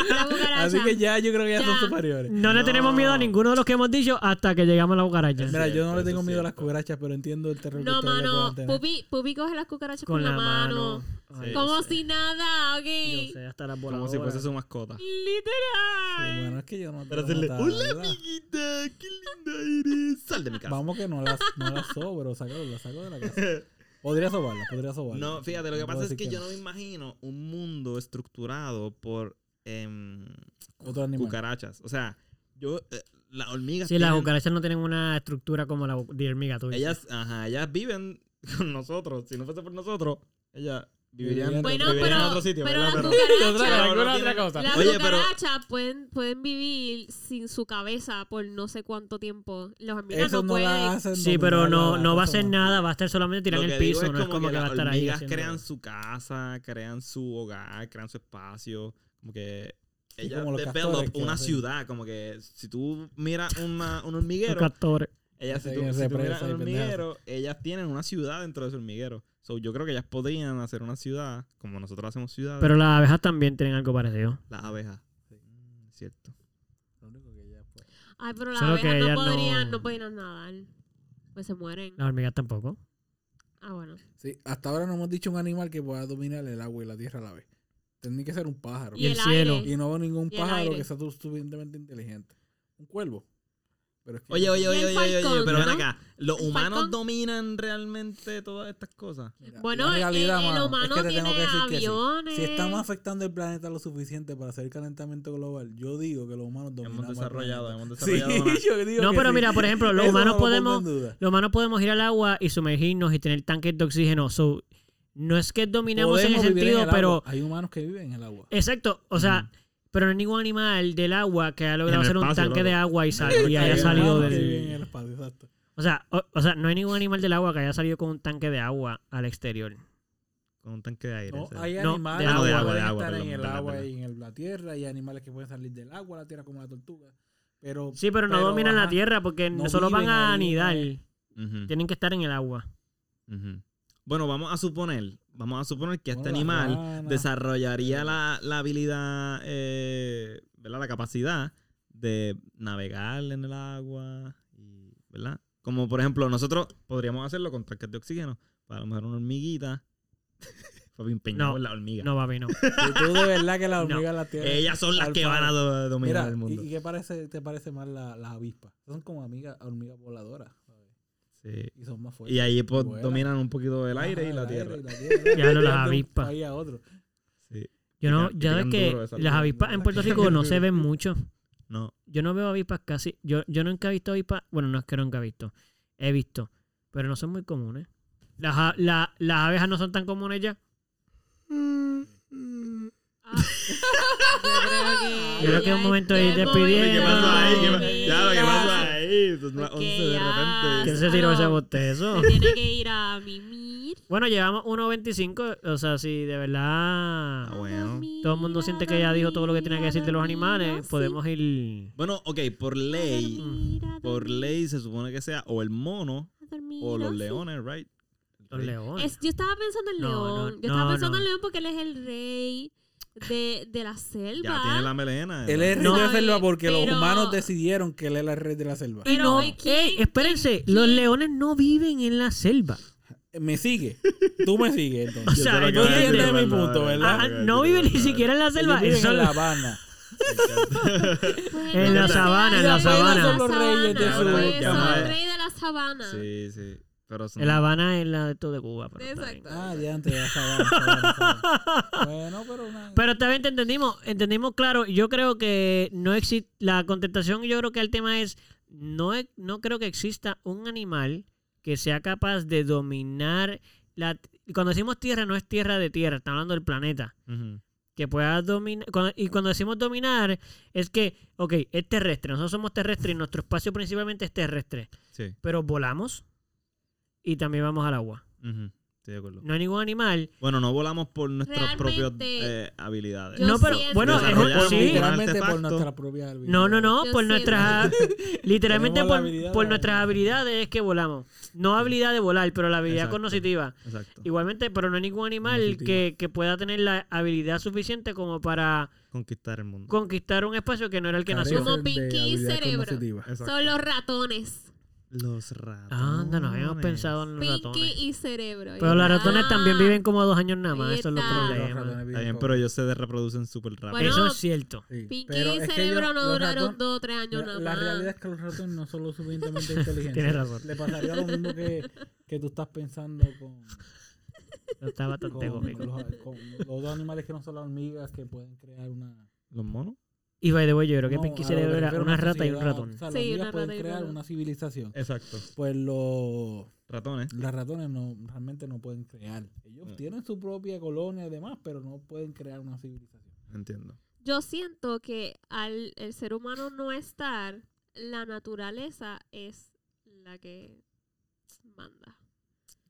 La cucaracha. Así que ya yo creo que ya, son superiores. No, le tenemos miedo a ninguno de los que hemos dicho hasta que llegamos a la cucaracha. Es Mira, yo no le tengo es miedo a las cucarachas, pero entiendo el terror que No, le mano. Pupi, Pupi coge las cucarachas Con con, la mano. mano. Ay, Sí. Como si nada, ok. Yo sé, hasta las Como si fuese su mascota. Literal. Sí, bueno, es que yo no hacerle, hola amiguita, qué linda eres. Sal de mi casa. Vamos que no la, no la sobro, saco, la saco de la casa. Podría sobarla, podría sobarla. No, fíjate, lo que No pasa es que yo no me imagino un mundo estructurado por Otro animal. cucarachas. O sea, yo, eh, las hormigas. Sí, las tienen- cucarachas no tienen una estructura como la de hormiga tuya. Ellas, ajá, ellas viven con nosotros. Si no fuese por nosotros, ellas vivirían, Bueno, vivirían pero, en otro sitio. pero las Pero- cucarachas, Otra- Alguna no otra tienen- cosa. las Oye, pero- cucarachas pueden, pueden vivir sin su cabeza por no sé cuánto tiempo. Las hormigas no, no pueden. hacen. Sí, pero no, no va a hacer nada, va a estar solamente tirando en el piso, no es como que va a las estar ahí. hormigas haciendo- crean su casa, crean su hogar, crean su espacio. Como que como los develop una ciudad. Como que si tú miras una, un Los hormiguero, castores. ellas, si tú, si tú miras un hormiguero, ellas tienen una ciudad dentro de su hormiguero. So, yo creo que ellas podrían hacer una ciudad, como nosotros hacemos ciudades, Pero las abejas también tienen algo parecido. las abejas. Mm, cierto. Lo único que ya fue. Ay, pero las Solo que abejas ellas no podrían, no podrían nadar. Pues se mueren. Las hormigas tampoco. Ah, bueno. Sí, hasta ahora no hemos dicho un animal que pueda dominar el agua y la tierra a la vez. Tendría que ser un pájaro. Y el cielo. aire. Y no veo ningún pájaro que sea suficientemente inteligente. Un cuervo. Pero es que Oye, oye, oye, oye, oye, oye, pero ven acá. ¿Los humanos dominan realmente todas estas cosas? Mira, Bueno, la realidad, el- el mano, humano es que te tengo tiene que decir que sí. aviones. Si estamos afectando el planeta lo suficiente para hacer calentamiento global, yo digo que los humanos dominamos Hemos desarrollado, hemos Sí, desarrollado una- yo digo No, que pero sí. mira, por ejemplo, los humanos no lo podemos los humanos podemos ir al agua y sumergirnos y tener tanques de oxígeno. So, no es que dominamos en ese en sentido, el pero agua. Hay humanos que viven en el agua. exacto, o sea, pero no hay ningún animal del agua que haya logrado hacer un tanque loco. de agua y, sal- y Hay haya salido que en del... el espacio, exacto. O sea, o, o sea, no hay ningún animal del agua que haya salido con un tanque de agua al exterior. con un tanque de aire. No, o sea. hay No, animales de que agua, de pueden estar perdón, en el agua y en la tierra, y animales que pueden salir del agua a la tierra como la tortuga. Pero Sí, pero no dominan la tierra porque no solo van a anidar. eh. Tienen que estar en el agua. Bueno, vamos a suponer, vamos a suponer que este animal desarrollaría la, la habilidad, eh, ¿verdad? La capacidad de navegar en el agua, y, ¿verdad? Como por ejemplo, nosotros podríamos hacerlo con tanques de oxígeno. Para a lo mejor una hormiguita. Papi, empeñado No, en la hormiga. No, papi, no. Y tú de verdad que las No. hormigas las tienes. Ellas son las que van a do- dominar Mira, el mundo. ¿y, y qué parece, te parece más la- las avispas? Son como amigas, hormigas voladoras. Y son más fuertes. Y ahí pues, dominan un poquito el aire Ajá, y la el tierra. aire y la tierra. Ya no las De avispas. país a otro. Sí. Yo no, ya ves pican que las avispas en Puerto Rico no se ven mucho. No. Yo no veo avispas casi. Yo, yo nunca he visto avispas. Bueno, no es que nunca he visto. He visto. Pero no son muy comunes. Las, la- las abejas no son tan comunes ya. Creo que. Yo creo que es un momento de ir ya despidiendo. ¿Qué pasó ahí? ¿Qué pasó ahí. Son las Porque 11 de repente. ¿Quién se tiró ese bostezo? Tiene que ir a mimir. Bueno, llevamos 1.25. O sea, si de verdad Ah, bueno. todo el mundo siente que ya dijo todo lo que tenía que decir de los animales, podemos ir. Bueno, ok, por ley, a por ley se supone que sea o el mono o los leones, right? Los leones. Es- yo estaba pensando en León. yo estaba pensando en León porque él es el rey de, de la selva. Ya tiene la melena. Él es el rey No, de la selva porque los humanos decidieron que él era el rey de la selva. Pero, no, ¿y quién- ey, espérense, los leones no viven en la selva. Me sigue. Tú me sigues entonces. O sea, tú entiendes mi punto, ¿verdad? No viven ni siquiera en la selva. Ellos viven en La Habana. En la sabana, en la sabana. Son los reyes de su- el rey de la sabana. Sí, sí. Pero son- La Habana es la de todo de Cuba. Pero. Exacto. Ah, ya antes de la sabana, sabana, sabana. Bueno, pero una... Pero también te entendimos, entendimos claro. Yo creo que no existe, la contestación yo creo que el tema es, no, no creo que exista un animal que sea capaz de dominar la... Cuando decimos tierra, no es tierra de tierra, estamos hablando del planeta. Que pueda dominar. Y cuando decimos dominar, es que, ok, es terrestre. Nosotros somos terrestres y nuestro espacio principalmente es terrestre. Sí. Pero volamos y también vamos al agua. Estoy de acuerdo. No hay ningún animal. Bueno, no volamos por nuestras propias eh, habilidades. yo no, pero siento- bueno, es, sí. literalmente por artefacto. nuestra propia habilidad. No, no, no, Yo por siento- nuestras. literalmente por, habilidad por nuestras habilidades es que volamos. No habilidad de volar, pero la habilidad Exacto. cognitiva. Exacto. Igualmente, pero no hay ningún animal que, que pueda tener la habilidad suficiente como para Conquistar el mundo. conquistar un espacio que no era el que Carecen nació. Como Pinky Cerebro. Son los ratones. Los ratones. No habíamos pensado en los Pinky ratones. y Cerebro. Pero los ratones también viven como dos años nada más, eso es lo problema. poco. pero ellos se reproducen súper rápido. Bueno, Eso es cierto. Sí, Pinky pero y es que Cerebro ellos- no duraron ratón- dos o tres años La, nada la más. realidad es que los ratones no son lo suficientemente inteligentes. Tienes razón. Le pasaría lo mismo que, que tú estás pensando con, Está bastante con, los, con los dos animales que no son las hormigas que pueden crear una... ¿Los monos? Y by the way, yo creo que No, Pinky a lo Cerebro era una rata y un ratón. O sea, las Sí, una pueden rata crear una civilización. Exacto. Pues los, Ratones. las ratones no, realmente no pueden crear. Ellos Mm. tienen su propia colonia y demás, pero no pueden crear una civilización. Entiendo. Yo siento que al el ser humano no estar, la naturaleza es la que manda.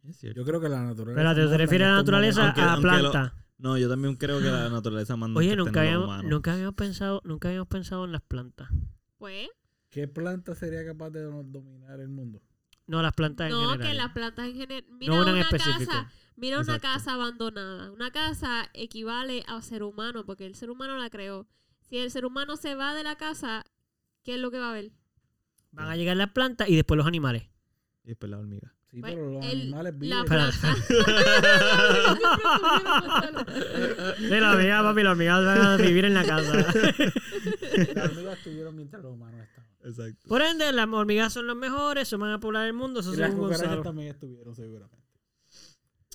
Es cierto. Yo creo que la naturaleza... Espérate, ¿te manda refieres a la naturaleza Aunque- a aunque lo- planta? No, yo también creo que la naturaleza manda Oye, que nunca habíamos, nunca habíamos pensado, nunca habíamos pensado en las plantas. Pues, ¿Qué planta sería capaz de do- dominar el mundo? No, las plantas en no, general. que las plantas en general. Mira no una en una casa, mira una casa abandonada. Una casa equivale a ser humano porque el ser humano la creó. Si el ser humano se va de la casa, ¿qué es lo que va a haber? Van a llegar las plantas y después los animales. Y después la hormiga. Sí, Pues, pero los el- animales la viven... la hormiga, papi, las hormigas van a vivir en la casa. Las hormigas estuvieron mientras los humanos estaban. Exacto. Por ende, las hormigas son los mejores, se van a poblar el mundo, eso Y las cucarachas también estuvieron seguramente.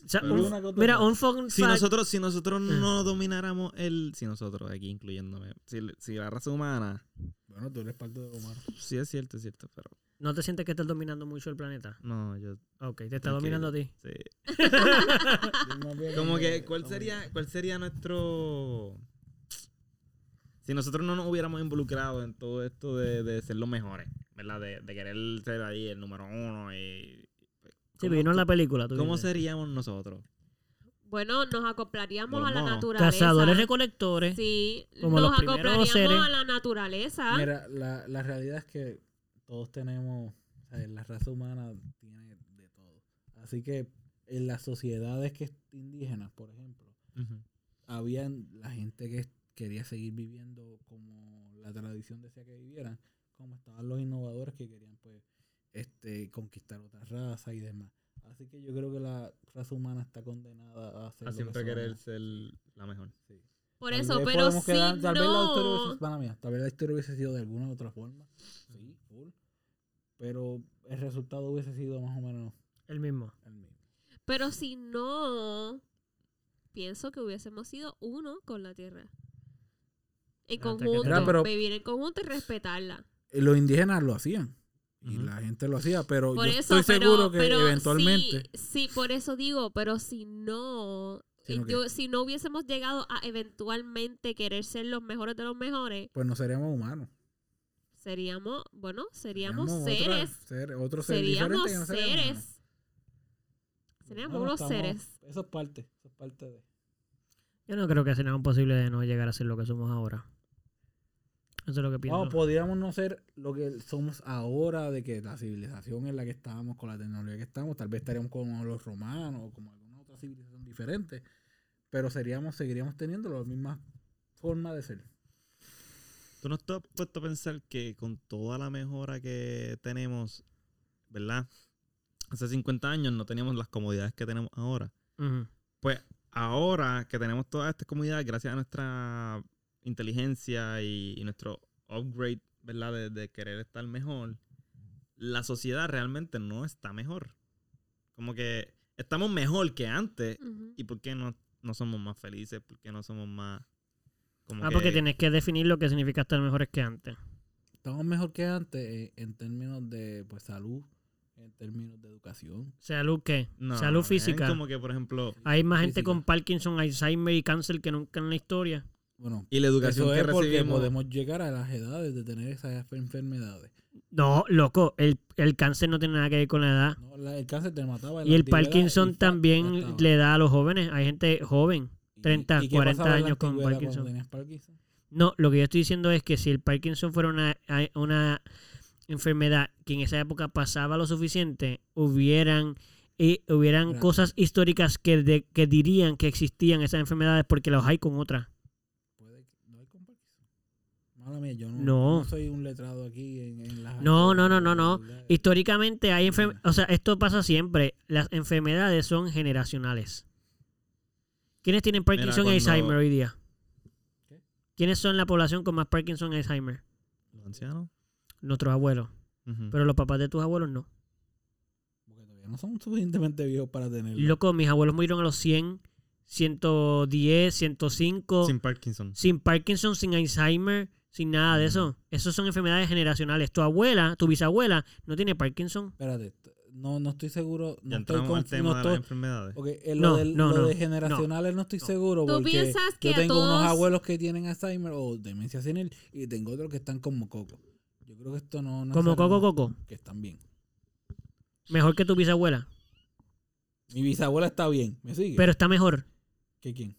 O sea, un- mira, un fun Si fact- nosotros, si nosotros no domináramos el... Si nosotros, aquí incluyéndome. Si, si la raza humana... Bueno, tú eres parte de los humanos. Sí, es cierto, es cierto, pero... ¿No te sientes que estás dominando mucho el planeta? No, yo... Ok, te está dominando a ti. Sí. Como que, ¿cuál sería, cuál sería nuestro... Si nosotros no nos hubiéramos involucrado en todo esto de, de ser los mejores, ¿verdad? De, de querer ser ahí el número uno y... Sí, ¿cómo- vino en la película. tú ¿Cómo dices. seríamos nosotros? Bueno, nos acoplaríamos Los a la monos. naturaleza. Cazadores recolectores. Sí, como nos los primeros acoplaríamos seres. a la naturaleza. Mira, la, la realidad es que todos tenemos, o sea, la raza humana tiene de todo. Así que en las sociedades que indígenas, por ejemplo, Ujú. habían la gente que quería seguir viviendo como la tradición decía que vivieran, como estaban los innovadores que querían pues este conquistar otras razas y demás. Así que yo creo que la raza humana está condenada a hacer A siempre querer ser la mejor. Sí. Por Tal eso, pero si quedar- tal vez la historia no... hubiese, pana mía, tal vez la historia hubiese sido de alguna otra forma. Sí. Pero el resultado hubiese sido más o menos El mismo. el mismo. Pero si no, pienso que hubiésemos sido uno con la tierra. En Hasta conjunto, pero- vivir en conjunto y respetarla. Eh, Los indígenas lo hacían. Y la gente lo hacía, pero Por yo eso, estoy pero, seguro que pero eventualmente. Sí, sí, por eso digo, pero si no, eh, yo- si no hubiésemos llegado a eventualmente querer ser los mejores de los mejores, Pues no seríamos humanos. Seríamos, bueno, seríamos Seríamos seres. otra- ser- otro ser Seríamos que no seres. Seríamos unos estamos- seres. Eso es parte. Eso es parte de. Yo no creo que sea posible de no llegar a ser lo que somos ahora. Eso es lo que pienso. Vamos, podríamos no ser lo que somos ahora, de que la civilización en la que estábamos, con la tecnología que estamos, tal vez estaríamos como los romanos o como alguna otra civilización diferente, pero seríamos, seguiríamos teniendo la misma forma de ser. ¿Tú no estás puesto a pensar que con toda la mejora que tenemos, ¿verdad? Hace 50 años no teníamos las comodidades que tenemos ahora. Pues ahora que tenemos todas estas comodidades, gracias a nuestra inteligencia y, y nuestro upgrade, ¿verdad? De, de querer estar mejor, la sociedad realmente no está mejor. Como que estamos mejor que antes. ¿Y por qué no, no somos más felices? ¿Por qué no somos más... Como Ah, que- porque tienes que definir lo que significa estar mejores que antes. Estamos mejor que antes eh, en términos de pues, salud, en términos de educación. ¿Salud qué? No, Salud física. Como que, por ejemplo, Hay más gente con Parkinson, Alzheimer y cáncer que nunca en la historia. Bueno, y la educación eso que es porque recibimos... podemos llegar a las edades de tener esas enfermedades. No, loco, el, el cáncer no tiene nada que ver con la edad. No, la- el cáncer te mataba. Y el Parkinson también le da a los jóvenes. Hay gente joven. ¿Y- 30, y qué 40 pasaba en la años con Parkinson. Parkinson? No, lo que yo estoy diciendo es que si el Parkinson fuera una, una enfermedad que en esa época pasaba lo suficiente, hubieran, y hubieran Mira. cosas históricas que, de- que dirían que existían esas enfermedades porque las hay con otras. No hay con Parkinson. Mala mía, yo no, No. no soy un letrado aquí en, en las No, no, no, no, no. Históricamente hay enfermedades, o sea, esto pasa siempre. Las enfermedades son generacionales. ¿Quiénes tienen Parkinson y cuando- Alzheimer hoy día? ¿Qué? ¿Quiénes son la población con más Parkinson y Alzheimer? Los ancianos. Nuestros abuelos. Pero los papás de tus abuelos no. Porque todavía no son suficientemente viejos para tenerlo. Loco, mis abuelos murieron a los 100, 110, 105, Sin Parkinson. sin Parkinson, sin Alzheimer, sin nada de eso. Esas son enfermedades generacionales. Tu abuela, tu bisabuela, no tiene Parkinson. Espérate, no, no estoy seguro. No Ya estoy entramos al conf- tema no de estoy- las enfermedades. Ok, eh, No, lo, del- no, lo no, de generacionales no, estoy no. seguro. ¿Tú porque piensas que yo tengo unos abuelos que tienen Alzheimer o demencia senil y tengo otros que están como coco. Yo creo que esto no. no Como Coco Coco. Que están bien. Mejor que tu bisabuela. Mi bisabuela está bien. ¿Me sigue? Pero está mejor. ¿Que quién?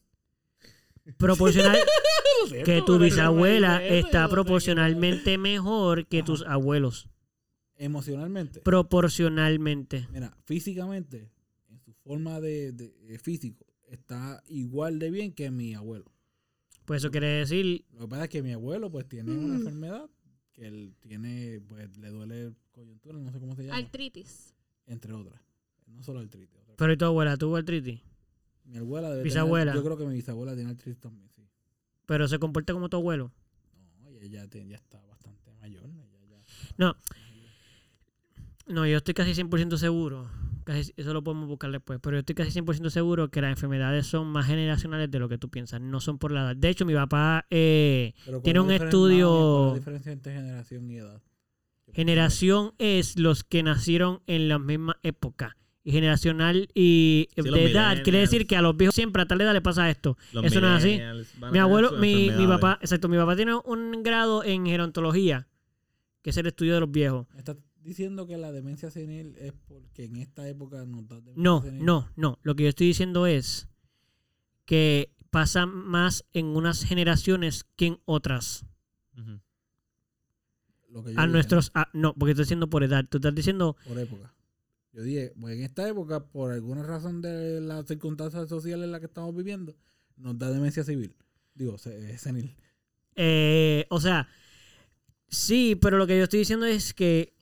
Proporcional. que tu bisabuela está proporcionalmente mejor que tus abuelos. Emocionalmente. Proporcionalmente. Mira, físicamente, en su forma de, de- de físico, está igual de bien que mi abuelo. Pues eso quiere decir, Lo que pasa es que mi abuelo, pues, tiene Mm. una enfermedad que él tiene, pues, le duele coyuntura, no sé cómo se llama, Artritis. entre otras. No solo artritis. otra pero ¿y tu abuela tuvo artritis? Mi abuela debe Bisabuela. tener- yo creo que mi bisabuela tiene artritis también, sí. Pero se comporta como tu abuelo. No, ella te- ya está bastante mayor. ella ya está No. No, yo estoy casi 100% seguro. Casi, eso lo podemos buscar después. Pero yo estoy casi 100% seguro que las enfermedades son más generacionales de lo que tú piensas. No son por la edad. De hecho, mi papá, eh, Pero ¿cuál tiene un estudio- mami, ¿cuál es la diferencia entre generación y edad? generación es los que nacieron en la misma época. Y generacional y los de edad quiere decir que a los viejos siempre a tal edad le pasa esto. Los Eso no es así. Mi abuelo, mi, mi papá, exacto, mi papá tiene un grado en gerontología, que es el estudio de los viejos. ¿Me estás diciendo que la demencia senil es porque en esta época no da demencia No, senil? no, no. Lo que yo estoy diciendo es que pasa más en unas generaciones que en otras. Ujú. Lo que yo A dije, nuestros... a- no, porque estoy diciendo por edad. Tú estás diciendo... Por época. Yo dije, pues en esta época, por alguna razón de las circunstancias sociales en las que estamos viviendo, nos da demencia civil. Digo, se- senil. eh, o sea, sí, pero lo que yo estoy diciendo es que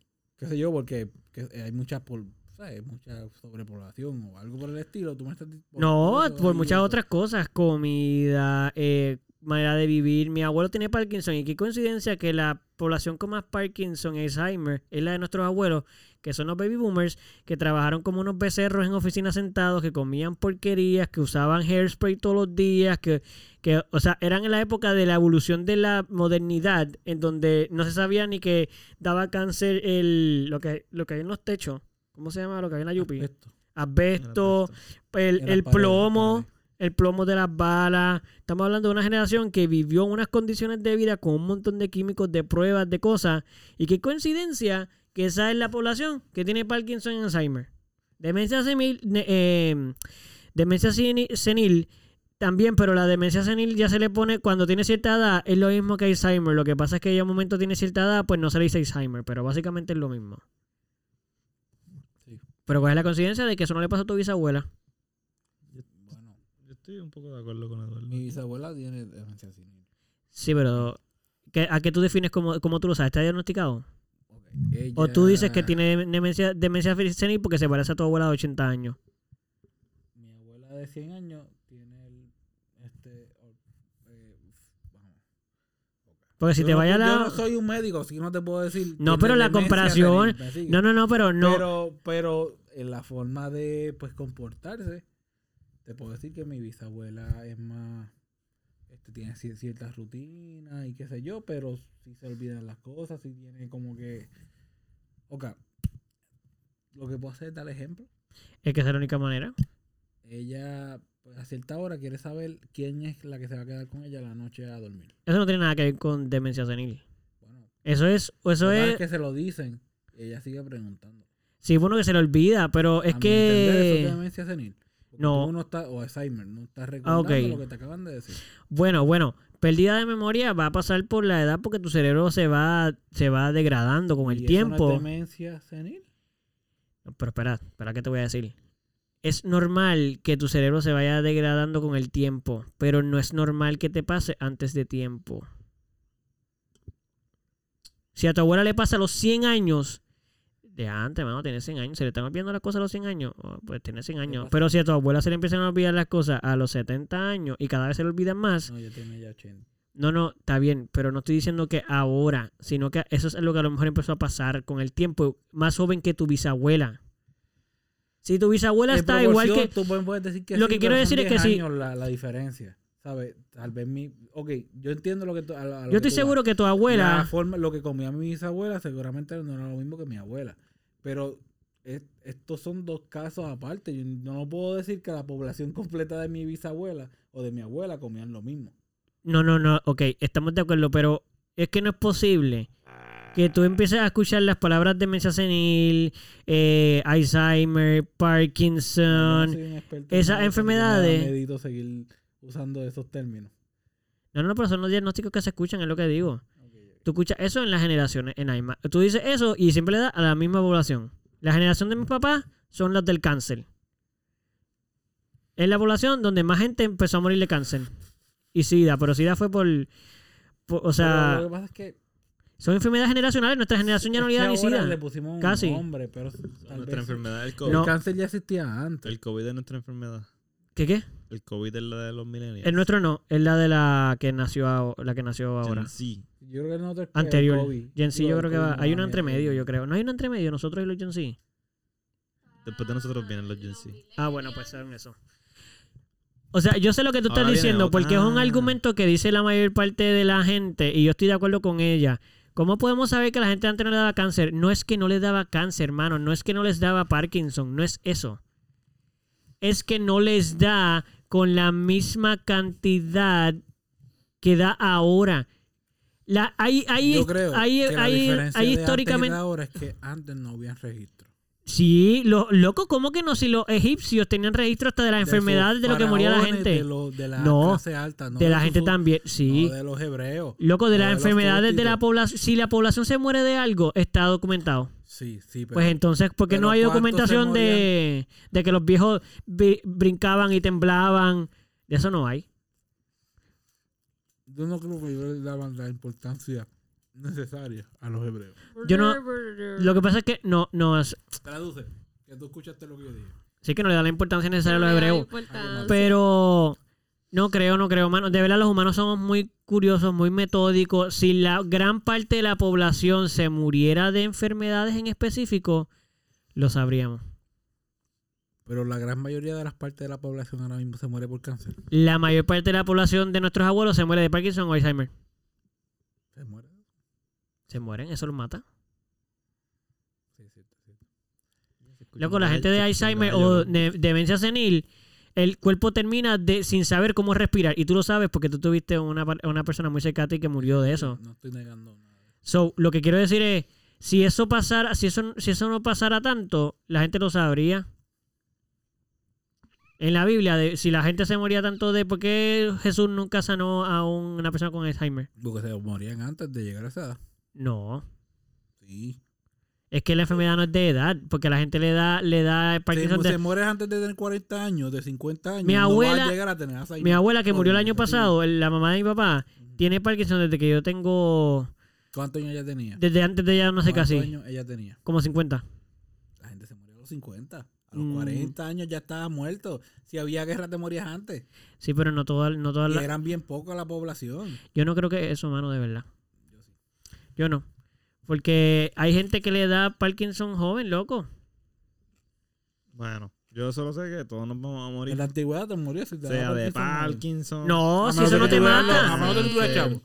qué sé yo, porque que hay mucha, por, ¿sabes? mucha sobrepoblación o algo por el estilo. Tú me estás No, por muchas eso. otras cosas, comida, eh, manera de vivir. Mi abuelo tiene Parkinson y qué coincidencia que la población con más Parkinson Alzheimer es la de nuestros abuelos, que son los baby boomers, que trabajaron como unos becerros en oficinas sentados, que comían porquerías, que usaban hairspray todos los días, que, que, o sea, eran en la época de la evolución de la modernidad, en donde no se sabía ni que daba cáncer el, lo que, lo que hay en los techos. ¿Cómo se llama? Lo que hay en la Yupi. Esto, Asbesto, el, el plomo, el plomo de las balas. Estamos hablando de una generación que vivió unas condiciones de vida con un montón de químicos, de pruebas, de cosas. Y qué coincidencia que esa es la población que tiene Parkinson y Alzheimer. Demencia senil, eh, demencia seni- senil también, pero la demencia senil ya se le pone cuando tiene cierta edad, es lo mismo que Alzheimer. Lo que pasa es que ya un momento tiene cierta edad, pues no se le dice Alzheimer, pero básicamente es lo mismo. Sí. Pero ¿cuál es la coincidencia de que eso no le pasó a tu bisabuela? Bueno, Yo estoy un poco de acuerdo con Eduardo. mi bisabuela tiene demencia senil. Sí, pero ¿qué- ¿a qué tú defines como, como tú lo sabes? ¿Está diagnosticado? Ok, ¿O tú dices que tiene demencia, demencia senil porque se parece a tu abuela de 80 años? Mi abuela de 100 años tiene el. Este. o- eh, vamos. Porque si Yo te no- vaya a Yo la... no soy un médico, así que no te puedo decir. No, pero la comparación-. No, no, no, pero no... Pero, pero en la forma de pues comportarse, te puedo decir que mi bisabuela es más. Este, tiene cier- ciertas rutinas y qué sé yo, pero si se olvidan las cosas, si tiene como que. Ok. Lo que puedo hacer es dar ejemplo. Es que esa es la única manera. Ella, pues, a cierta hora, quiere saber quién es la que se va a quedar con ella la noche a dormir. Eso no tiene nada que ver con demencia senil. Bueno, Eso es... Eso que es... que se lo dicen. Y ella sigue preguntando. Sí, bueno que se le olvida, pero es A mi entender, eso es que... demencia senil. No. no estás, o Alzheimer, no estás recordando ok. lo que te acaban de decir. Bueno, bueno, pérdida de memoria va a pasar por la edad porque tu cerebro se va, se va degradando con ¿Y el eso no tiempo. es demencia senil? No, Pero espera, espera que te voy a decir. Es normal que tu cerebro se vaya degradando con el tiempo, pero no es normal que te pase antes de tiempo. Si a tu abuela le pasa a los 100 años, de antes, mano, tiene 100 años, se le están olvidando las cosas a los 100 años, oh, pues tiene 100 años. Pero si a tu abuela se le empiezan a olvidar las cosas a los 70 años y cada vez se le olvidan más, No, ya tiene ya 80. no, no, está bien, pero no estoy diciendo que ahora, sino que eso es lo que a lo mejor empezó a pasar con el tiempo, más joven que tu bisabuela. Si tu bisabuela está igual que... Tú puedes decir que lo sí, que quiero decir es que 10 sí. años La, la diferencia, ¿sabes? Tal vez mi... Ok, yo entiendo lo que tú... a lo- a lo Yo que estoy seguro vas. que tu La abuela... forma, lo que comía mi bisabuela seguramente no era lo mismo que mi abuela. Pero es- estos son dos casos aparte. Yo no puedo decir que la población completa de mi bisabuela o de mi abuela comían lo mismo. No, no, no, ok, estamos de acuerdo, pero es que no es posible que tú empieces a escuchar las palabras demencia senil, eh, Alzheimer, no Parkinson. esas en me enfermedades- da medito seguir usando esos términos. No, no, pero son los diagnósticos que se escuchan, es lo que digo. Tú escuchas eso en las generaciones, en AIMA. Tú dices eso y siempre le das a la misma población. La generación de mis papás son las del cáncer. Es la población donde más gente empezó a morir de cáncer. Y SIDA, pero SIDA fue por... por- o Pero sea, lo que pasa es que son enfermedades generacionales. Nuestra generación ya no le da ni SIDA. le pusimos un Casi. nombre, pero tal Nuestra vez enfermedad, el el COVID. No. cáncer ya existía antes. El COVID es nuestra enfermedad. ¿Qué qué? El COVID es la de los millennials. El nuestro no, es la de la que nació, a- la que nació ahora. Sí. Yo creo que el nosotros es Anterior. COVID. Gen Z yo el creo que va. no Hay una entre el- medio, yo creo. No hay una entre medio, nosotros y los Gen Z. Después de nosotros vienen los Gen Z. Ah, bueno, pues saben eso. O sea, yo sé lo que tú estás viene diciendo, otra. porque es un Ah. argumento que dice la mayor parte de la gente, y yo estoy de acuerdo con ella. ¿Cómo podemos saber que la gente antes no le daba cáncer? No es que no les daba cáncer, hermano. No es que no les daba Parkinson. No es eso. Es que no les da con la misma cantidad que da ahora. La, hay, hay, Yo creo hay, que la diferencia hay de antes y de históricamente... ahora es que antes no había registro. Sí, lo, loco, ¿cómo que no? Si los egipcios tenían registro hasta de las De enfermedades de lo que moría la gente. De, los- de la No, clase alta, no de la gente también, sí. No de los hebreos. Loco, de no las enfermedades de la población. Si la población se muere de algo, está documentado. Sí, sí, pero. Pues entonces, ¿por qué no hay ¿cuántos se documentación de, de que los viejos bri- brincaban y temblaban? De eso no hay. yo no creo que le daban la importancia necesaria a los hebreos. Yo no- Lo que pasa es que no, no es- Traduce, que tú escuchaste lo que yo dije. sí que no le da la importancia necesaria a los hebreos. Pero no creo, no creo, mano. De verdad, los humanos somos muy curiosos, muy metódicos. Si la gran parte de la población se muriera de enfermedades en específico, lo sabríamos. Pero la gran mayoría de las partes de la población ahora mismo se muere por cáncer. La mayor parte de la población de nuestros abuelos se muere de Parkinson o Alzheimer. Se muere. Se mueren, eso los mata. Sí, sí, sí. Loco, la gente de Alzheimer o de demencia senil, el cuerpo termina de, sin saber cómo respirar. Y tú lo sabes porque tú tuviste una, una persona muy cercana y que murió de eso. No estoy negando nada. So, lo que quiero decir es, si eso pasara, si eso, si eso no pasara tanto, la gente lo sabría. En la Biblia, de, si la gente se moría tanto de por qué Jesús nunca sanó a un- una persona con Alzheimer. Porque se morían antes de llegar a esa edad. No. Sí. Es que la enfermedad no es de edad, porque la gente le da, le da Parkinson de- se muere antes de tener 40 años, de 50 años. Mi no abuela- a llegar a tener Alzheimer. Mi abuela que murió el año pasado, la mamá de mi papá, tiene Parkinson desde que yo tengo, ¿Cuántos años ella tenía? desde antes de ella no sé ¿Cuántos casi, años ella tenía? como 50. La gente se murió a los 50. A los Mm. 40 años ya estaba muerto. Si había guerra te morías antes. Sí, pero no todas, no todas las... eran bien pocos la población. Yo no creo que eso, mano, de verdad. Yo no. Porque hay gente que le da Parkinson joven, loco. Bueno, yo solo sé que todos nos vamos a morir. En la antigüedad te morías si te Sea de Parkinson. No, si eso no te mata.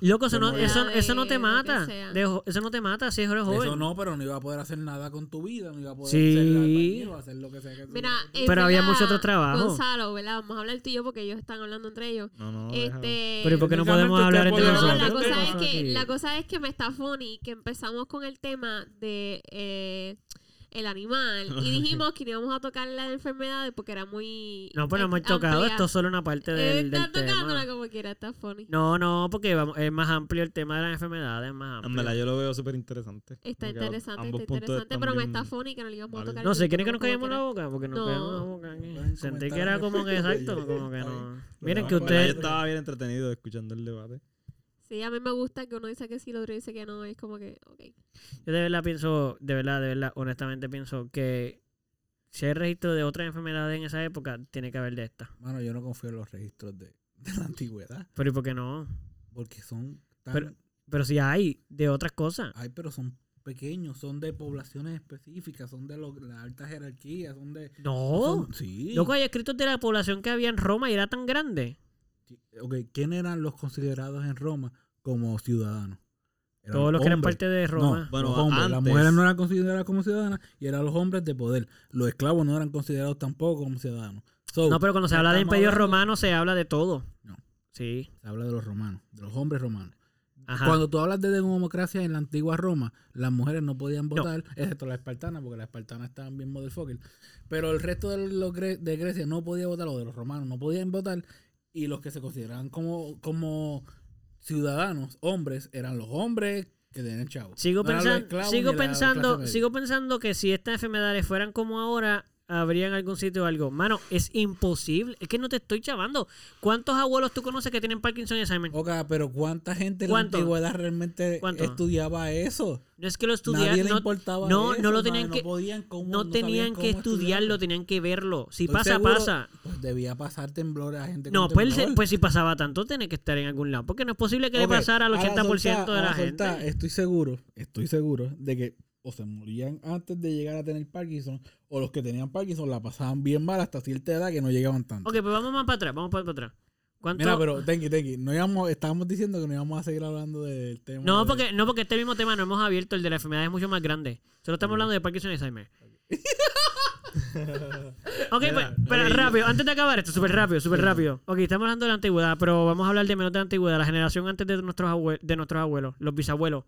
Loco, eso no, Te eso, eso no te mata. eso no te mata si eres joven. Eso no, pero no iba a poder hacer nada con tu vida. No iba a poder Sí. o hacer lo que sea que tú- Mira, Pero había mucho otro trabajo. Gonzalo, ¿verdad? Vamos a hablar tú y yo porque ellos están hablando entre ellos. No, no, este, Pero ¿y por qué no podemos hablar entre puede No, hablar. la nosotros? cosa, ¿Qué es que, la cosa es que me está funny que empezamos con el tema de eh, el animal y dijimos que no íbamos a tocar las enfermedades porque era muy No, pero no hemos tocado. amplia. Esto es solo una parte del, Está del tema. tocándola como quiera, está funny. No, no, porque vamos, es más amplio el tema de las enfermedades, es más amplio. verdad, yo lo veo súper interesante. Está interesante, está interesante, están pero me está funny que no le íbamos a tocar. No sé, ¿quieren que nos callemos la boca? Porque nos No. callamos la boca. aquí. Sentí que era como que exacto, como que no. Miren que ustedes... Yo estaba bien entretenido escuchando el debate. Sí, a mí me gusta que uno dice que sí, el otro dice que no, es como que, ok. Yo de verdad pienso, de verdad, de verdad, honestamente pienso que si hay registro de otras enfermedades en esa época, tiene que haber de esta. Mano, yo no confío en los registros de, de la antigüedad. Pero ¿y por qué no? Porque son tan... Pero- Pero si hay de otras cosas. Ay, pero son pequeños, son de poblaciones específicas, son de lo- la alta jerarquía, son de... No. son- sí. Loco, hay escritos de la población que había en Roma y era tan grande. Ok, ¿quién eran los considerados en Roma como ciudadanos? Eran Todos los que eran parte de No, Roma. Bueno, los hombres. Las antes- mujeres no eran consideradas como ciudadanas y eran los hombres de poder. Los esclavos no eran considerados tampoco como ciudadanos. So, No, pero cuando se habla de imperio hablando- romano se habla de todo. No. Sí. Se habla de los romanos, de los hombres romanos. Ajá. Cuando tú hablas de democracia en la antigua Roma, las mujeres no podían votar, excepto las espartanas, porque las espartanas estaban bien motherfucker. Pero el resto de, los de Grecia no podía votar, los de los romanos no podían votar, y los que se consideraban como, como ciudadanos, hombres, eran los hombres que tenían chavos. Sigo, No sigo, pensando, sigo pensando que si estas enfermedades fueran como ahora, habría en algún sitio algo. Mano, es imposible. Es que no te estoy chavando. ¿Cuántos abuelos tú conoces que tienen Parkinson y Alzheimer? Oca, pero ¿cuánta gente en la antigüedad realmente ¿Cuánto? estudiaba eso? No es que lo Nadie estudiaran. le No, importaba no, eso, no lo tenían que- no podían cómo- no no tenían que estudiarlo, tenían que verlo. Si Estoy pasa, seguro- pasa. Pues debía pasar temblores a gente No, con pues, temblor. pues si pasaba tanto, tiene que estar en algún lado. Porque no es posible que le pasara al a la 80% solta- de la solta, gente. Estoy seguro, estoy seguro de que o se morían antes de llegar a tener Parkinson, o los que tenían Parkinson la pasaban bien mal hasta cierta edad que no llegaban tanto. Ok, pues vamos más para atrás, vamos para atrás. ¿Cuánto? Mira, pero tenki, tenki, no íbamos, estábamos diciendo que no íbamos a seguir hablando del tema. No, de- porque, no, porque este mismo tema no hemos abierto, el de la enfermedad es mucho más grande. Solo estamos hablando de Parkinson y Alzheimer. ok, pues, Mira, pero rápido, antes de acabar esto, súper rápido, súper rápido. Ok, estamos hablando de la antigüedad, pero vamos a hablar de menos de la antigüedad, la generación antes de nuestros, de nuestros abuelos, los bisabuelos.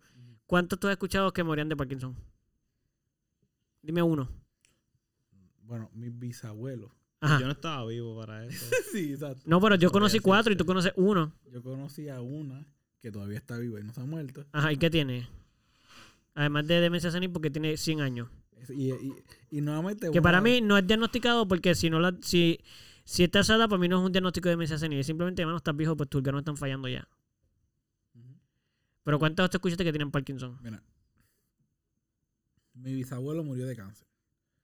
¿Cuántos tú has escuchado que morían de Parkinson? Dime uno. bueno, mis bisabuelos. Ajá. Yo no estaba vivo para eso. sí, exacto. No, pero yo Podría conocí ser, cuatro y tú conoces uno. Yo conocí a una que todavía está viva y no se ha muerto. Ajá, ¿y qué tiene? Además de demencia senil porque tiene 100 años. Y, y, y nuevamente. Que una- para mí no es diagnosticado porque si no la, si, si está esa edad, para mí no es un diagnóstico de demencia senil. Es simplemente, hermano, estás viejo, pues tus órganos están fallando ya. Pero ¿cuántos te escuchaste que tienen Parkinson? Mira. Mi bisabuelo murió de cáncer.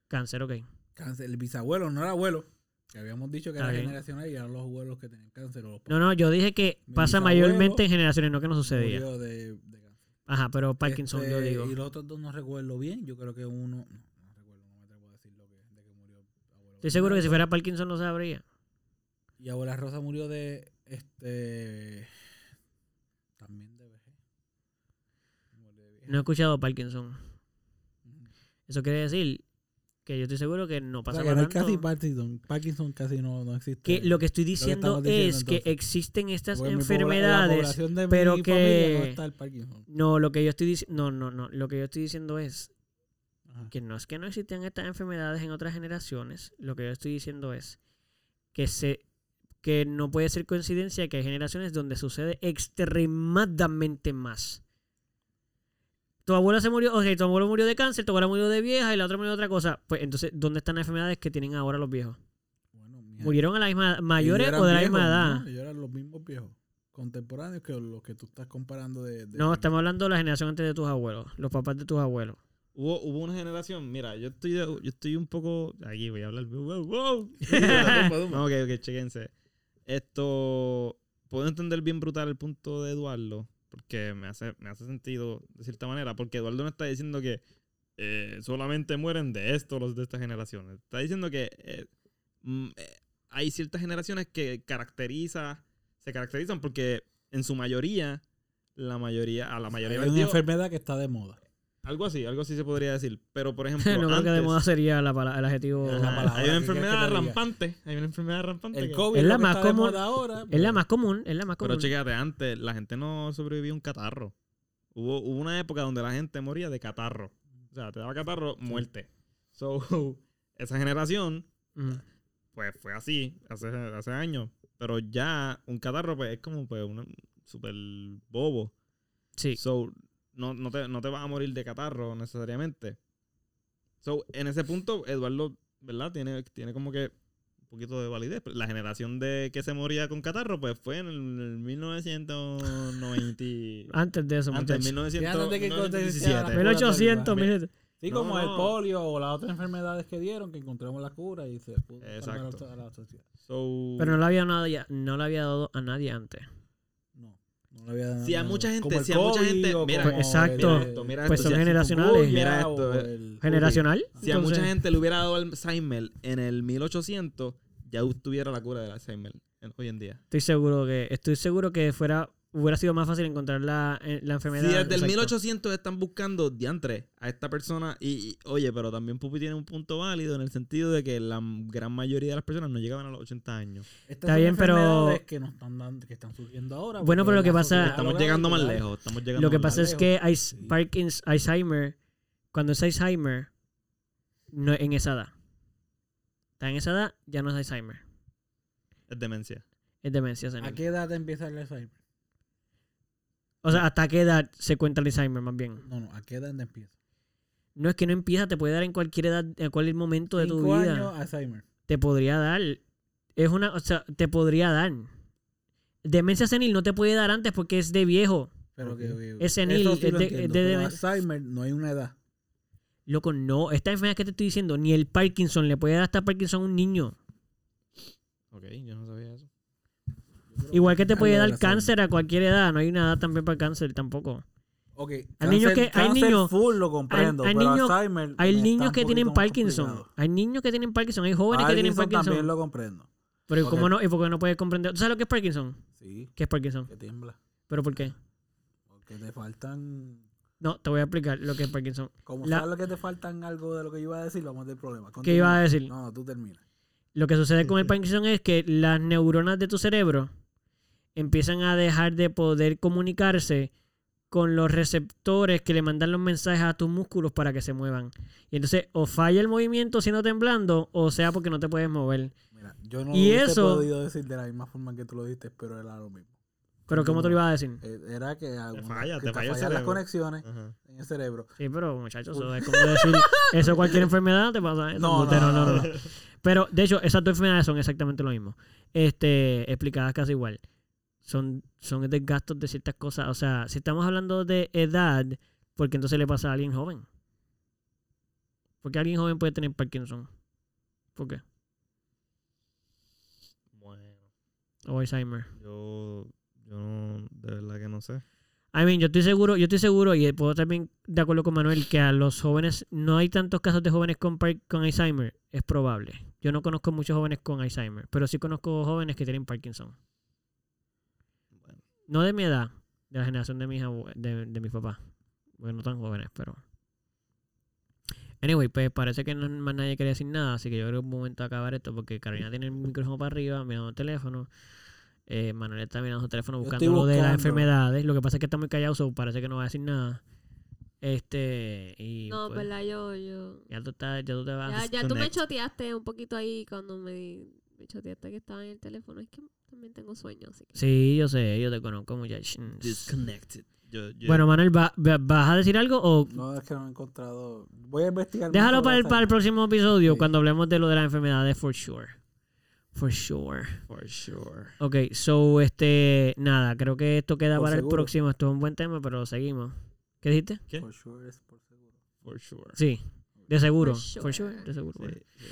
Cáncer, ok. Cáncer. El bisabuelo no era abuelo. Que habíamos dicho que era bien. generacional y eran los abuelos que tenían cáncer. O los No, no, yo dije que Mi pasa mayormente en generaciones, no que no sucedía. murió de, de cáncer. Ajá, pero Parkinson, yo Este, digo. Y los otros dos no recuerdo bien. Yo creo que uno. No, no recuerdo, no me atrevo a decir lo que, de que murió. abuelo. Estoy seguro que si fuera Parkinson no sabría. Y abuela Rosa murió de. Este. También de vejez. Murió de vieja. No he escuchado Parkinson. Eso quiere decir que yo estoy seguro que no O pasa sea, que no casi Parkinson. Parkinson casi no, no existe. que lo que estoy diciendo es que existen estas Porque enfermedades. de pero que- no está el Parkinson. No, lo que yo estoy diciendo, no, no, no, lo que yo estoy diciendo es Ajá. que no es que no existen estas enfermedades en otras generaciones, lo que yo estoy diciendo es que se que no puede ser coincidencia que hay generaciones donde sucede extremadamente más. Tu abuela se murió, ok, tu abuelo murió de cáncer, tu abuela murió de vieja y la otra murió de otra cosa. Pues entonces, ¿dónde están las enfermedades que tienen ahora los viejos? Bueno, ¿Murieron a la misma mayores o de la misma edad? ¿no? Ellos eran los mismos viejos. Contemporáneos que los que tú estás comparando de. de- No, estamos hablando de la generación antes de tus abuelos, los papás de tus abuelos. Hubo, hubo una generación, mira, yo estoy, de- yo estoy un poco. Aquí voy a hablar. Wow, wow. no, ok, ok, chequense. Esto. Puedo entender bien brutal el punto de Eduardo, porque me hace, me hace sentido de cierta manera, porque Eduardo no está diciendo que eh, solamente mueren de esto los de esta generación. Está diciendo que eh, mm, eh, hay ciertas generaciones que caracteriza, se caracterizan porque en su mayoría, la mayoría, a la mayoría Hay les una dio- enfermedad que está de moda. Algo así, algo así se podría decir. Pero por ejemplo, no creo que de moda sería la el adjetivo. La palabra hay una enfermedad rampante. Hay una enfermedad rampante. El COVID Es es la más común. ahora. Es la pues, más común, es la más común. Pero chécate, antes la gente no sobrevivía a un catarro. Hubo, hubo una época donde la gente moría de catarro. O sea, te daba catarro, muerte. So, esa generación, pues fue así hace, hace años. Pero ya un catarro, pues es como pues un súper bobo. Sí. So, no, no, te, no te vas a morir de catarro necesariamente. So, en ese punto, Eduardo, ¿verdad? Tiene, tiene como que un poquito de validez. La generación de que se moría con catarro, pues fue en el, en el 1990. y- Antes de eso, antes, en muchachos. 1900, antes de que 1917. existiera la- 1800, Mira, 1700. Sí, No, como el polio o las otras enfermedades que dieron, que encontramos la cura y se pudo Exacto. a la sociedad. So, Pero no le había dado ya- no le había dado a nadie antes. No, había dado. Si a mucha gente- como el si a mucha gente- mira, Pues, exacto. Mira esto, mira Pues esto, son si- generacionales. Mira esto, el- ¿Generacional? Si a Entonces, mucha gente le hubiera dado Alzheimer en el 1800, ya tuviera la cura del Alzheimer en- hoy en día. Estoy seguro que estoy seguro que fuera hubiera sido más fácil encontrar la, eh, la enfermedad. Si desde el exacto. 1800 están buscando diantre a esta persona, y, y, oye, pero también Pupi tiene un punto válido en el sentido de que la gran mayoría de las personas no llegaban a los 80 años. Estas Está son bien, pero- que nos están dando, que están surgiendo ahora. Bueno, pero lo que pasa- Estamos llegando más lejos. Estamos llegando Lo que pasa es que hay Sí. Parkins, Alzheimer, cuando es Alzheimer, no en esa edad. Está en esa edad, ya no es Alzheimer. Es demencia. Es demencia senil. ¿A qué edad empieza el Alzheimer? O sea, ¿hasta qué edad se cuenta el Alzheimer más bien? No, no, ¿a qué edad empieza? No es que no empieza, te puede dar en cualquier edad, en cualquier momento de tu vida. años, Alzheimer. Te podría dar. Es una, o sea, te podría dar. Demencia senil no te puede dar antes porque es de viejo. Pero que, Es senil, eso sí es de- entiendo, es de- pero de- Alzheimer no hay una edad. Loco, no. Esta enfermedad que te estoy diciendo, ni el Parkinson le puede dar hasta Parkinson a un niño. Ok, yo no. Igual que te puede Algo dar cáncer a cualquier edad. No hay una edad también para el cáncer tampoco. Ok, Hay niños que- hay niños- full lo comprendo, hay pero niños- Alzheimer Hay niños que tienen Parkinson. complicado. Hay niños que tienen Parkinson. Hay jóvenes que tienen Parkinson también lo comprendo. Pero. ¿cómo no? ¿Y por qué no puedes comprender? ¿Tú sabes lo que es Parkinson? Sí, ¿Qué es Parkinson? que tiembla. ¿Pero por qué? Porque te faltan... No, te voy a explicar lo que es Parkinson. Como La- sabes lo que te faltan algo de lo que yo iba a decir, vamos del problema. ¿Qué iba a decir? No, no, tú termina. Lo que sucede con el Parkinson es que las neuronas de tu cerebro empiezan a dejar de poder comunicarse con los receptores que le mandan los mensajes a tus músculos para que se muevan. Y entonces o falla el movimiento siendo temblando o sea porque no te puedes mover. Mira, yo no Y lo eso- podido decir de la misma forma que tú lo diste, pero era lo mismo. Pero ¿cómo te lo ibas a decir? Eh, Era que, alguna- falla, que te falla el fallan las conexiones Ajá. en el cerebro. Sí, pero muchachos, eso es como decir, eso cualquier enfermedad te pasa. eso, No, no, no, no. Pero, de hecho, esas dos enfermedades son exactamente lo mismo. Este, explicadas casi igual. Son, son desgastos de ciertas cosas. O sea, si estamos hablando de edad, ¿por qué entonces le pasa a alguien joven? Porque alguien joven puede tener Parkinson. ¿Por qué? Bueno, O Alzheimer. yo, yo no, de verdad que no sé. I mean, yo estoy seguro, yo estoy seguro y puedo también de acuerdo con Manuel que a los jóvenes no hay tantos casos de jóvenes con, con Alzheimer, es probable. Yo no conozco muchos jóvenes con Alzheimer, pero sí conozco jóvenes que tienen Parkinson. No de mi edad, de la generación de mis abue- de, de mis papás, porque no tan jóvenes, pero Anyway, pues parece que no más nadie quería decir nada, así que yo creo que es un momento de acabar esto porque Carolina tiene el micrófono para arriba, mirando el teléfono. Eh, Manuel está mirando su teléfono buscando lo de las enfermedades. Lo que pasa es que está muy callado, so parece que no va a decir nada. Este, y No, pues, verdad, yo, yo. ya tú estás, ya tú te vas. Ya, ya tú me choteaste un poquito ahí cuando me, me choteaste que estaba en el teléfono. Es que también tengo sueño, así que. Sí, yo sé, yo te conozco muchachos. disconnected. Yo, yo, Bueno, Manuel, ¿va- va- ¿vas a decir algo o No, es que no he encontrado. Voy a investigar. déjalo para el, para el próximo episodio Sí. cuando hablemos de lo de las enfermedades for sure? For sure. for sure. Ok, so, este, nada, creo que esto queda Por para el próximo. Esto es un buen tema, pero seguimos. ¿Qué dijiste? ¿Qué? For sure, es por seguro. For sure. Sí, de seguro. For For sure, sure. de seguro. Sí, sí.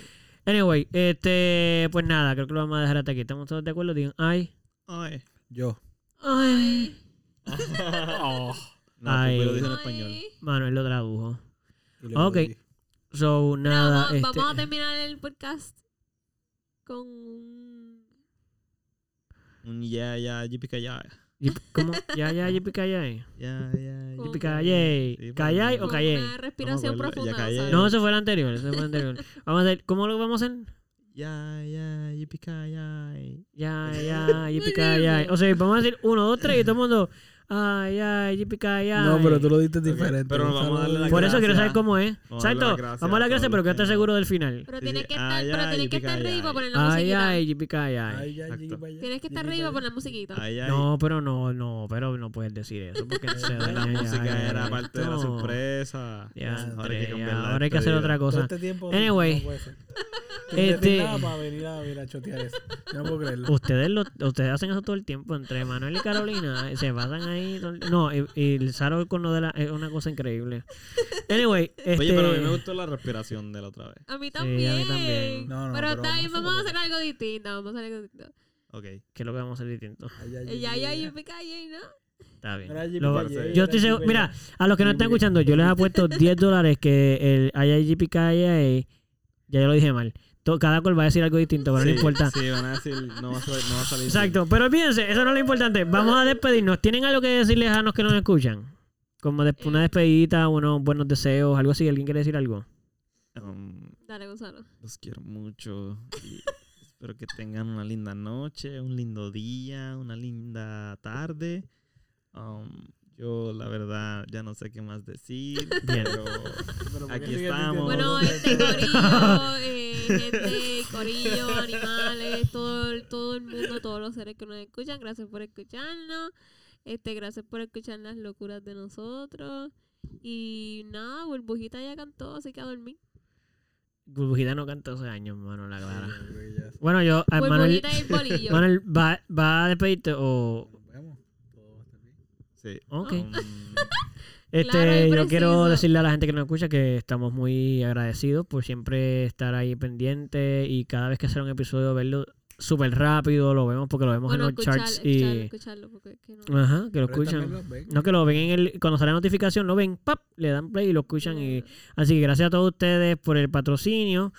Anyway, este, pues nada, creo que lo vamos a dejar hasta aquí. ¿Estamos todos de acuerdo? Digan, ay, Ay. Yo. ay. No, Ay. pues lo dijo en español. Ay. Manuel lo tradujo. Ok. So, nada, vamos, este, vamos a terminar el podcast con un- Un ya, ya, yipica ya. ¿Cómo? Ya, ya, yipi, callay. Ya, ya, Yipi, callay. Sí, ¿Callay pues, o callé? una respiración profunda. No, eso fue el anterior, eso fue el anterior. Vamos a hacer, ¿cómo lo vamos a hacer? Ya, ya, yipica ya. Ya, ya, yipi, callay. O sea, vamos a decir uno, dos, tres y todo el mundo, ay, ay, yipi, callay. No, pero tú lo diste diferente. pero vamos a darle la Por eso quiero saber cómo es. Vamos a darle Exacto. Vamos a la gracia, pero que que- seguro del final. Pero tienes que estar, Ay, pero ay, tienes que estar ay, ready para ay. poner la Ay, musiquita. ay. Ay, para allá. Tienes que estar Llegué ready para para poner la musiquita. Ay, ay. No, pero no, no, pero no puedes decir eso porque se La daña ya, música era parte de la sorpresa. Ya, ahora hay que ya, cambiar la ahora hay que hacer otra cosa. este tiempo. Anyway. Este- nada para venir a, venir a chotear eso. Yo no puedo creerlo. Ustedes lo, ustedes hacen eso todo el tiempo entre Manuel y Carolina. se pasan ahí. todo No, y, y el Saro con lo de la. Es una cosa increíble. Anyway, este. Oye, pero a mí me gustó la respiración de la otra vez. A mí a también. mí también. No, no, pero pero está bien, vamos a vamos a hacer algo distinto. Vamos a hacer algo distinto. Ok. ¿Qué es lo que vamos a hacer distinto? Ya, Ya, ya, yo me callé, ¿no? Está bien. Lo- yo estoy seguro. Mira, a los que no están escuchando, yo les he puesto 10 dólares que el IIGPKIA. Ya yo lo dije mal. To- Cada cual va a decir algo distinto, pero no Sí, importa. Sí, van a decir, no va a, salir- no va a salir. Exacto, pero olvídense, eso no es lo importante. Vamos a despedirnos. ¿Tienen algo que decirles a los que nos escuchan? Como una Eh. despedida, unos buenos deseos, algo así. ¿Alguien quiere decir algo? Um, Dale, Gonzalo. los quiero mucho. Y espero que tengan una linda noche, un lindo día, una linda tarde. Um, yo, la verdad, ya no sé qué más decir. Bien. Pero Pero ¿por qué Aquí estamos. Bueno, este corillo, eh, gente, corillo, animales, todo, el- todo el mundo, todos los seres que nos escuchan, gracias por escucharnos. Este, gracias por escuchar las locuras de nosotros. Y nada, Burbujita ya cantó, así que a dormir. Burbujita no canta hace años, mano, la clara. Bueno, yo, a Manuel, Burbujita y el bolillo. Manuel ¿va, ¿va a despedirte o...? Nos vemos. Todo va a estar bien. Sí. Ok. Um, Este, Claro yo quiero decirle a la gente que nos escucha que estamos muy agradecidos por siempre estar ahí pendiente y cada vez que sale un episodio verlo súper rápido, lo vemos porque lo vemos bueno, en los escuchar, charts y... escucharlo, porque es que no. Ajá, que lo Pero escuchan. ven. No, que lo ven en el... Cuando sale la notificación, lo ven, ¡pap! Le dan play y lo escuchan y... Así que gracias a todos ustedes por el patrocinio.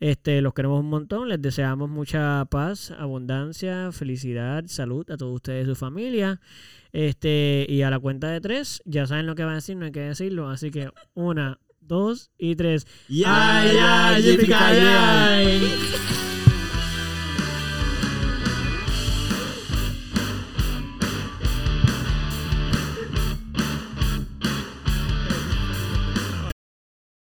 Este, los queremos un montón. Les deseamos mucha paz, abundancia, felicidad, salud a todos ustedes y su familia. Este, y a la cuenta de tres, ya saben lo que van a decir, no hay que decirlo. Así que una, dos y tres.